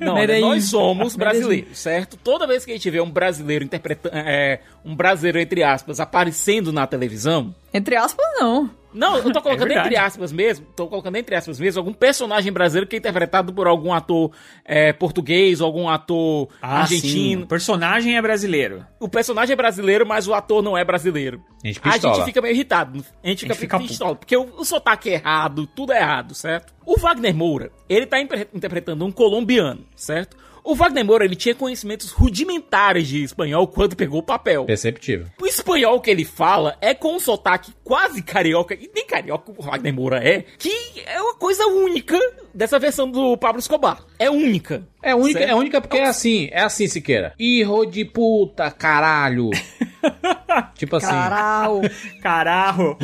[SPEAKER 6] Não,
[SPEAKER 7] Medellín.
[SPEAKER 6] nós somos
[SPEAKER 7] Medellín.
[SPEAKER 6] brasileiros, certo? Toda vez que a gente vê um brasileiro interpretando, é, um brasileiro entre aspas, aparecendo na televisão,
[SPEAKER 7] Entre aspas, não.
[SPEAKER 6] não, eu tô colocando
[SPEAKER 8] verdade.
[SPEAKER 6] entre aspas mesmo, tô colocando entre aspas mesmo, algum personagem brasileiro que é interpretado por algum ator é, português ou algum ator
[SPEAKER 8] Ah,
[SPEAKER 6] argentino.
[SPEAKER 8] sim. O personagem é brasileiro.
[SPEAKER 6] O personagem é brasileiro, mas o ator não é brasileiro.
[SPEAKER 5] A gente
[SPEAKER 6] A gente fica meio irritado. A gente fica,
[SPEAKER 8] A gente fica
[SPEAKER 6] pistola, porque o, o sotaque é errado, tudo é errado, certo? O Wagner Moura, ele tá interpretando um colombiano, certo? O Wagner Moura, ele tinha conhecimentos rudimentares de espanhol quando pegou o papel.
[SPEAKER 5] Perceptível.
[SPEAKER 6] O espanhol que ele fala é com um sotaque quase carioca, e nem carioca o Wagner Moura é, que é uma coisa única dessa versão do Pablo Escobar. É única.
[SPEAKER 5] É única,
[SPEAKER 6] Certo?
[SPEAKER 5] é única porque é assim, é assim, Siqueira. Irro de puta, caralho. tipo assim.
[SPEAKER 7] Caralho.
[SPEAKER 8] Caralho.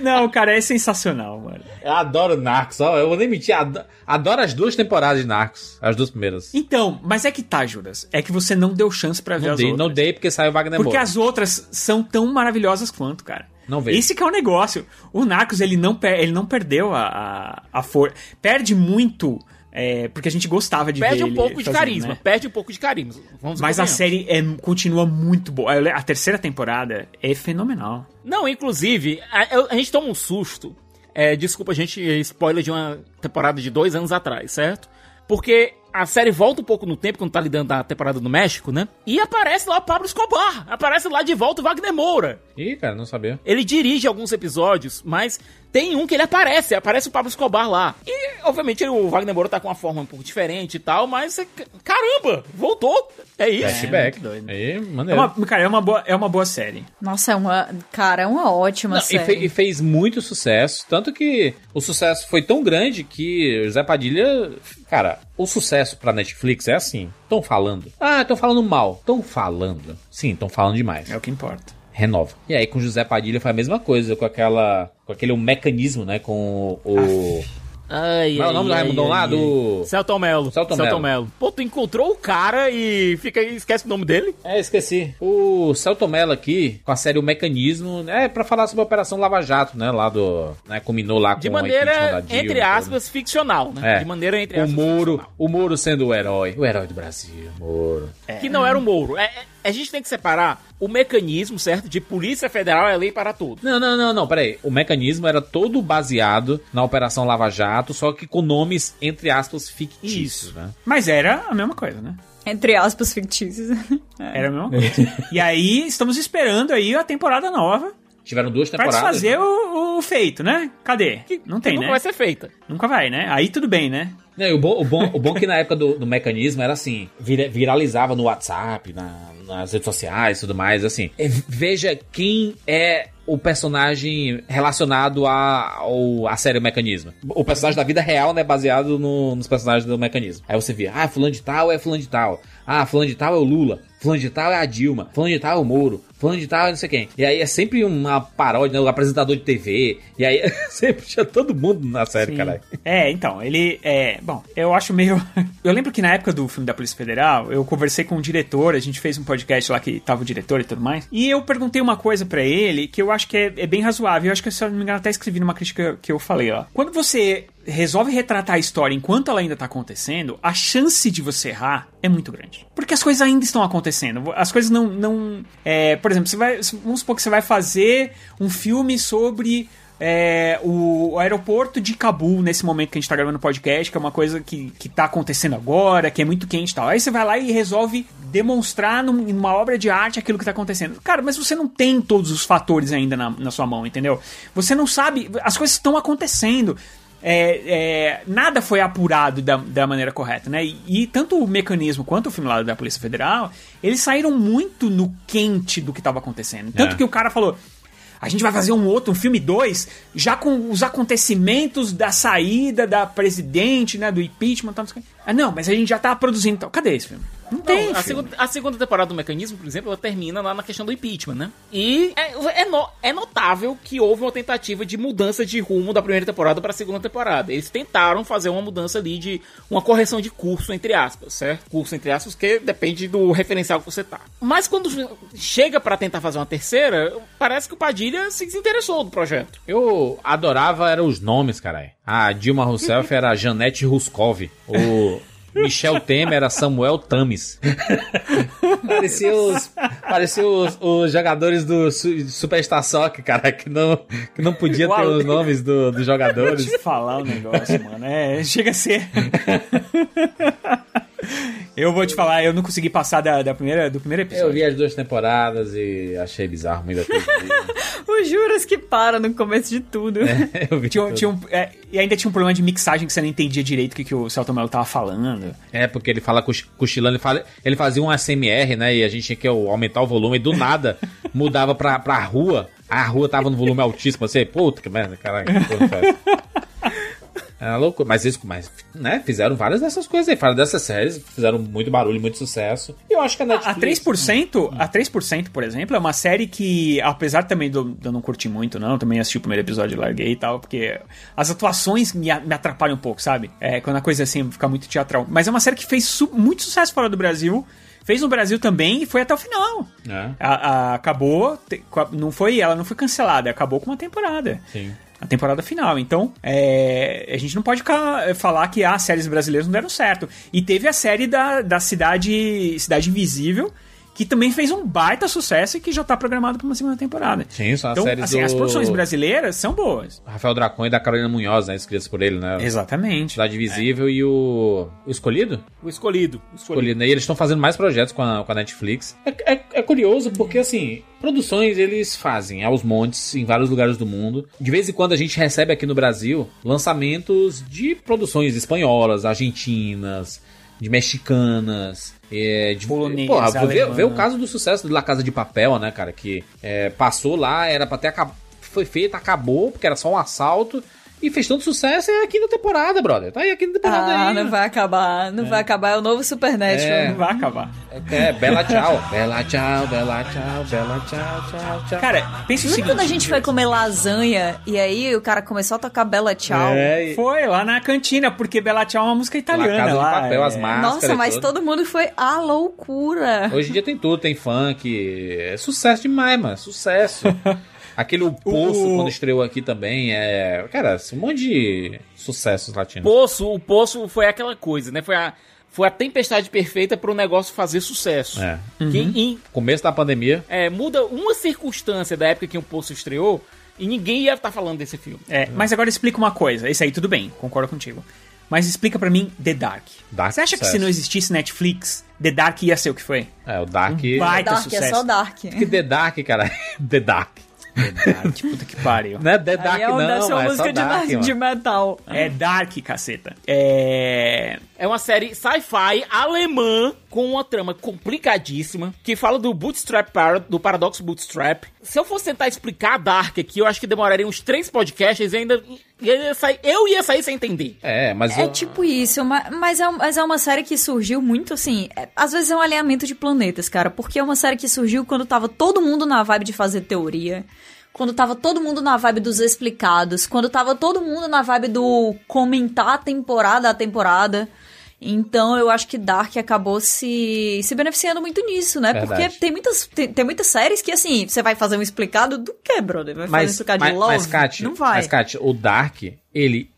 [SPEAKER 8] Não, cara, é sensacional, mano.
[SPEAKER 5] Eu adoro Narcos, ó. Eu vou nem mentir. Adoro, adoro as duas temporadas de Narcos. As duas primeiras.
[SPEAKER 8] Então, mas é que tá, Juras. É que você não deu chance pra ver
[SPEAKER 5] Não
[SPEAKER 8] as
[SPEAKER 5] dei,
[SPEAKER 8] outras.
[SPEAKER 5] não dei porque saiu Wagner
[SPEAKER 8] Porque
[SPEAKER 5] Moura.
[SPEAKER 8] as outras são tão maravilhosas quanto, cara.
[SPEAKER 5] Não vejo.
[SPEAKER 8] Esse que é o negócio. O Narcos, ele não, per- ele não perdeu a, a, a força. Perde muito, é, porque a gente gostava de
[SPEAKER 6] Perde
[SPEAKER 8] ver
[SPEAKER 6] um
[SPEAKER 8] ele
[SPEAKER 6] pouco de
[SPEAKER 8] fazendo,
[SPEAKER 6] carisma,
[SPEAKER 8] né?
[SPEAKER 6] perde um pouco de carisma. Vamos
[SPEAKER 8] Mas a série é, continua muito boa. A terceira temporada é fenomenal.
[SPEAKER 6] Não, inclusive, a, a gente toma um susto. É, desculpa, a gente spoiler de uma temporada de dois anos atrás, certo? Porque a série volta um pouco no tempo, quando tá lidando da temporada do México, né? E aparece lá o Pablo Escobar. Aparece lá de volta o Wagner Moura.
[SPEAKER 5] Ih, cara, não sabia.
[SPEAKER 6] Ele dirige alguns episódios, mas tem um que ele aparece, aparece o Pablo Escobar lá. E, obviamente, o Wagner Moura tá com uma forma um pouco diferente e tal, mas, você- caramba, voltou. É isso.
[SPEAKER 5] Flashback.
[SPEAKER 8] muito doido.
[SPEAKER 5] Aí,
[SPEAKER 8] É
[SPEAKER 5] maneiro.
[SPEAKER 8] uma, cara, é uma, boa, é uma boa série.
[SPEAKER 7] Nossa, é uma. Cara, é uma ótima
[SPEAKER 5] Não, e,
[SPEAKER 7] série.
[SPEAKER 5] fe- e fez muito sucesso. Tanto que o sucesso foi tão grande que o Zé Padilha. Cara, o sucesso pra Netflix é assim. Estão falando. Ah, estão falando mal. Estão falando. Sim, estão falando demais.
[SPEAKER 8] É o que importa.
[SPEAKER 5] Renova. E aí com o José Padilha foi a mesma coisa, com aquela. com aquele mecanismo, né? Com o.
[SPEAKER 6] Ai,
[SPEAKER 5] Qual é o nome do
[SPEAKER 6] ai,
[SPEAKER 5] Raimundão
[SPEAKER 6] ai,
[SPEAKER 5] lá?
[SPEAKER 6] ai.
[SPEAKER 5] Do.
[SPEAKER 6] Celton Mello.
[SPEAKER 5] Celton Mello.
[SPEAKER 6] Pô, tu encontrou o cara e fica aí, esquece o nome dele?
[SPEAKER 5] É, esqueci. O Celton Mello aqui, com a série O Mecanismo, é pra falar sobre a Operação Lava Jato, né? Lá do. Né, culminou lá
[SPEAKER 6] De
[SPEAKER 5] com o impeachment
[SPEAKER 6] maneira,
[SPEAKER 5] Dilma,
[SPEAKER 6] entre
[SPEAKER 5] tudo.
[SPEAKER 6] aspas, ficcional, né?
[SPEAKER 5] É.
[SPEAKER 6] De maneira, entre
[SPEAKER 5] O
[SPEAKER 6] aspas,
[SPEAKER 5] Moro,
[SPEAKER 6] ficcional.
[SPEAKER 5] o Moro sendo o herói. O herói do Brasil, Moro.
[SPEAKER 6] Que não era o Moro. É, é- a gente tem que separar o mecanismo, certo? De Polícia Federal é lei para tudo.
[SPEAKER 5] Não, não, não, não, peraí. O mecanismo era todo baseado na Operação Lava Jato, só que com nomes, entre aspas, fictícios, né?
[SPEAKER 8] Mas era a mesma coisa, né?
[SPEAKER 7] Entre aspas fictícios.
[SPEAKER 8] Era a mesma coisa. e aí, estamos esperando aí a temporada nova
[SPEAKER 5] Tiveram duas
[SPEAKER 8] pra
[SPEAKER 5] temporadas.
[SPEAKER 8] desfazer o, o feito, né? Cadê? Não tem,
[SPEAKER 6] nunca
[SPEAKER 8] né?
[SPEAKER 6] vai ser feita.
[SPEAKER 8] Nunca vai, né? Aí tudo bem, né?
[SPEAKER 5] Não, o, bom, o, bom, o bom que na época do, do mecanismo era assim, vira- viralizava no WhatsApp, na- nas redes sociais e tudo mais, assim. É, veja quem é o personagem relacionado a, ao, à série Mecanismo. O personagem da vida real, né, baseado no- nos personagens do Mecanismo. Aí você via, ah, fulano de tal é fulano de tal. Ah, fulano de tal é o Lula. Fulano de tal é a Dilma. Fulano de tal é o Moro. Fulano de tal não sei quem. E aí é sempre uma paródia, né, o apresentador de TV. E aí sempre tinha todo mundo na série, caralho.
[SPEAKER 8] É, então, ele é. Bom, eu acho meio. Eu lembro que na época do filme da Polícia Federal, eu conversei com o diretor, a gente fez um podcast lá que tava o diretor e tudo mais. E eu perguntei uma coisa pra ele que eu acho que é, é bem razoável. Eu acho que, se eu não me engano, até escrevi numa crítica que eu falei, ó. Quando você resolve retratar a história enquanto ela ainda tá acontecendo, a chance de você errar é muito grande. Porque as coisas ainda estão acontecendo. As coisas não. não é, por exemplo, você vai. Vamos supor que você vai fazer um filme sobre é, o, aeroporto de Cabul, nesse momento que a gente tá gravando o podcast, que é uma coisa que, que tá acontecendo agora, que é muito quente e tal. Aí você vai lá e resolve demonstrar num- numa obra de arte aquilo que tá acontecendo. Cara, mas você não tem todos os fatores ainda na, na sua mão, entendeu? Você não sabe. As coisas estão acontecendo. É, é, nada foi apurado da, da maneira correta, né? E, e tanto o mecanismo quanto o filme lá da Polícia Federal, eles saíram muito no quente do que estava acontecendo. Tanto
[SPEAKER 5] É.
[SPEAKER 8] que o cara falou: a gente vai fazer um outro, um filme 2, já com os acontecimentos da saída da presidente, né? Do impeachment, tal, não sei o quê. Ah, não, mas a gente já tá produzindo e tal. Cadê esse filme? Não, tem.
[SPEAKER 6] A, segunda, a segunda temporada do Mecanismo, por exemplo, ela termina lá na questão do impeachment, né? E é, é, no- é notável que houve uma tentativa de mudança de rumo da primeira temporada para a segunda temporada. Eles tentaram fazer uma mudança ali de uma correção de curso, entre aspas, certo? Curso, entre aspas, que depende do referencial que você tá. Mas quando chega para tentar fazer uma terceira, parece que o Padilha se desinteressou do projeto.
[SPEAKER 5] Eu adorava eram os nomes, caralho. A Dilma Rousseff era Janete Ruskov. O Michel Temer era Samuel Tamis. parecia os, parecia os, os jogadores do Su- Superstar Soccer, cara, que não, que não podia ter
[SPEAKER 8] Uau.
[SPEAKER 5] os nomes do- dos jogadores.
[SPEAKER 8] Deixa eu falar um negócio, mano. É, chega a ser. Eu vou te falar, eu não consegui passar da, da primeira, do primeiro
[SPEAKER 5] Eu
[SPEAKER 8] episódio.
[SPEAKER 5] vi as duas temporadas e achei bizarro muito daquele
[SPEAKER 7] O Juras que para no começo de tudo.
[SPEAKER 5] Eu vi
[SPEAKER 8] Tinha,
[SPEAKER 5] tudo.
[SPEAKER 8] tinha um, é, e ainda tinha um problema de mixagem que você não entendia direito o que, que o Celton Mello tava falando.
[SPEAKER 5] É, porque ele fala coch- cochilando, ele, fala, ele fazia um ASMR, né? E a gente tinha que aumentar o volume e do nada mudava pra, pra rua. A rua tava no volume altíssimo. Você, puta que merda, caralho. que Era louco, mas isso, mas, né, fizeram várias dessas coisas aí, falaram dessas séries, fizeram muito barulho, muito sucesso. E eu acho que a
[SPEAKER 8] A
[SPEAKER 5] Netflix...
[SPEAKER 8] 3%, a 3%, por exemplo, é uma série que, apesar também de eu não curtir muito, não, também assisti o primeiro episódio e larguei e tal, porque as atuações me, a- me atrapalham um pouco, sabe? É, quando a coisa assim fica muito teatral. Mas é uma série que fez su- muito sucesso fora do Brasil, fez no Brasil também e foi até o final.
[SPEAKER 5] É,
[SPEAKER 8] A- a- acabou, a- não foi, ela não foi cancelada, acabou com uma temporada.
[SPEAKER 5] sim.
[SPEAKER 8] A temporada final. Então, é, a gente não pode ficar, falar que ah, as séries brasileiras não deram certo. E teve a série da, da Cidade, Cidade Invisível, que também fez um baita sucesso e que já tá programado para uma segunda temporada.
[SPEAKER 5] Sim, são as
[SPEAKER 8] Então,
[SPEAKER 5] séries
[SPEAKER 8] assim,
[SPEAKER 5] do
[SPEAKER 8] as produções brasileiras são boas.
[SPEAKER 5] Rafael Dracon e da Carolina Munhoz, né, escritas por ele, né?
[SPEAKER 8] Exatamente.
[SPEAKER 5] Cidade Visível e o... o Escolhido?
[SPEAKER 6] O escolhido. O escolhido.
[SPEAKER 5] escolhido. né? E eles estão fazendo mais projetos com a, com a Netflix. É, é- é curioso porque, assim, produções eles fazem aos montes em vários lugares do mundo. De vez em quando a gente recebe aqui no Brasil lançamentos de produções espanholas, argentinas, de mexicanas. É, de
[SPEAKER 8] Polonês,
[SPEAKER 5] Porra, vê, vê o caso do sucesso de La Casa de Papel, né, cara? Que é, passou lá, era pra ter acabado. Foi feito, acabou, porque era só um assalto. E fez tanto sucesso, é a quinta temporada, brother. Tá aí a quinta temporada
[SPEAKER 7] Ah,
[SPEAKER 5] aí.
[SPEAKER 7] não vai acabar, não vai acabar. É o novo Supernatural.
[SPEAKER 5] É.
[SPEAKER 8] Não vai acabar.
[SPEAKER 5] É, bela tchau. bela tchau, bela tchau, bela tchau, tchau, tchau.
[SPEAKER 8] Cara, pensa o
[SPEAKER 7] Lembra
[SPEAKER 8] seguinte.
[SPEAKER 7] quando a gente foi comer lasanha e aí o cara começou a tocar Bela Tchau?
[SPEAKER 5] É, e-
[SPEAKER 8] Foi lá na cantina, porque Bela Tchau é uma música italiana.
[SPEAKER 5] De
[SPEAKER 8] lá,
[SPEAKER 5] Papel,
[SPEAKER 8] é.
[SPEAKER 5] as máscaras.
[SPEAKER 7] Nossa, mas
[SPEAKER 5] tudo.
[SPEAKER 7] todo mundo foi à loucura.
[SPEAKER 5] Hoje em dia tem tudo, tem funk. É sucesso demais, mano. Sucesso. Aquele o Poço,
[SPEAKER 8] O-
[SPEAKER 5] quando estreou aqui também, é. Cara, um monte de sucessos latinos.
[SPEAKER 6] Poço, o Poço foi aquela coisa, né? Foi a, foi a tempestade perfeita para o negócio fazer sucesso.
[SPEAKER 5] É.
[SPEAKER 6] Que em-
[SPEAKER 5] Começo da pandemia.
[SPEAKER 6] é, muda uma circunstância da época que o Poço estreou e ninguém ia estar falando desse filme.
[SPEAKER 8] É, mas agora explica uma coisa. Esse aí tudo bem, concordo contigo. Mas explica pra mim The Dark.
[SPEAKER 5] Dark
[SPEAKER 8] Você acha que se
[SPEAKER 5] sucesso.
[SPEAKER 8] não existisse Netflix, The Dark ia ser o que foi?
[SPEAKER 5] É, o Dark.
[SPEAKER 8] Um baita
[SPEAKER 7] Dark é
[SPEAKER 8] sucesso.
[SPEAKER 7] só Dark.
[SPEAKER 5] Que The Dark, cara. The Dark.
[SPEAKER 8] The Dark, puta que pariu.
[SPEAKER 5] Não é The Dark,
[SPEAKER 7] Aí é,
[SPEAKER 5] não, é só
[SPEAKER 7] música de,
[SPEAKER 5] Dark,
[SPEAKER 7] de metal.
[SPEAKER 8] É Dark, caceta. É...
[SPEAKER 6] É uma série sci-fi alemã com uma trama complicadíssima que fala do Bootstrap Parad do paradoxo Bootstrap. Se eu fosse tentar explicar Dark aqui, eu acho que demoraria uns três podcasts e ainda ia sair, eu ia sair sem entender.
[SPEAKER 5] É, mas.
[SPEAKER 7] É
[SPEAKER 5] eu-
[SPEAKER 7] tipo isso, ma- mas é, mas é uma série que surgiu muito assim. é- às vezes é um alinhamento de planetas, cara, porque é uma série que surgiu quando tava todo mundo na vibe de fazer teoria. Quando tava todo mundo na vibe dos explicados. Quando tava todo mundo na vibe do comentar a temporada a temporada. Então eu acho que Dark acabou se, se beneficiando muito nisso, né?
[SPEAKER 5] Verdade.
[SPEAKER 7] Porque tem muitas, tem, tem muitas séries que, assim, você vai fazer um explicado do que, brother? Vai fazer um
[SPEAKER 5] Mas,
[SPEAKER 7] explicado
[SPEAKER 5] mas,
[SPEAKER 7] de Love?
[SPEAKER 5] mas, Kat,
[SPEAKER 7] Não vai.
[SPEAKER 5] mas, Kat, o Dark, ele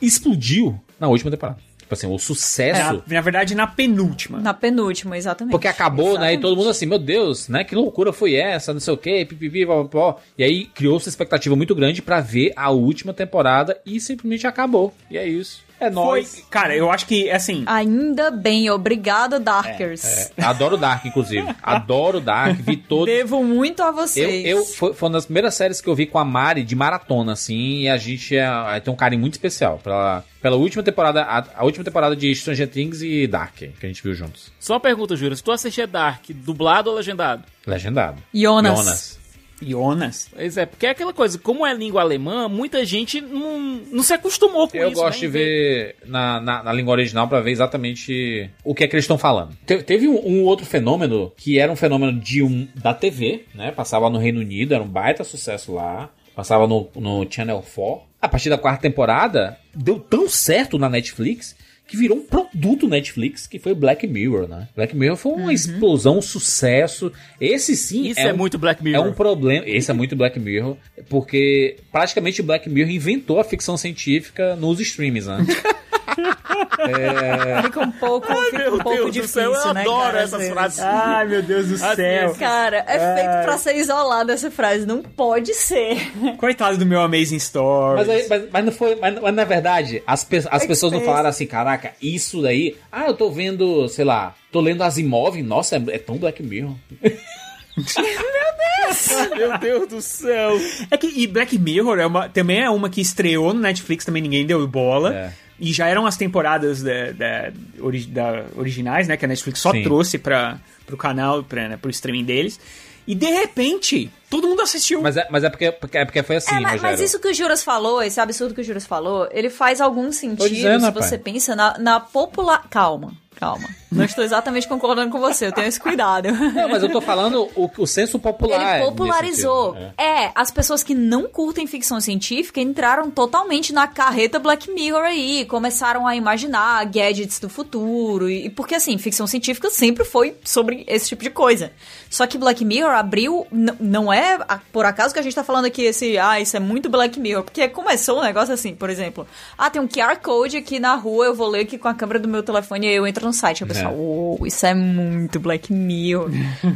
[SPEAKER 5] explodiu na última temporada. Tipo assim, o sucesso.
[SPEAKER 8] É, na, verdade, na penúltima.
[SPEAKER 7] Na penúltima, exatamente.
[SPEAKER 5] Porque acabou, né? E
[SPEAKER 7] Exatamente.
[SPEAKER 5] todo mundo assim, meu Deus, né? Que loucura foi essa? Não sei o quê, pipipi, popopó. E aí criou-se uma expectativa muito grande pra ver a última temporada e simplesmente acabou. E é isso. É
[SPEAKER 8] Foi,
[SPEAKER 5] nóis.
[SPEAKER 8] cara, eu acho que, assim,
[SPEAKER 7] Ainda bem, obrigada, Darkers.
[SPEAKER 5] É, adoro Dark, inclusive. Adoro Dark, vi todo.
[SPEAKER 7] Devo muito a
[SPEAKER 5] Eu,
[SPEAKER 7] vocês.
[SPEAKER 5] eu foi, foi uma das primeiras séries que eu vi com a Mari de maratona, assim, e a gente é, tem um carinho muito especial pela, pela última temporada, a, a última temporada de Stranger Things e Dark, que a gente viu juntos.
[SPEAKER 6] Só uma pergunta, Júlio, se tu assistia Dark, dublado ou legendado?
[SPEAKER 5] Legendado.
[SPEAKER 7] Jonas.
[SPEAKER 5] Jonas.
[SPEAKER 8] Jonas.
[SPEAKER 6] Pois é, porque é aquela coisa, como é língua alemã, muita gente não, não se acostumou com
[SPEAKER 5] Eu
[SPEAKER 6] isso.
[SPEAKER 5] gosto
[SPEAKER 6] né?
[SPEAKER 5] de ver na, na, na língua original pra ver exatamente o que é que eles estão falando. Te- teve um, um outro fenômeno que era um fenômeno de um da TV, né? Passava no Reino Unido, era um baita sucesso lá. Passava no, no Channel 4. A partir da quarta temporada, deu tão certo na Netflix que virou um produto Netflix, que foi Black Mirror, né? Black Mirror foi uma explosão, um sucesso. Esse sim
[SPEAKER 6] Isso é,
[SPEAKER 5] um-
[SPEAKER 6] muito Black
[SPEAKER 5] é
[SPEAKER 6] Mirror.
[SPEAKER 5] um problema. Esse é muito Black Mirror, porque praticamente Black Mirror inventou a ficção científica nos streams, né?
[SPEAKER 7] Fica um pouco, fica
[SPEAKER 6] Meu
[SPEAKER 7] um pouco
[SPEAKER 6] Deus do
[SPEAKER 7] difícil,
[SPEAKER 6] céu, eu
[SPEAKER 7] né,
[SPEAKER 6] adoro
[SPEAKER 7] cara,
[SPEAKER 6] essas frases.
[SPEAKER 8] Ai, meu Deus do
[SPEAKER 6] Assim,
[SPEAKER 8] céu.
[SPEAKER 7] Cara, é feito pra ser isolada essa frase. Não pode ser.
[SPEAKER 8] Coitado do meu Amazing Stories.
[SPEAKER 5] Mas, aí- mas, mas não foi. Mas, mas na verdade, as, pe- as pessoas não falaram assim, caraca, isso daí. Ah, eu tô vendo, sei lá, tô lendo Asimov, nossa, é, é tão Black Mirror.
[SPEAKER 6] Meu Deus do céu.
[SPEAKER 8] É que e Black Mirror é uma, também é uma que estreou no Netflix, também ninguém deu bola.
[SPEAKER 5] É.
[SPEAKER 8] E já eram as temporadas da, da, ori- da originais, né? Que a Netflix só
[SPEAKER 5] Sim.
[SPEAKER 8] trouxe para pro canal, pra, né, pro streaming deles. E de repente, todo mundo assistiu.
[SPEAKER 5] Mas é, mas é, porque, porque- é porque foi assim,
[SPEAKER 7] É, mas,
[SPEAKER 5] Rogério.
[SPEAKER 7] mas isso que o Juras falou, esse absurdo que o Juras falou, ele faz algum sentido
[SPEAKER 5] dizendo,
[SPEAKER 7] se
[SPEAKER 5] rapaz.
[SPEAKER 7] você pensa na, na popular... Calma, calma. Não estou exatamente concordando com você, eu tenho esse cuidado.
[SPEAKER 5] Não, mas eu tô falando o, o senso popular.
[SPEAKER 7] Ele popularizou.
[SPEAKER 5] sentido,
[SPEAKER 7] É. as pessoas que não curtem ficção científica entraram totalmente na carreta Black Mirror aí, começaram a imaginar gadgets do futuro. E porque assim, ficção científica sempre foi sobre esse tipo de coisa. Só que Black Mirror abriu. Não é por acaso que a gente tá falando aqui esse. Ah, isso é muito Black Mirror. Porque começou um negócio assim, por exemplo. Ah, tem um QR Code aqui na rua, eu vou ler aqui com a câmera do meu telefone e eu entro no site. O pessoal,
[SPEAKER 5] É.
[SPEAKER 7] uou, isso é muito Black Mirror.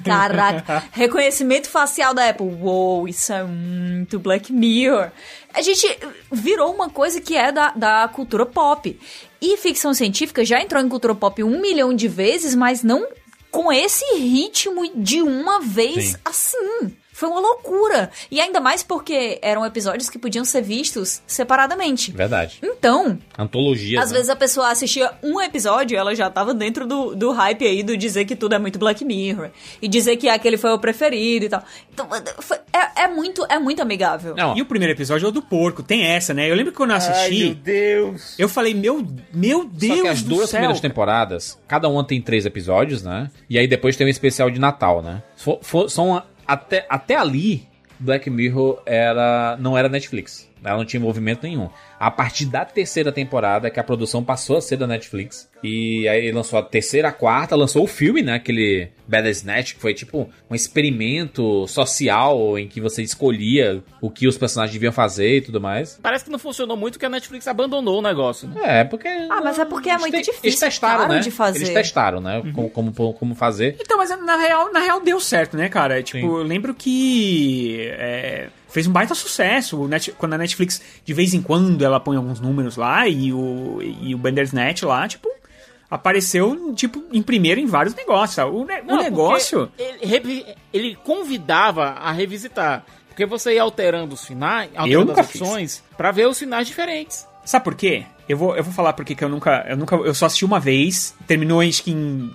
[SPEAKER 7] Caraca. Reconhecimento facial da Apple. Uou, isso é muito Black Mirror. A gente virou uma coisa que é da, da cultura pop. E ficção científica já entrou em cultura pop um milhão de vezes, mas não com esse ritmo de uma vez
[SPEAKER 5] Sim.
[SPEAKER 7] assim. Foi uma loucura. E ainda mais porque eram episódios que podiam ser vistos separadamente.
[SPEAKER 5] Verdade.
[SPEAKER 7] Então,
[SPEAKER 5] Antologia.
[SPEAKER 7] às
[SPEAKER 5] né?
[SPEAKER 7] vezes a pessoa assistia um episódio e ela já tava dentro do, do hype aí do dizer que tudo é muito Black Mirror. E dizer que aquele foi o preferido e tal. Então, foi- é, é muito, é muito amigável.
[SPEAKER 5] Não,
[SPEAKER 8] E o primeiro episódio é o do porco, tem essa, né? Eu lembro que quando eu assisti,
[SPEAKER 6] Deus.
[SPEAKER 8] eu falei, meu, meu Deus
[SPEAKER 5] Só que as
[SPEAKER 8] do
[SPEAKER 5] duas
[SPEAKER 8] céu.
[SPEAKER 5] primeiras temporadas, cada uma tem três episódios, né? E aí depois tem um especial de Natal, né? Fo- fo- são até, até ali, Black Mirror era não era Netflix. Ela não tinha envolvimento nenhum. A partir da terceira temporada, que a produção passou a ser da Netflix. E aí lançou a terceira, a quarta, lançou o filme, né? Aquele Bad Snatch, que foi tipo um experimento social em que você escolhia o que os personagens deviam fazer e tudo mais.
[SPEAKER 6] Parece que não funcionou muito porque a Netflix abandonou o negócio, né?
[SPEAKER 5] É, porque.
[SPEAKER 7] Ah, mas é porque é muito
[SPEAKER 5] te-
[SPEAKER 7] difícil,
[SPEAKER 5] Eles testaram, né?
[SPEAKER 7] de fazer.
[SPEAKER 5] Eles testaram, né? Como, como, como fazer.
[SPEAKER 8] Então, mas na real, na real deu certo, né, cara? Tipo,
[SPEAKER 5] Sim.
[SPEAKER 8] eu lembro que é, fez um baita sucesso. O Net- quando a Netflix, de vez em quando, ela põe alguns números lá e o, e o Bandersnatch lá, tipo, apareceu, tipo, em primeiro em vários negócios. O, ne- o
[SPEAKER 6] Não,
[SPEAKER 8] negócio...
[SPEAKER 6] porque Ele, ele convidava a revisitar. Porque você ia alterando os finais, alterando as opções, pra ver os finais diferentes.
[SPEAKER 8] Sabe por quê? Eu vou, eu vou falar porque que eu nunca, eu nunca. Eu só assisti uma vez, terminou acho que em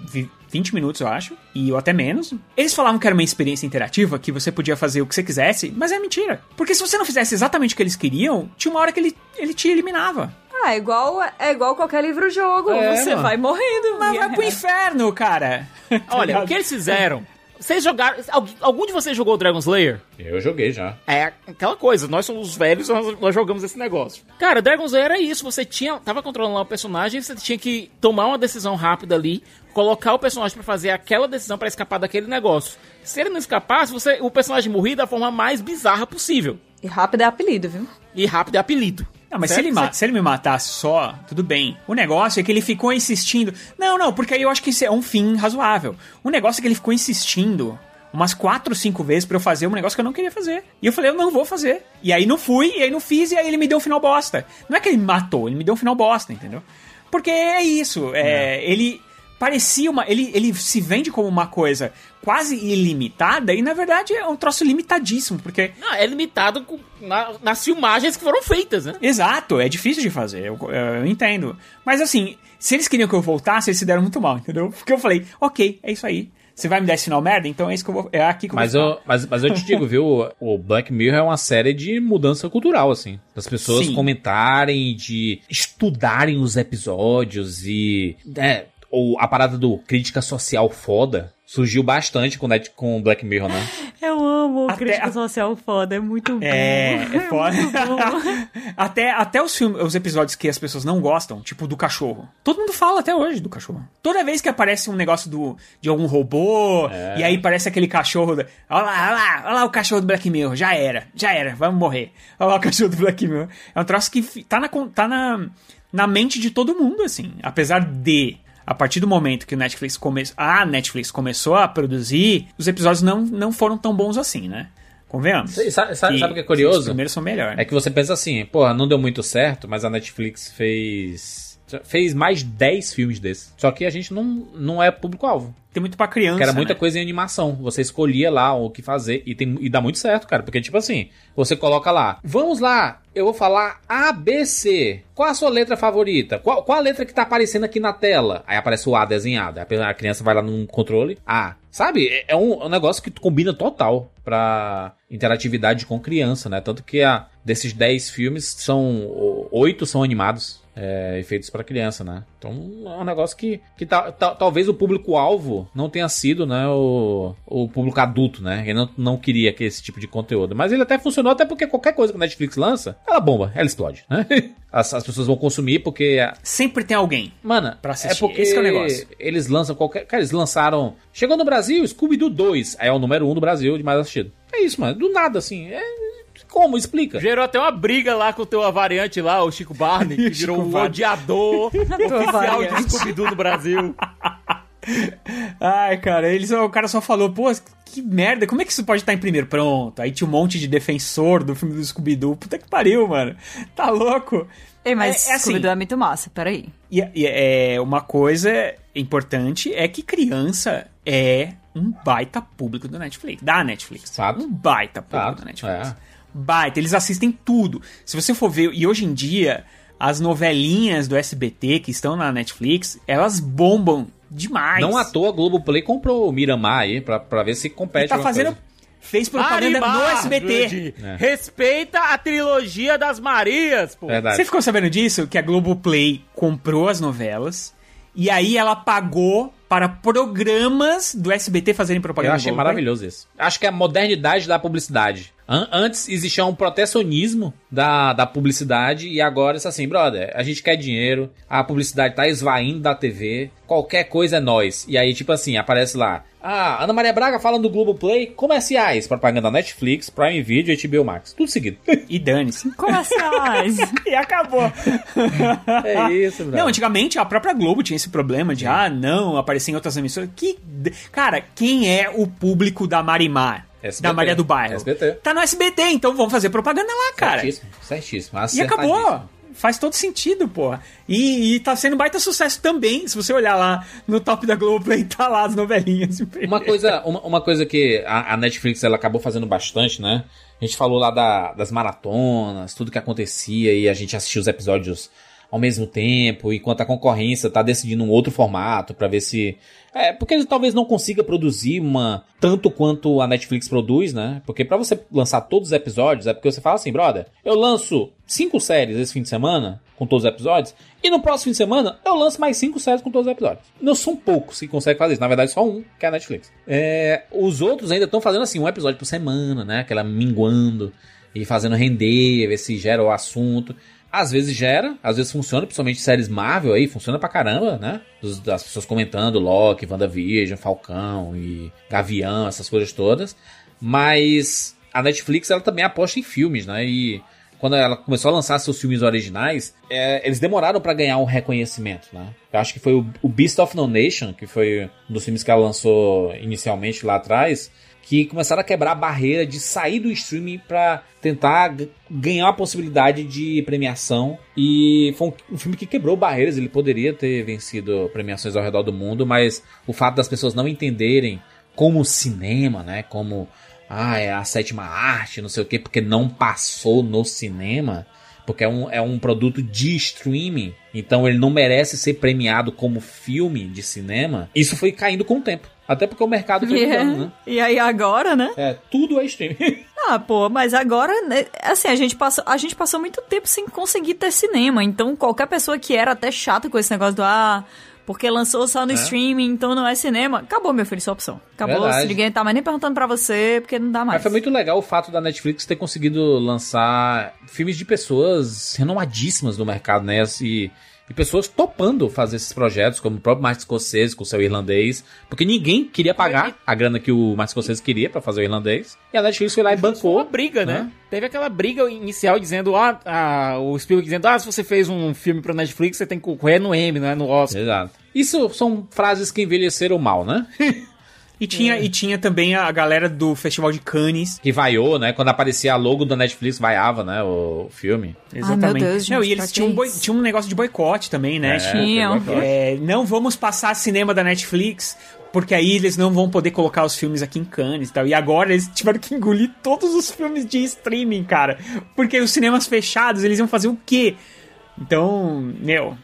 [SPEAKER 8] 20 minutos, eu acho, e ou até menos. Eles falavam que era uma experiência interativa, que você podia fazer o que você quisesse, mas é mentira. Porque se você não fizesse exatamente o que eles queriam, tinha uma hora que ele, ele te eliminava.
[SPEAKER 7] Ah, é igual, é igual qualquer livro-jogo.
[SPEAKER 5] É,
[SPEAKER 7] Você
[SPEAKER 5] mano.
[SPEAKER 7] vai morrendo.
[SPEAKER 8] Mas vai pro inferno, cara.
[SPEAKER 6] Olha, o que eles fizeram. Vocês jogaram. al- Algum de vocês jogou Dragon Slayer?
[SPEAKER 5] Eu joguei já.
[SPEAKER 6] É aquela coisa, nós somos os velhos, nós, nós jogamos esse negócio. Cara, Dragon Slayer era isso, você tinha, tava controlando lá o personagem, você tinha que tomar uma decisão rápida ali, colocar o personagem pra fazer aquela decisão pra escapar daquele negócio. Se ele não escapasse, você, o personagem morria da forma mais bizarra possível.
[SPEAKER 7] E rápido é apelido, viu?
[SPEAKER 6] E rápido é apelido.
[SPEAKER 8] Não, mas se ele, se ele me matasse só, tudo bem. O negócio é que ele ficou insistindo. Não, não, porque aí eu acho que isso é um fim razoável. O negócio é que ele ficou insistindo umas quatro, cinco vezes pra eu fazer um negócio que eu não queria fazer. E eu falei, eu não vou fazer. E aí não fui, e aí não fiz, e aí ele me deu um final bosta. Não é que ele me matou, ele me deu um final bosta, entendeu? Porque é isso, é, ele parecia uma. Ele, ele se vende como uma coisa quase ilimitada, e na verdade é um troço limitadíssimo, porque
[SPEAKER 6] Não, é limitado com- na- nas filmagens que foram feitas, né?
[SPEAKER 8] Exato, é difícil de fazer, eu, eu entendo. Mas assim, se eles queriam que eu voltasse, eles se deram muito mal, entendeu? Porque eu falei, ok, é isso aí. Você vai me dar esse final merda? Então é isso que eu vou. É aqui que eu
[SPEAKER 5] Mas
[SPEAKER 8] vou
[SPEAKER 5] eu, mas, mas eu te digo, viu? O Black Mirror é uma série de mudança cultural, assim. Das pessoas
[SPEAKER 8] Sim.
[SPEAKER 5] comentarem, de estudarem os episódios e. É, ou a parada do crítica social foda surgiu bastante com, Net- com Black Mirror, né?
[SPEAKER 7] Eu amo
[SPEAKER 8] Até crítica a-
[SPEAKER 7] social foda, é muito bom.
[SPEAKER 8] É, é foda. até, até os, filmes, os episódios que as pessoas não gostam, tipo do cachorro. Todo mundo fala até hoje do cachorro. Toda vez que aparece um negócio do, de algum robô,
[SPEAKER 5] É.
[SPEAKER 8] e aí parece aquele cachorro. da- Olha lá, olha lá, olha lá o cachorro do Black Mirror. Já era, já era, vamos morrer. Olha lá o cachorro do Black Mirror. É um troço que tá na, tá na, na mente de todo mundo, assim. Apesar de. A partir do momento que o Netflix come... a Netflix começou a produzir, os episódios não, não foram tão bons assim, né? Convenhamos.
[SPEAKER 5] Sabe, sabe, sabe o que é curioso?
[SPEAKER 8] Os primeiros são melhor.
[SPEAKER 5] É que você pensa assim, porra, não deu muito certo, mas a Netflix fez. Fez mais 10 filmes desses. Só que a gente não, não é público-alvo.
[SPEAKER 8] Tem muito pra criança.
[SPEAKER 5] Que era muita
[SPEAKER 8] né?
[SPEAKER 5] coisa em animação. Você escolhia lá o que fazer e, tem, e dá muito certo, cara. Porque, tipo assim, você coloca lá, vamos lá, eu vou falar ABC. Qual a sua letra favorita? Qual, qual a letra que tá aparecendo aqui na tela? Aí aparece o A desenhado. A criança vai lá no controle. A. Sabe? É- É um, é um negócio que combina total pra interatividade com criança, né? Tanto que a, desses 10 filmes, são oito são animados. É, e feitos pra criança, né? Então é um negócio que, que ta- ta- talvez o público-alvo não tenha sido né, o, o público adulto, né? Ele não, não queria que esse tipo de conteúdo. Mas ele até funcionou, até porque qualquer coisa que a Netflix lança, ela bomba, ela explode, né? As, as pessoas vão consumir porque.
[SPEAKER 8] Sempre tem alguém.
[SPEAKER 5] Mano,
[SPEAKER 8] Pra assistir.
[SPEAKER 5] é porque
[SPEAKER 8] Esse que é o negócio.
[SPEAKER 5] eles lançam qualquer. Cara, eles lançaram. Chegou no Brasil, Scooby-Doo 2. Aí é o número 1 um do Brasil de mais assistido. É isso, mano. Do nada, assim. É. Como? Explica.
[SPEAKER 6] Gerou até uma briga lá com o teu variante lá, o Chico Barney, que virou o
[SPEAKER 8] Barney.
[SPEAKER 6] odiador oficial de Scooby-Doo no Brasil.
[SPEAKER 8] Ai, cara, eles, o cara só falou, pô, que merda, como é que isso pode estar em primeiro? Pronto. Aí tinha um monte de defensor do filme do Scooby-Doo. Puta que pariu, mano. Tá louco.
[SPEAKER 7] Ei, mas
[SPEAKER 8] É- é assim.
[SPEAKER 7] Scooby-Doo é muito massa, peraí.
[SPEAKER 8] E, e é uma coisa importante é que criança é um baita público do Netflix, da Netflix.
[SPEAKER 5] Fato.
[SPEAKER 8] Um baita público
[SPEAKER 5] Fato,
[SPEAKER 8] da Netflix.
[SPEAKER 5] é.
[SPEAKER 8] Baita, eles assistem tudo. Se você for ver, e hoje em dia, as novelinhas do SBT que estão na Netflix, elas bombam demais.
[SPEAKER 5] Não à toa a Globoplay comprou o Miramar aí pra, pra ver se compete.
[SPEAKER 8] Ele tá fazendo.
[SPEAKER 5] coisa.
[SPEAKER 8] Fez propaganda no SBT.
[SPEAKER 5] É.
[SPEAKER 6] Respeita a trilogia das Marias, pô.
[SPEAKER 5] Verdade.
[SPEAKER 8] Você ficou sabendo disso? Que a Globoplay comprou as novelas e aí ela pagou para programas do SBT fazerem propaganda
[SPEAKER 5] Eu achei maravilhoso isso. Acho que é a modernidade da publicidade. An- antes existia um protecionismo da, da publicidade e agora isso assim, brother, a gente quer dinheiro, a publicidade tá esvaindo da TV, qualquer coisa é nós. E aí, tipo assim, aparece lá, ah, Ana Maria Braga falando do Globoplay, comerciais, propaganda Netflix, Prime Video e HBO Max. Tudo seguido.
[SPEAKER 8] E dane-se.
[SPEAKER 7] Comerciais.
[SPEAKER 8] e acabou.
[SPEAKER 5] é isso, brother.
[SPEAKER 8] Não, antigamente a própria Globo tinha esse problema de, ah, não, aparecer em outras emissoras. Que... Cara, quem é o público da Marimar?
[SPEAKER 5] SBT.
[SPEAKER 8] Da Maria do Bairro?
[SPEAKER 5] SBT.
[SPEAKER 8] Tá no SBT, então vamos fazer propaganda lá, cara.
[SPEAKER 5] Certíssimo, certíssimo.
[SPEAKER 8] E acabou. Faz todo sentido, porra. E, e tá sendo baita sucesso também. Se você olhar lá no top da Globoplay, tá lá as novelinhas.
[SPEAKER 5] Uma coisa, uma, uma coisa que a, a Netflix ela acabou fazendo bastante, né? A gente falou lá da- das maratonas, tudo que acontecia e a gente assistia os episódios ao mesmo tempo, enquanto a concorrência tá decidindo um outro formato pra ver se. É, porque ele talvez não consiga produzir uma tanto quanto a Netflix produz, né? Porque pra você lançar todos os episódios, é porque você fala assim, brother, eu lanço cinco séries esse fim de semana, com todos os episódios, e no próximo fim de semana eu lanço mais cinco séries com todos os episódios. Não são poucos que conseguem fazer isso, na verdade só um, que é a Netflix. É, os outros ainda estão fazendo assim, um episódio por semana, né? Aquela minguando e fazendo render, ver se gera o assunto. Às vezes gera, às vezes funciona, principalmente séries Marvel aí, funciona pra caramba, né? Das pessoas comentando Loki, WandaVision, Falcão e Gavião, essas coisas todas. Mas a Netflix, ela também aposta em filmes, né? E quando ela começou a lançar seus filmes originais, é, eles demoraram pra ganhar um reconhecimento, né? Eu acho que foi o, o Beast of No Nation, que foi um dos filmes que ela lançou inicialmente lá atrás, que começaram a quebrar a barreira de sair do streaming pra tentar ganhar a possibilidade de premiação. E foi um, um filme que quebrou barreiras, ele poderia ter vencido premiações ao redor do mundo, mas o fato das pessoas não entenderem como cinema, né? Como ah, é a sétima arte, não sei o quê, porque não passou no cinema, porque é um, é um produto de streaming, então ele não merece ser premiado como filme de cinema. Isso foi caindo com o tempo. Até porque o mercado foi
[SPEAKER 7] é-
[SPEAKER 5] mudando, né?
[SPEAKER 7] e aí agora, né?
[SPEAKER 5] É, tudo é streaming.
[SPEAKER 7] Ah, pô, mas agora, né, assim, a gente, passou, a gente passou muito tempo sem conseguir ter cinema. Então, qualquer pessoa que era até chata com esse negócio do, ah, porque lançou só no streaming, então não é cinema. Acabou, meu filho, sua opção. Acabou,
[SPEAKER 5] Verdade.
[SPEAKER 7] se ninguém tá mais nem perguntando pra você, porque não dá mais.
[SPEAKER 5] Mas foi muito legal o fato da Netflix ter conseguido lançar filmes de pessoas renomadíssimas no mercado, né? E, e pessoas topando fazer esses projetos, como o próprio Martin Scorsese com o seu irlandês, porque ninguém queria pagar a grana que o Martin Scorsese queria pra fazer o irlandês. E a Netflix foi lá e
[SPEAKER 6] Foi
[SPEAKER 5] bancou.
[SPEAKER 6] uma briga, né? Teve aquela briga inicial dizendo, ah, ah, o Spielberg dizendo, ah, se você fez um filme pra Netflix, você tem que concorrer no Emmy, não é no Oscar.
[SPEAKER 5] Exato. Isso são frases que envelheceram mal, né?
[SPEAKER 8] E tinha, e tinha também a galera do Festival de Cannes.
[SPEAKER 5] Que vaiou, né? Quando aparecia a logo da Netflix, vaiava, né? O filme.
[SPEAKER 8] Exatamente.
[SPEAKER 7] meu Deus,
[SPEAKER 8] não,
[SPEAKER 7] gente,
[SPEAKER 8] e eles tinham um,
[SPEAKER 7] que
[SPEAKER 8] boi- tinham um negócio de boicote também, né?
[SPEAKER 5] É,
[SPEAKER 7] Tinham.
[SPEAKER 5] foi boicote.
[SPEAKER 8] É, não vamos passar cinema da Netflix, porque aí eles não vão poder colocar os filmes aqui em Cannes e tal. E agora eles tiveram que engolir todos os filmes de streaming, cara. Porque os cinemas fechados, eles iam fazer o quê? Então, meu,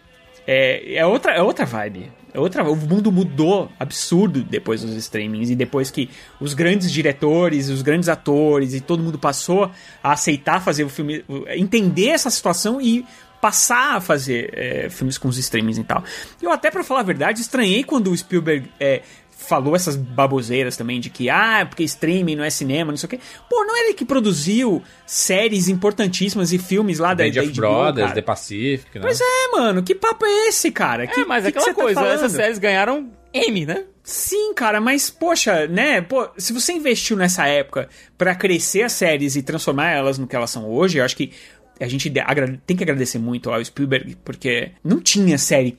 [SPEAKER 8] é, é, outra, é outra vibe. É outra, o mundo mudou absurdo depois dos streamings e depois que os grandes diretores, os grandes atores e todo mundo passou a aceitar fazer o filme, entender essa situação e passar a fazer é, filmes com os streamings e tal. Eu até, pra falar a verdade, estranhei quando o Spielberg é, falou essas baboseiras também de que, ah, porque streaming não é cinema, não sei o quê. Pô, não é ele que produziu séries importantíssimas e filmes lá da,
[SPEAKER 5] Band
[SPEAKER 8] da
[SPEAKER 5] of
[SPEAKER 8] HBO,
[SPEAKER 5] Brothers,
[SPEAKER 8] cara.
[SPEAKER 5] The Pacific, né?
[SPEAKER 8] Pois é, mano, que papo é esse, cara? Que,
[SPEAKER 6] É, mas
[SPEAKER 8] que que
[SPEAKER 6] aquela
[SPEAKER 8] você tá
[SPEAKER 6] coisa,
[SPEAKER 8] falando?
[SPEAKER 6] essas séries ganharam Emmy, né?
[SPEAKER 8] Sim, cara, mas poxa, né? Pô, se você investiu nessa época pra crescer as séries e transformar elas no que elas são hoje, eu acho que a gente tem que agradecer muito ao Spielberg, porque não tinha série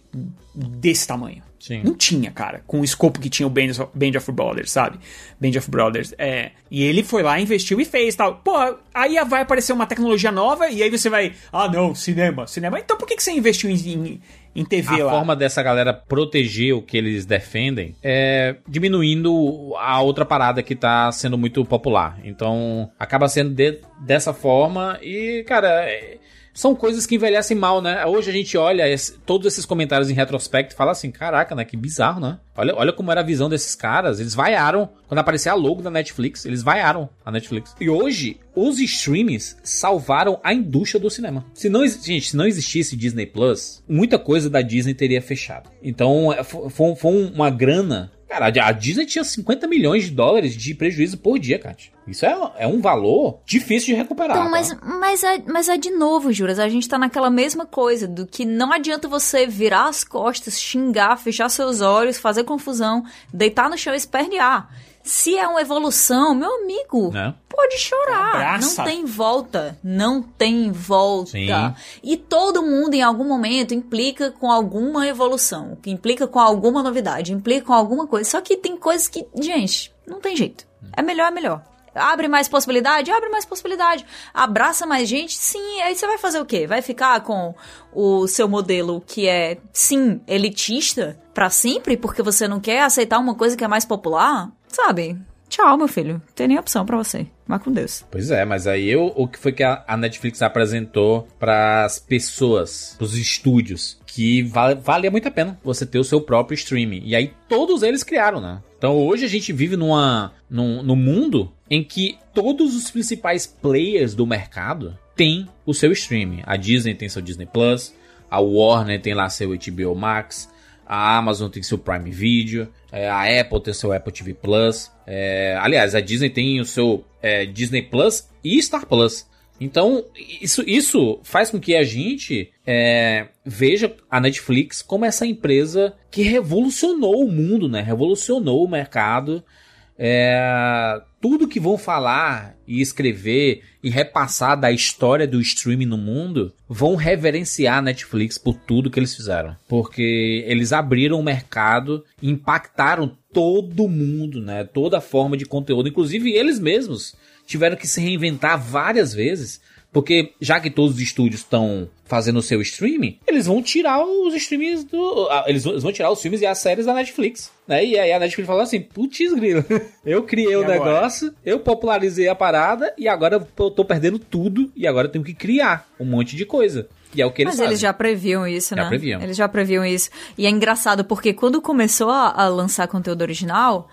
[SPEAKER 8] desse tamanho.
[SPEAKER 5] Sim.
[SPEAKER 8] Não tinha, cara, com o escopo que tinha o Band of, Band of Brothers, sabe? Band of Brothers. É. E ele foi lá, investiu e fez tal. Pô, aí vai aparecer uma tecnologia nova e aí você vai. Ah, não, cinema, cinema. Então por que, que você investiu em, em, em TV
[SPEAKER 5] a
[SPEAKER 8] lá.
[SPEAKER 5] forma dessa galera proteger o que eles defendem é diminuindo a outra parada que tá sendo muito popular. Então, acaba sendo de- dessa forma e, cara, é- são coisas que envelhecem mal, né? Hoje a gente olha esse- todos esses comentários em retrospecto e fala assim, caraca, né? Que bizarro, né? Olha, olha como era a visão desses caras. Eles vaiaram. Quando aparecia a logo da Netflix, eles vaiaram a Netflix. E hoje, os streams salvaram a indústria do cinema. Se não, gente, se não existisse Disney Plus, muita coisa da Disney teria fechado. Então, é, fo- foi, foi uma grana. Cara, a Disney tinha 50 milhões de dólares de prejuízo por dia, Kátia. Isso é, é um valor difícil de recuperar.
[SPEAKER 7] Então,
[SPEAKER 5] tá?
[SPEAKER 7] mas, mas, é, mas é de novo, Juras, a gente tá naquela mesma coisa, do que não adianta você virar as costas, xingar, fechar seus olhos, fazer confusão, deitar no chão e espernear. Se é uma evolução, meu amigo,
[SPEAKER 5] Né?
[SPEAKER 7] pode chorar.
[SPEAKER 8] Abraça.
[SPEAKER 7] Não tem volta. Não tem volta.
[SPEAKER 5] Sim.
[SPEAKER 7] E todo mundo, em algum momento, implica com alguma evolução, que implica com alguma novidade, implica com alguma coisa. Só que tem coisas que, gente, não tem jeito. É melhor, é melhor. Abre mais possibilidade? Abre mais possibilidade. Abraça mais gente? Sim. Aí você vai fazer o quê? Vai ficar com o seu modelo que é, sim, elitista pra sempre? Porque você não quer aceitar uma coisa que é mais popular? Sabe? Tchau, meu filho. Não tem nem opção pra você. Vai com Deus.
[SPEAKER 5] Pois é, mas aí eu, o que foi que a, Netflix apresentou para as pessoas, os estúdios, que vale, valia muito a pena você ter o seu próprio streaming. E aí todos eles criaram, né? Então hoje a gente vive numa, num, num mundo em que todos os principais players do mercado têm o seu streaming. A Disney tem seu Disney Plus, a Warner tem lá seu HBO Max, a Amazon tem seu Prime Video, é, a Apple tem seu Apple TV Plus. é, aliás, a Disney tem o seu é, Disney Plus e Star Plus. Então, isso, isso faz com que a gente é, veja a Netflix como essa empresa que revolucionou o mundo, né? Revolucionou o mercado. É, tudo que vão falar e escrever e repassar da história do streaming no mundo vão reverenciar a Netflix por tudo que eles fizeram. Porque eles abriram o mercado, impactaram todo mundo, né? Toda forma de conteúdo, inclusive eles mesmos tiveram que se reinventar várias vezes. Porque já que todos os estúdios estão fazendo o seu streaming, eles vão tirar os streams do. ah, Eles vão, tirar os filmes e as séries da Netflix. Né? E aí a Netflix falou assim: putz, grilo, eu criei o
[SPEAKER 8] agora?
[SPEAKER 5] negócio, eu popularizei a parada e agora eu tô perdendo tudo e agora eu tenho que criar um monte de coisa. E é o que eles
[SPEAKER 7] Mas
[SPEAKER 5] fazem.
[SPEAKER 7] eles já previam isso,
[SPEAKER 5] Já
[SPEAKER 7] né?
[SPEAKER 5] previam.
[SPEAKER 7] Eles já previam isso. E é engraçado porque quando começou a, a lançar conteúdo original,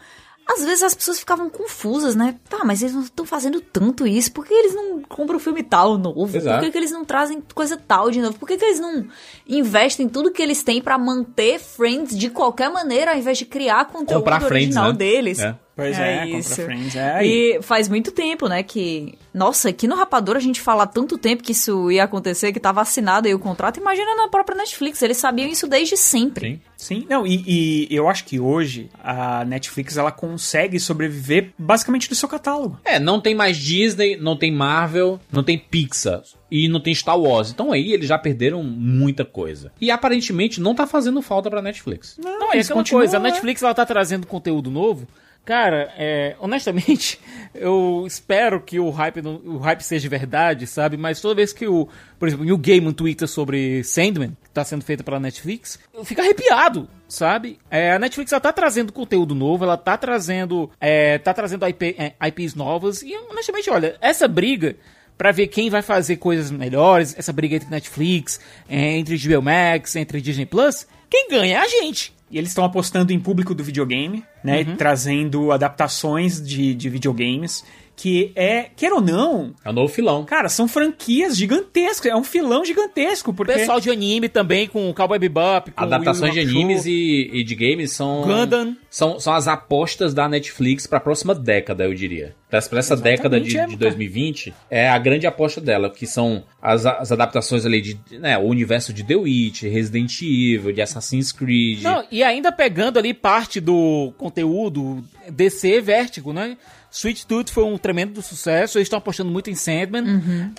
[SPEAKER 7] às vezes as pessoas ficavam confusas, né? Tá, mas eles não estão fazendo tanto isso. Por que eles não compram filme tal novo?
[SPEAKER 5] Exato.
[SPEAKER 7] Por que, que eles não trazem coisa tal de novo? Por que, que eles não investem tudo que eles têm pra manter Friends de qualquer maneira, ao invés de criar conteúdo
[SPEAKER 5] Comprar Friends,
[SPEAKER 7] original
[SPEAKER 5] né?
[SPEAKER 7] deles?
[SPEAKER 5] É.
[SPEAKER 8] Pois é, compra Friends, é aí.
[SPEAKER 7] E faz muito tempo, né, que... Nossa, aqui no Rapador a gente fala há tanto tempo que isso ia acontecer, que tava assinado aí o contrato. Imagina na própria Netflix, eles sabiam isso desde sempre.
[SPEAKER 5] Sim.
[SPEAKER 8] Sim, não, e, e eu acho que hoje a Netflix ela consegue sobreviver basicamente do seu catálogo.
[SPEAKER 5] É, não tem mais Disney, não tem Marvel, não tem Pixar e não tem Star Wars. Então aí eles já perderam muita coisa. E aparentemente não tá fazendo falta pra Netflix.
[SPEAKER 6] Não, é
[SPEAKER 8] eles
[SPEAKER 6] aquela coisa, a
[SPEAKER 8] né?
[SPEAKER 6] Netflix ela tá trazendo conteúdo novo. Cara, é, honestamente, eu espero que o hype, o hype seja verdade, sabe? Mas toda vez que o, por exemplo, o Game twitta sobre Sandman, que tá sendo feita pela Netflix, eu fico arrepiado, sabe? É, a Netflix ela tá trazendo conteúdo novo, ela tá trazendo, é, tá trazendo IP, é, IPs novas e honestamente, olha, essa briga Pra ver quem vai fazer coisas melhores, essa briga entre Netflix, é, entre HBO Max, entre Disney Plus, quem ganha é a gente.
[SPEAKER 8] E eles estão apostando em público do videogame, né?
[SPEAKER 5] Uhum.
[SPEAKER 8] Trazendo adaptações de, de videogames. Que é, quer ou não,
[SPEAKER 5] É o novo filão.
[SPEAKER 8] cara, são franquias gigantescas. É um filão gigantesco. Porque
[SPEAKER 6] Pessoal de anime também, com o Cowboy Bebop, com
[SPEAKER 5] Adaptações de animes e, e de games são,
[SPEAKER 6] Gundam.
[SPEAKER 5] são são as apostas da Netflix pra próxima década, eu diria. Pra pra essa década de,
[SPEAKER 8] é,
[SPEAKER 5] de
[SPEAKER 8] cara.
[SPEAKER 5] 2020, é a grande aposta dela, que são as, as adaptações ali de né, o universo de The Witch, Resident Evil, de Assassin's Creed.
[SPEAKER 6] Não, e ainda pegando ali parte do conteúdo DC Vértigo, né? Sweet Tooth foi um tremendo sucesso, eles estão apostando muito em Sandman.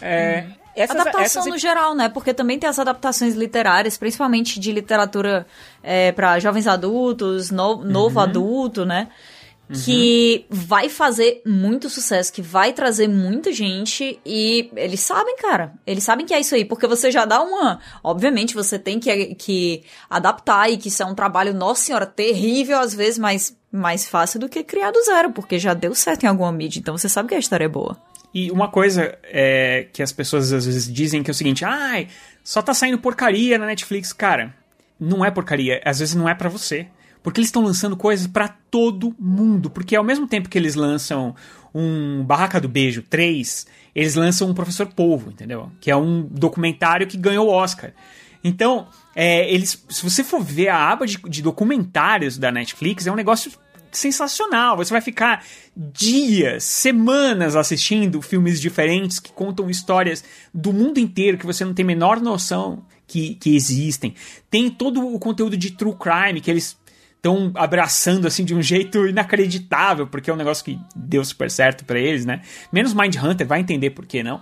[SPEAKER 6] É, essas,
[SPEAKER 7] Adaptação
[SPEAKER 6] essas-
[SPEAKER 7] no geral, né? Porque também tem as adaptações literárias, principalmente de literatura é, para jovens adultos, no- novo adulto, né? Que vai fazer muito sucesso, que vai trazer muita gente e eles sabem, cara. Eles sabem que é isso aí, porque você já dá uma. Obviamente, você tem que, que adaptar e que isso é um trabalho, nossa senhora, terrível às vezes, mas mais fácil do que criar do zero, porque já deu certo em alguma mídia, então você sabe que a história é boa.
[SPEAKER 8] E uma coisa é, que as pessoas às vezes dizem que é o seguinte: ai, só tá saindo porcaria na Netflix. Cara, não é porcaria, às vezes não é para você. Porque eles estão lançando coisas para todo mundo. Porque ao mesmo tempo que eles lançam um Barraca do Beijo 3, eles lançam um Professor Polvo, entendeu? Que é um documentário que ganhou o Oscar. Então, é, eles, se você for ver a aba de, de documentários da Netflix, é um negócio sensacional. Você vai ficar dias, semanas assistindo filmes diferentes que contam histórias do mundo inteiro que você não tem a menor noção que, que existem. Tem todo o conteúdo de true crime que eles estão abraçando assim de um jeito inacreditável, porque é um negócio que deu super certo para eles, né? Menos Mind Hunter, vai entender por que não.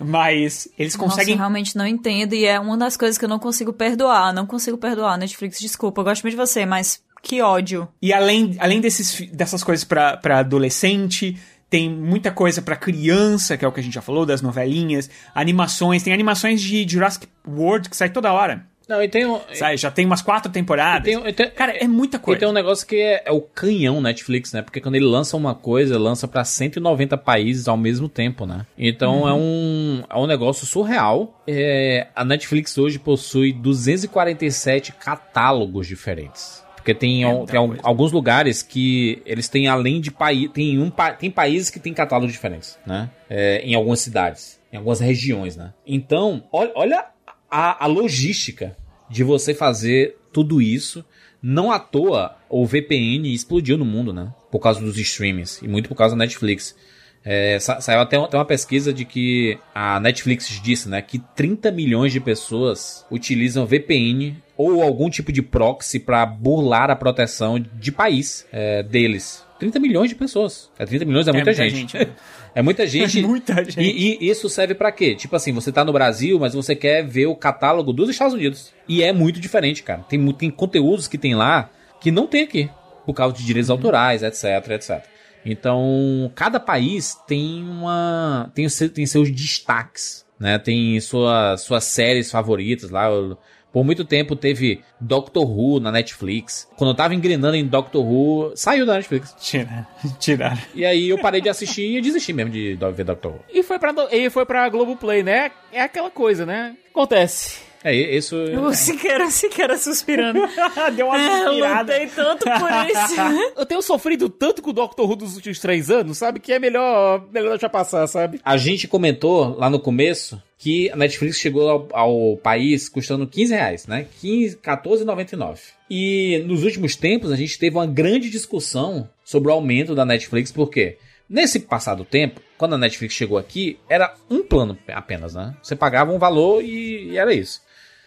[SPEAKER 8] Mas eles conseguem.
[SPEAKER 7] Nossa, eu realmente não entendo e é uma das coisas que eu não consigo perdoar. Não consigo perdoar, Netflix, desculpa, eu gosto muito de você, mas que ódio.
[SPEAKER 8] E além, além desses, dessas coisas para adolescente, tem muita coisa para criança, que é o que a gente já falou, das novelinhas, animações, tem animações de Jurassic World que sai toda hora.
[SPEAKER 5] Não, e tem um,
[SPEAKER 8] Sai, já tem umas quatro temporadas.
[SPEAKER 5] tem, tem,
[SPEAKER 8] Cara, é muita coisa.
[SPEAKER 5] E tem um negócio que é, é o canhão Netflix, né? Porque quando ele lança uma coisa, lança pra 190 países ao mesmo tempo, né? Então é, um, é um negócio surreal. É, a Netflix hoje possui 247 catálogos diferentes. Porque tem,
[SPEAKER 8] É
[SPEAKER 5] tem
[SPEAKER 8] coisa.
[SPEAKER 5] alguns lugares que eles têm além de país. Tem, um, tem países que têm catálogos diferentes, né? É, em algumas cidades, em algumas regiões, né? Então, olha, olha a, a logística de você fazer tudo isso. Não à toa o VPN explodiu no mundo, né? Por causa dos streamings e muito por causa da Netflix. É, sa- saiu até, até uma pesquisa de que a Netflix disse, né, que 30 milhões de pessoas utilizam VPN ou algum tipo de proxy para burlar a proteção de país é, deles. 30 milhões de pessoas. É 30 milhões é muita,
[SPEAKER 8] muita
[SPEAKER 5] gente.
[SPEAKER 8] gente, né?
[SPEAKER 5] é muita gente.
[SPEAKER 8] É muita gente.
[SPEAKER 5] E, e isso serve pra quê? Tipo assim, você tá no Brasil, mas você quer ver o catálogo dos Estados Unidos. E é muito diferente, cara. Tem, tem conteúdos que tem lá que não tem aqui. Por causa de direitos autorais, etc, etc. Então, cada país tem uma. tem, tem seus destaques. Né? Tem sua, suas séries favoritas lá. Eu- Por muito tempo teve Doctor Who na Netflix. Quando eu tava engrenando em Doctor Who, saiu da Netflix.
[SPEAKER 8] Tira, tiraram.
[SPEAKER 5] E aí eu parei de assistir e desisti mesmo de ver Doctor Who.
[SPEAKER 6] E foi pra, e foi pra Globoplay, né? É aquela coisa, né? Acontece.
[SPEAKER 5] É, isso.
[SPEAKER 7] O Siqueira, Siqueira suspirando.
[SPEAKER 8] Deu uma
[SPEAKER 7] É,
[SPEAKER 8] suspirada.
[SPEAKER 7] lutei tanto por isso.
[SPEAKER 6] Eu tenho sofrido tanto com o Doctor Who dos últimos três anos, sabe? Que é melhor, melhor deixar passar, sabe?
[SPEAKER 5] A gente comentou lá no começo que a Netflix chegou ao, ao país custando 15 reais, né? 15, 14,99. E nos últimos tempos a gente teve uma grande discussão sobre o aumento da Netflix, porque nesse passado tempo, quando a Netflix chegou aqui, era um plano apenas, né? Você pagava um valor e, e era isso.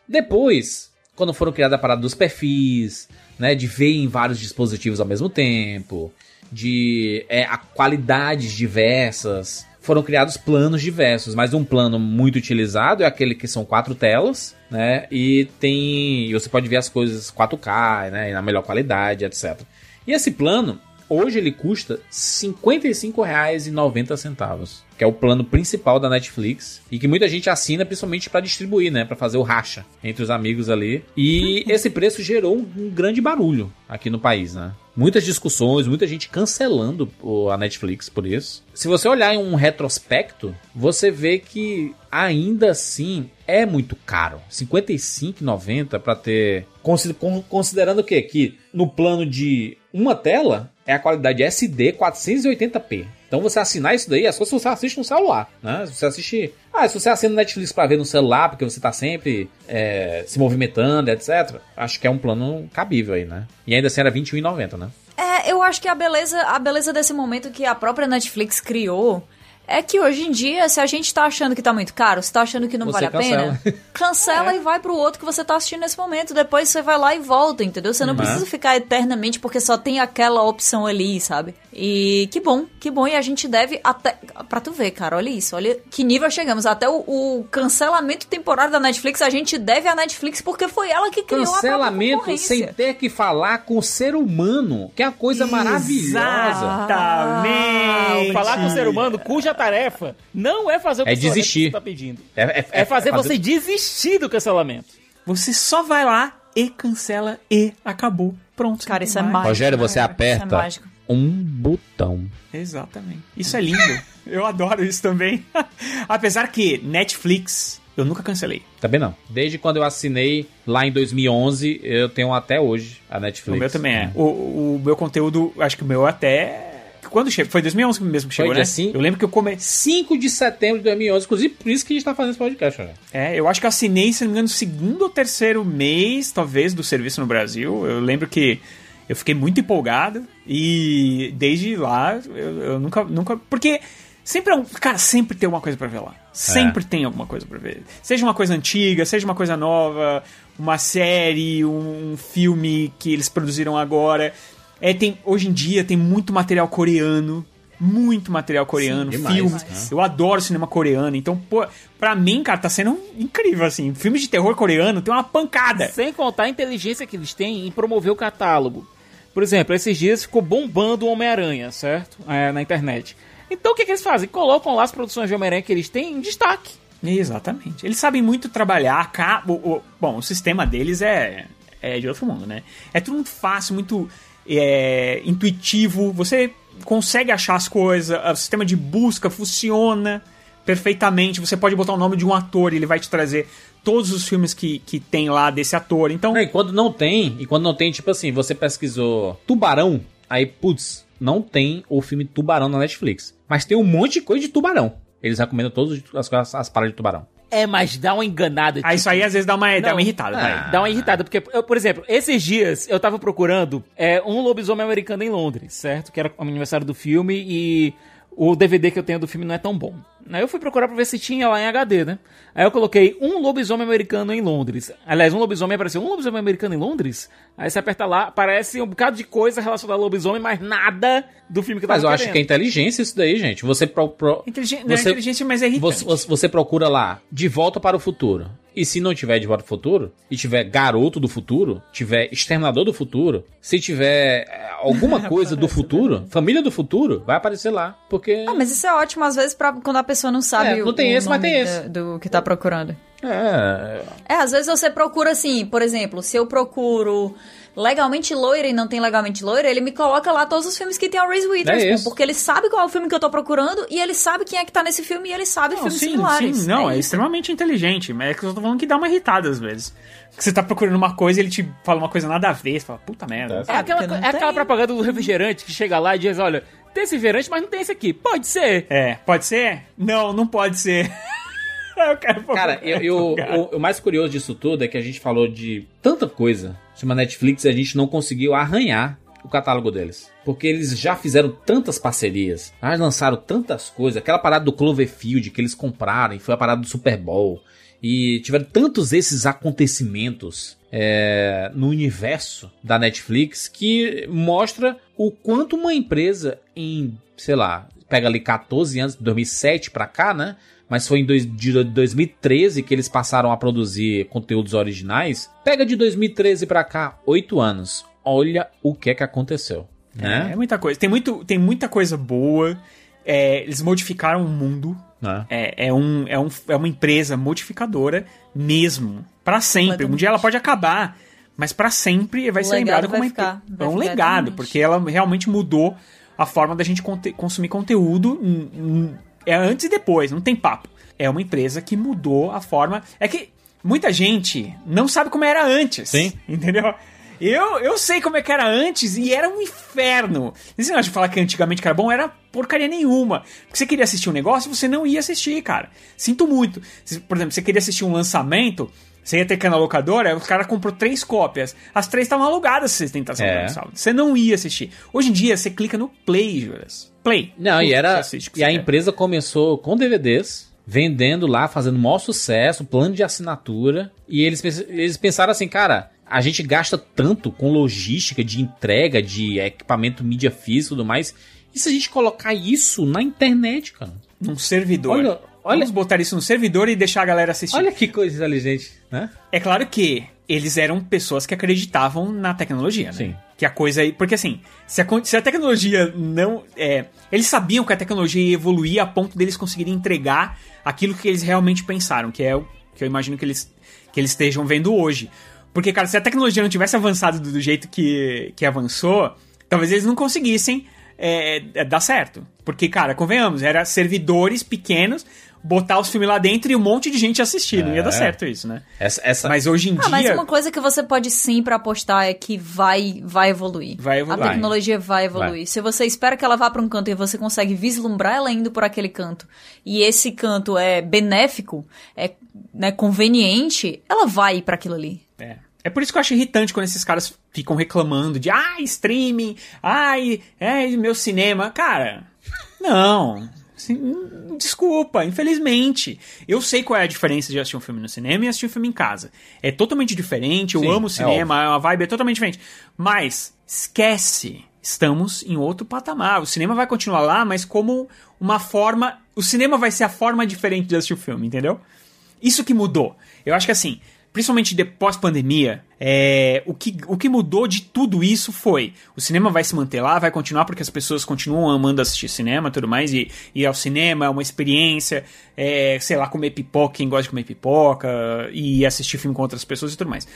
[SPEAKER 5] Depois, quando foram criadas a parada dos perfis, né, de ver em vários dispositivos ao mesmo tempo, de é, qualidades diversas, foram criados planos diversos, mas um plano muito utilizado é aquele que são quatro telas, né, e tem, e você pode ver as coisas 4K, né, na melhor qualidade, etc. E esse plano, hoje ele custa R$ 55,90, que é o plano principal da Netflix e que muita gente assina principalmente para distribuir, né, para fazer o racha entre os amigos ali. E esse preço gerou um, grande barulho aqui no país, né? Muitas discussões, muita gente cancelando a Netflix por isso. Se você olhar em um retrospecto, você vê que ainda assim é muito caro. R$ 55,90 para ter consi- con- considerando o quê? Que no plano de uma tela é a qualidade SD 480p. Então você assinar isso daí é só se você assiste no celular, né? Se você assiste... Ah, se você assina Netflix pra ver no celular, porque você tá sempre é, se movimentando, etc. Acho que é um plano cabível aí, né? E ainda assim era R$21,90, né?
[SPEAKER 7] É, eu acho que a beleza, a beleza desse momento que a própria Netflix criou é que hoje em dia, se a gente tá achando que tá muito caro, se tá achando que não
[SPEAKER 5] Você
[SPEAKER 7] vale a pena, cancela e vai pro outro que você tá assistindo nesse momento. Depois você vai lá e volta, entendeu? Você não
[SPEAKER 5] Uhum.
[SPEAKER 7] precisa ficar eternamente porque só tem aquela opção ali, sabe? E que bom, que bom. E a gente deve até. Pra tu ver, cara, olha isso. Olha que nível chegamos. Até o, o cancelamento temporário da Netflix, a gente deve à Netflix porque foi ela que criou a
[SPEAKER 5] Cancelamento
[SPEAKER 7] concorrência.
[SPEAKER 5] sem ter que falar com o ser humano, que é uma coisa maravilhosa.
[SPEAKER 8] Exatamente.
[SPEAKER 6] Falar com o ser humano cuja tarefa não é fazer o
[SPEAKER 5] É
[SPEAKER 6] que
[SPEAKER 5] desistir.
[SPEAKER 6] você tá pedindo.
[SPEAKER 5] É, é-
[SPEAKER 6] É fazer você desistir do cancelamento.
[SPEAKER 8] Você só vai lá e cancela e acabou. Pronto.
[SPEAKER 7] Cara, isso é mágico.
[SPEAKER 5] Rogério, você
[SPEAKER 7] né?
[SPEAKER 5] aperta
[SPEAKER 7] é mágico.
[SPEAKER 5] um botão.
[SPEAKER 8] Exatamente. Isso é lindo. Eu adoro isso também. Apesar que Netflix, eu nunca cancelei.
[SPEAKER 5] Também não. Desde quando eu assinei lá em 2011, eu tenho até hoje a Netflix.
[SPEAKER 8] O meu também é. O, o meu conteúdo, acho que o meu até. Quando chegou? Foi 2011 mesmo que
[SPEAKER 5] Foi
[SPEAKER 8] chegou, né?
[SPEAKER 5] cinco?
[SPEAKER 8] Eu lembro que eu comecei.
[SPEAKER 5] 5 de setembro de 2011, inclusive por isso que a gente tá fazendo esse podcast, né?
[SPEAKER 8] É, eu acho que eu assinei, se não me engano, no segundo ou terceiro mês, talvez, do serviço no Brasil. Eu lembro que eu fiquei muito empolgado e desde lá eu, eu nunca, nunca. Porque sempre é um. Cara, sempre tem uma coisa pra ver lá. Sempre tem alguma coisa pra ver. Seja uma coisa antiga, seja uma coisa nova, uma série, um filme que eles produziram agora. É, tem, hoje em dia tem muito material coreano. Muito material coreano,
[SPEAKER 5] demais,
[SPEAKER 8] filmes.
[SPEAKER 5] né?
[SPEAKER 8] Eu adoro cinema coreano, então, pô, pra mim, cara, tá sendo incrível, assim. Filme de terror coreano tem uma pancada.
[SPEAKER 6] Sem contar a inteligência que eles têm em promover o catálogo. Por exemplo, esses dias ficou bombando o Homem-Aranha, certo? É, na internet. Então o que, que eles fazem? Colocam lá as produções de Homem-Aranha que eles têm em destaque.
[SPEAKER 8] Exatamente. Eles sabem muito trabalhar. O, o- bom, o sistema deles é, é de outro mundo, né? É tudo muito fácil, muito é, intuitivo. Você consegue achar as coisas. O sistema de busca funciona perfeitamente. Você pode botar o nome de um ator e ele vai te trazer todos os filmes que, que tem lá desse ator. Então,
[SPEAKER 5] Não, e quando não tem, e quando não tem, tipo assim, você pesquisou Tubarão, aí, putz, não tem o filme Tubarão na Netflix. Mas tem um monte de coisa de tubarão. Eles recomendam todas as, as, as paradas de tubarão.
[SPEAKER 6] É, mas dá uma enganada.
[SPEAKER 8] ah, isso aí às vezes dá uma, dá uma irritada.
[SPEAKER 5] Ah.
[SPEAKER 6] Dá uma irritada, porque, eu, por exemplo, esses dias eu tava procurando é, um lobisomem americano em Londres, certo? Que era o aniversário do filme e o DVD que eu tenho do filme não é tão bom. Aí eu fui procurar pra ver se tinha lá em HD, né? Aí eu coloquei um lobisomem americano em Londres. Aliás, um lobisomem apareceu. Um lobisomem americano em Londres? Aí você aperta lá, aparece um bocado de coisa relacionada ao lobisomem, mas nada do filme que tava
[SPEAKER 5] Mas eu acho que é
[SPEAKER 6] querendo.
[SPEAKER 5] inteligência isso daí, gente. Você, pro, pro-
[SPEAKER 8] Inteligente, não é inteligente, mas é irritante.
[SPEAKER 5] você- você procura lá, De Volta para o Futuro. E se não tiver De Volta para o Futuro, e tiver Garoto do Futuro, tiver Exterminador do Futuro, se tiver é, alguma coisa do futuro, Família do Futuro, vai aparecer lá. Porque...
[SPEAKER 7] Ah, mas isso é ótimo, às vezes, pra quando a pessoa não sabe
[SPEAKER 5] É, não
[SPEAKER 7] o,
[SPEAKER 5] tem
[SPEAKER 7] o
[SPEAKER 5] esse, mas tem esse.
[SPEAKER 7] do que tá procurando.
[SPEAKER 5] É,
[SPEAKER 7] É, às vezes você procura assim, por exemplo, se eu procuro legalmente loira e não tem legalmente loira, ele me coloca lá todos os filmes que tem a Reese Witherspoon,
[SPEAKER 5] É
[SPEAKER 7] porque ele sabe qual é o filme que eu tô procurando e ele sabe quem é que tá nesse filme e ele sabe
[SPEAKER 8] Não,
[SPEAKER 7] filmes
[SPEAKER 8] sim,
[SPEAKER 7] similares.
[SPEAKER 8] sim, não, é,
[SPEAKER 7] isso.
[SPEAKER 8] extremamente inteligente, mas é que eu tô falando que dá uma irritada às vezes. Que você tá procurando uma coisa e ele te fala uma coisa nada a ver, você fala, puta merda.
[SPEAKER 6] É aquela,
[SPEAKER 7] porque não
[SPEAKER 6] é aquela propaganda do refrigerante que chega lá e diz: olha, tem esse refrigerante, mas não tem esse aqui. Pode ser.
[SPEAKER 8] É, pode ser? Não, não pode ser.
[SPEAKER 5] Cara, eu, eu- o, o mais curioso disso tudo é que a gente falou de tanta coisa sobre a Netflix e a gente não conseguiu arranhar o catálogo deles. Porque eles já fizeram tantas parcerias, já lançaram tantas coisas. Aquela parada do Cloverfield que eles compraram e foi a parada do Super Bowl. E tiveram tantos esses acontecimentos é, no universo da Netflix que mostra o quanto uma empresa em, sei lá, pega ali 14 anos, 2007 pra cá, né? Mas foi em dois, de 2013 que eles passaram a produzir conteúdos originais. Pega de 2013 pra cá, 8 anos. Olha o que é que aconteceu,
[SPEAKER 8] É,
[SPEAKER 5] né?
[SPEAKER 8] é muita coisa. Tem, muito, tem muita coisa boa. É, eles modificaram o mundo.
[SPEAKER 5] Né?
[SPEAKER 8] É, é, um, é, um, é uma empresa modificadora mesmo. Pra sempre. Um dia ela pode acabar. Mas pra sempre vai
[SPEAKER 7] O
[SPEAKER 8] ser
[SPEAKER 7] legado
[SPEAKER 8] lembrada como
[SPEAKER 7] vai ficar, vai
[SPEAKER 8] É um legado, porque ela realmente mudou a forma da gente conte- consumir conteúdo. É antes e depois, não tem papo. É uma empresa que mudou a forma. É que muita gente não sabe como era antes.
[SPEAKER 5] Sim.
[SPEAKER 8] Entendeu? Eu, eu sei como é que era antes e era um inferno. Esse negócio de falar que antigamente era bom era porcaria nenhuma. Porque você queria assistir um negócio, você não ia assistir, cara. Sinto muito. Por exemplo, você queria assistir um lançamento, Você ia ter que ir na locadora, o cara comprou três cópias. As três estavam alugadas se você tentasse
[SPEAKER 5] É.
[SPEAKER 8] sábado. Você não ia assistir. Hoje em dia, você clica no Play, Juras. Play.
[SPEAKER 5] Não, e era. E a
[SPEAKER 8] quer.
[SPEAKER 5] empresa começou com DVDs, vendendo lá, fazendo maior sucesso, plano de assinatura. E eles, eles pensaram assim, cara, a gente gasta tanto com logística de entrega, de equipamento mídia física e tudo mais. E se a gente colocar isso na internet, cara?
[SPEAKER 8] Num servidor.
[SPEAKER 5] Olha- olha-
[SPEAKER 8] Vamos botar isso no servidor e deixar a galera assistir.
[SPEAKER 5] Olha que coisa inteligente, né?
[SPEAKER 8] É claro que eles eram pessoas que acreditavam na tecnologia, né?
[SPEAKER 5] Sim.
[SPEAKER 8] Que a coisa. Porque assim, se a, se a tecnologia não. É, eles sabiam que a tecnologia ia evoluir a ponto deles conseguirem entregar aquilo que eles realmente pensaram, que é o que eu imagino que eles, que eles estejam vendo hoje. Porque, cara, se a tecnologia não tivesse avançado do, do jeito que, que avançou, talvez eles não conseguissem é, é, dar certo. Porque, cara, convenhamos, era servidores pequenos, botar os filmes lá dentro e um monte de gente assistir. Não ia dar
[SPEAKER 5] É.
[SPEAKER 8] certo isso, né?
[SPEAKER 5] Essa, essa...
[SPEAKER 8] Mas hoje em
[SPEAKER 7] Ah, mas
[SPEAKER 8] dia.
[SPEAKER 7] uma coisa que você pode sempre apostar é que vai, vai evoluir.
[SPEAKER 8] Vai evoluir.
[SPEAKER 7] A tecnologia vai evoluir.
[SPEAKER 5] Vai.
[SPEAKER 7] Se você espera que ela vá para um canto e você consegue vislumbrar ela indo por aquele canto, e esse canto é benéfico, é né, conveniente, ela vai para aquilo ali.
[SPEAKER 8] É. É por isso que eu acho irritante quando esses caras ficam reclamando de ai, streaming, ai, é meu cinema. Cara, não. Assim, desculpa, infelizmente. Eu sei qual é a diferença de assistir um filme no cinema e assistir um filme em casa. É totalmente diferente, eu
[SPEAKER 5] Sim,
[SPEAKER 8] amo o
[SPEAKER 5] é
[SPEAKER 8] cinema, a vibe é totalmente diferente. Mas, esquece, estamos em outro patamar. O cinema vai continuar lá, mas como uma forma. O cinema vai ser a forma diferente de assistir o filme, entendeu? Isso que mudou. Eu acho que assim, principalmente depois pandemia, é, o, que, o que mudou de tudo isso foi o cinema vai se manter lá, vai continuar porque as pessoas continuam amando assistir cinema e tudo mais, e ir ao cinema é uma experiência, é, sei lá, comer pipoca, quem gosta de comer pipoca, e assistir filme com outras pessoas e tudo mais.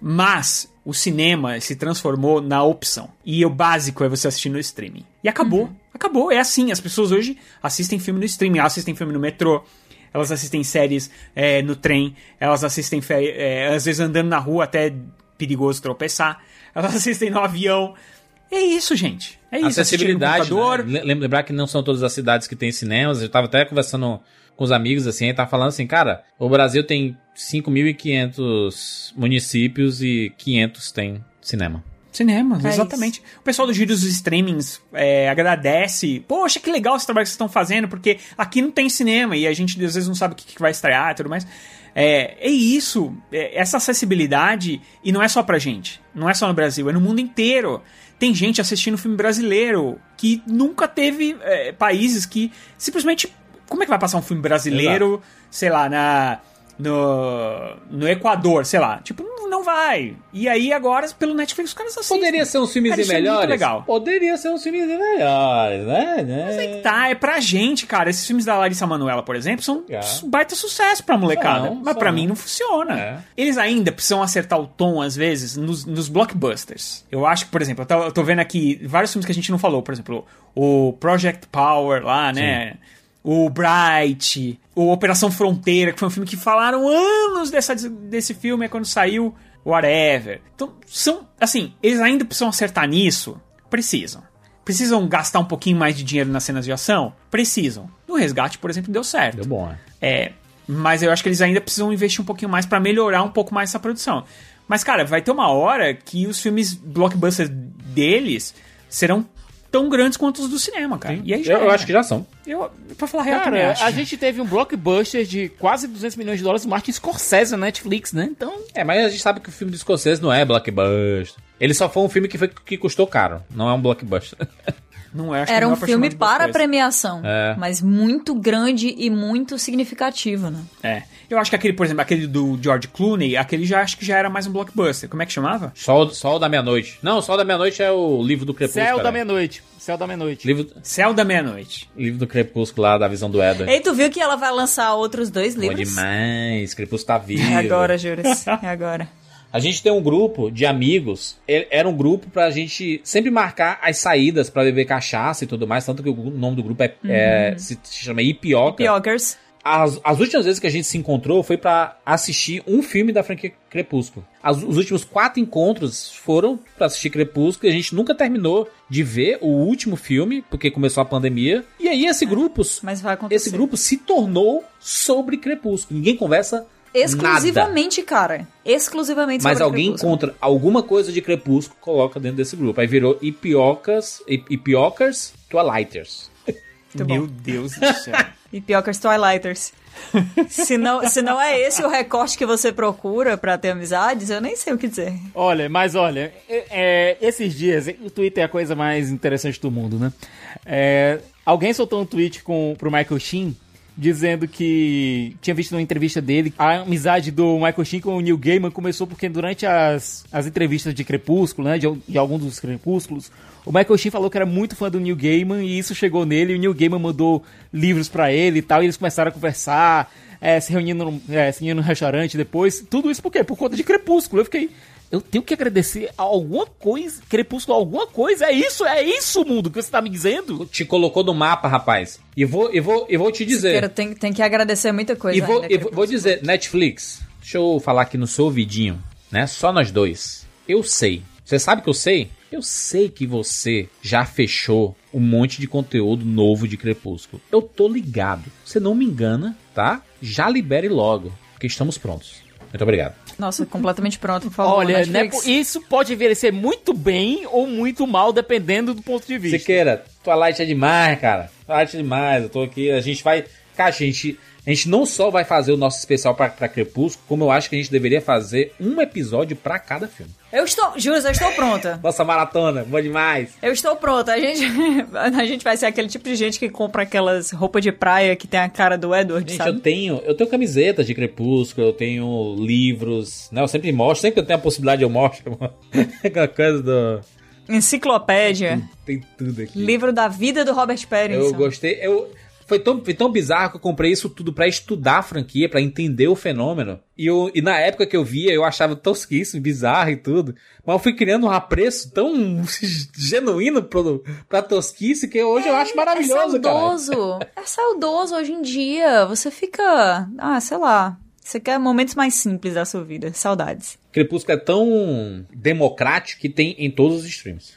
[SPEAKER 8] Mas o cinema se transformou na opção. E o básico é você assistir no streaming. E acabou. Acabou. É assim. As pessoas hoje assistem filme no streaming, assistem filme no metrô. Elas assistem séries é, no trem. Elas assistem, é, às vezes, andando na rua, até perigoso tropeçar. Elas assistem no avião. É isso, gente. É isso.
[SPEAKER 5] Acessibilidade. Né? Lem- Lembrar que não são todas as cidades que têm cinemas. Eu tava até conversando com os amigos assim, e tava falando assim, cara, o Brasil tem 5.500 municípios e 500 tem cinema.
[SPEAKER 8] Cinemas,
[SPEAKER 7] É
[SPEAKER 8] exatamente. O pessoal do Giro dos Streamings é, agradece. Poxa, que legal esse trabalho que vocês estão fazendo, porque aqui não tem cinema e a gente às vezes não sabe o que, que vai estrear e tudo mais. É, é isso, é, essa acessibilidade, e não é só pra gente, não é só no Brasil, é no mundo inteiro. Tem gente assistindo filme brasileiro que nunca teve é, países que simplesmente. Como é que vai passar um filme brasileiro, sei lá, na. No, no Equador, sei lá. Tipo, não, não vai. E aí, agora, pelo Netflix, os caras assistem.
[SPEAKER 5] Poderia ser uns filmes
[SPEAKER 8] Cara, isso é
[SPEAKER 5] melhores?
[SPEAKER 8] legal.
[SPEAKER 5] Poderia ser uns filmes melhores, né?
[SPEAKER 8] Mas aí
[SPEAKER 5] né?
[SPEAKER 8] que tá, é pra gente, cara. Esses filmes da Larissa Manoela, por exemplo, são
[SPEAKER 5] É.
[SPEAKER 8] su- baita sucesso pra molecada.
[SPEAKER 5] São,
[SPEAKER 8] mas pra mim não funciona.
[SPEAKER 5] É.
[SPEAKER 8] Eles ainda precisam acertar o tom, às vezes, nos, nos blockbusters. Eu acho que, por exemplo, eu tô, eu tô vendo aqui vários filmes que a gente não falou. Por exemplo, o Project Power lá, né? O Bright, o Operação Fronteira, que foi um filme que falaram anos dessa, desse filme, é quando saiu, whatever. Então, são, assim, eles ainda precisam acertar nisso? Precisam. Precisam gastar um pouquinho mais de dinheiro nas cenas de ação? Precisam. No Resgate, por exemplo, deu certo.
[SPEAKER 5] Deu bom, né?
[SPEAKER 8] É, mas eu acho que eles ainda precisam investir um pouquinho mais pra melhorar um pouco mais essa produção. Mas, cara, vai ter uma hora que os filmes blockbusters deles serão tão grandes quanto os do cinema, cara. E aí já
[SPEAKER 5] Eu, eu
[SPEAKER 8] era.
[SPEAKER 5] acho que já são.
[SPEAKER 8] Eu, pra falar a real,
[SPEAKER 6] Cara,
[SPEAKER 8] acho.
[SPEAKER 6] a gente teve um blockbuster de quase 200 milhões de dólares do Martin Scorsese na Netflix, né? Então,
[SPEAKER 5] É, mas a gente sabe que o filme do Scorsese não é blockbuster. Ele só foi um filme que, foi, que custou caro, não é um blockbuster.
[SPEAKER 8] Não é, acho que
[SPEAKER 7] Era
[SPEAKER 8] não
[SPEAKER 7] um
[SPEAKER 8] é pra
[SPEAKER 7] filme para premiação,
[SPEAKER 5] É.
[SPEAKER 7] mas muito grande e muito significativo, né?
[SPEAKER 8] É. Eu acho que aquele, por exemplo, aquele do George Clooney, aquele já acho que já era mais um blockbuster. Como é que chamava?
[SPEAKER 5] Sol, Sol da Meia-Noite. Não, Sol da Meia-Noite é o livro do Crepúsculo.
[SPEAKER 6] Céu da. Meia-Noite. Céu da Meia-Noite.
[SPEAKER 5] Livro,
[SPEAKER 8] Céu da Meia-Noite.
[SPEAKER 5] livro do Crepúsculo lá, da visão do Éder.
[SPEAKER 7] E tu viu que ela vai lançar outros dois
[SPEAKER 5] Boa
[SPEAKER 7] livros?
[SPEAKER 5] demais, Crepúsculo tá vivo.
[SPEAKER 7] É agora, Juras. É agora.
[SPEAKER 5] A gente tem um grupo de amigos. Era um grupo pra gente sempre marcar as saídas pra beber cachaça e tudo mais. Tanto que o nome do grupo é, é- se, se chama Ipioca.
[SPEAKER 7] Piokers.
[SPEAKER 5] As, as últimas vezes que a gente se encontrou foi pra assistir um filme da franquia Crepúsculo. As- os últimos quatro encontros foram pra assistir Crepúsculo e a gente nunca terminou de ver o último filme, porque começou a pandemia. E aí esse grupo,
[SPEAKER 7] Mas vai acontecer.
[SPEAKER 5] esse grupo se tornou sobre Crepúsculo. Ninguém conversa
[SPEAKER 7] Exclusivamente, cara. Exclusivamente
[SPEAKER 5] Mas
[SPEAKER 7] sobre
[SPEAKER 5] alguém
[SPEAKER 7] Crepúsculo.
[SPEAKER 5] encontra alguma coisa de Crepúsculo, coloca dentro desse grupo. Aí virou Ipiocas, Ip- Ipiocas Twilighters.
[SPEAKER 7] Muito
[SPEAKER 8] Meu
[SPEAKER 7] bom.
[SPEAKER 8] Deus do céu.
[SPEAKER 7] E Piocas Twilighters. se, não, se não é esse o recorte que você procura pra ter amizades, eu nem sei o que dizer.
[SPEAKER 6] Olha, mas olha, é- é, esses dias, o Twitter é a coisa mais interessante do mundo, né? É, alguém soltou um tweet com, pro Michael Sheen dizendo que tinha visto numa entrevista dele a amizade do Michael Sheen com o Neil Gaiman começou porque durante as, as entrevistas de Crepúsculo, né, de, de algum dos Crepúsculos, o Michael Sheen falou que era muito fã do Neil Gaiman e isso chegou nele e o Neil Gaiman mandou livros pra ele e tal, e eles começaram a conversar, é, se reunindo num, é, se reunindo num restaurante depois. Tudo isso por quê? Por conta de Crepúsculo. Eu fiquei. Eu tenho que agradecer a alguma coisa. Crepúsculo, alguma coisa. É isso, é isso, mundo, que você tá me dizendo?
[SPEAKER 5] Te colocou no mapa, rapaz. E vou, e vou, e vou te dizer.
[SPEAKER 7] Siqueira, tem, tem que agradecer muita coisa
[SPEAKER 5] E vou,
[SPEAKER 7] ainda,
[SPEAKER 5] e vou- vou dizer, Netflix, deixa eu falar aqui no seu ouvidinho, né? Só nós dois. Eu sei. Você sabe que eu sei? Eu sei que você já fechou um monte de conteúdo novo de Crepúsculo. Eu tô ligado. Você não me engana, tá? Já libere logo, porque estamos prontos. Muito obrigado.
[SPEAKER 7] Nossa, completamente pronto, por favor.
[SPEAKER 6] Olha, né, isso pode envelhecer muito bem ou muito mal, dependendo do ponto de vista.
[SPEAKER 5] Siqueira, Twilight é demais, cara. Twilight é demais. Eu tô aqui. A gente vai. Cara, a gente, a gente não só vai fazer o nosso especial pra, pra Crepúsculo, como eu acho que a gente deveria fazer um episódio pra cada filme.
[SPEAKER 7] Eu estou, juro, eu estou pronta.
[SPEAKER 5] Nossa maratona, boa demais.
[SPEAKER 7] Eu estou pronta. A gente, a gente vai ser aquele tipo de gente que compra aquelas roupas de praia que tem a cara do Edward,
[SPEAKER 5] Gente,
[SPEAKER 7] sabe?
[SPEAKER 5] eu tenho, eu tenho camisetas de Crepúsculo, eu tenho livros, né? Eu sempre mostro, sempre que eu tenho a possibilidade eu mostro. Aquela coisa do.
[SPEAKER 7] Enciclopédia.
[SPEAKER 5] Tem tudo aqui.
[SPEAKER 7] Livro da vida do Robert Pattinson.
[SPEAKER 5] Eu gostei. Eu, foi, tão, foi tão bizarro que eu comprei isso tudo pra estudar a franquia, pra entender o fenômeno. E, eu, e na época que eu via, eu achava tosquíssimo, bizarro e tudo. Mas eu fui criando um apreço tão genuíno pro, pra tosquice que hoje eu acho maravilhoso,
[SPEAKER 7] é
[SPEAKER 5] cara.
[SPEAKER 7] saudoso. É saudoso hoje em dia. Você fica. Ah, sei lá. Você quer momentos mais simples da sua vida. Saudades.
[SPEAKER 5] Crepúsculo é tão democrático que tem em todos os streams.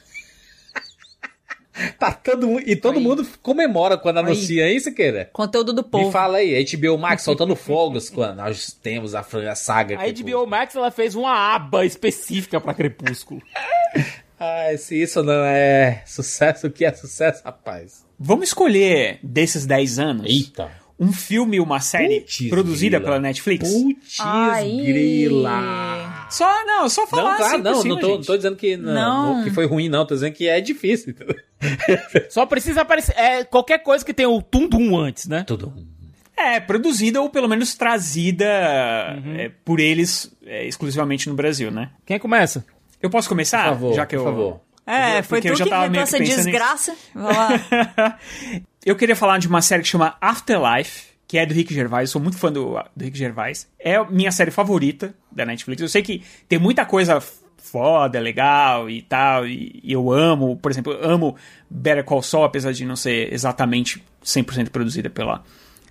[SPEAKER 5] tá todo mundo, e todo
[SPEAKER 7] Aí.
[SPEAKER 5] mundo comemora quando
[SPEAKER 7] Aí.
[SPEAKER 5] anuncia isso, queira.
[SPEAKER 7] Conteúdo do
[SPEAKER 5] Me
[SPEAKER 7] povo.
[SPEAKER 5] fala aí, HBO Max soltando fogos quando nós temos a, a saga.
[SPEAKER 6] A
[SPEAKER 5] Crepúsculo.
[SPEAKER 6] HBO Max ela fez uma aba específica pra Crepúsculo.
[SPEAKER 5] Ai, se isso não é sucesso, o que é sucesso, rapaz?
[SPEAKER 8] Vamos escolher desses 10 anos
[SPEAKER 5] Eita.
[SPEAKER 8] Um filme e uma série
[SPEAKER 5] Putz,
[SPEAKER 8] produzida
[SPEAKER 5] grila.
[SPEAKER 8] pela Netflix?
[SPEAKER 5] Putz,
[SPEAKER 7] Ai.
[SPEAKER 5] grila.
[SPEAKER 8] Só, não, só falar
[SPEAKER 5] Não, claro,
[SPEAKER 8] assim por
[SPEAKER 5] não,
[SPEAKER 8] cima,
[SPEAKER 5] não tô,
[SPEAKER 8] gente.
[SPEAKER 5] não tô dizendo que, não,
[SPEAKER 7] Não.
[SPEAKER 5] que foi ruim, não. Tô dizendo que é difícil.
[SPEAKER 6] Só precisa aparecer. É, qualquer coisa que tenha o tum-dum antes, né?
[SPEAKER 5] Tudo.
[SPEAKER 8] É, produzida ou pelo menos trazida é, por eles é, exclusivamente no Brasil, né?
[SPEAKER 6] Quem começa?
[SPEAKER 8] Eu posso começar?
[SPEAKER 5] Por favor,
[SPEAKER 8] já que eu...
[SPEAKER 5] por favor.
[SPEAKER 7] É, foi tu
[SPEAKER 8] eu já
[SPEAKER 7] que
[SPEAKER 8] tava
[SPEAKER 7] inventou essa
[SPEAKER 8] pensando
[SPEAKER 7] desgraça. Lá.
[SPEAKER 8] Eu queria falar de uma série que chama Afterlife, que é do Rick Gervais. Eu sou muito fã do, do Rick Gervais. É minha série favorita da Netflix. Eu sei que tem muita coisa foda, legal e tal, e, e eu amo. Por exemplo, eu amo Better Call Saul, apesar de não ser exatamente 100% produzida pela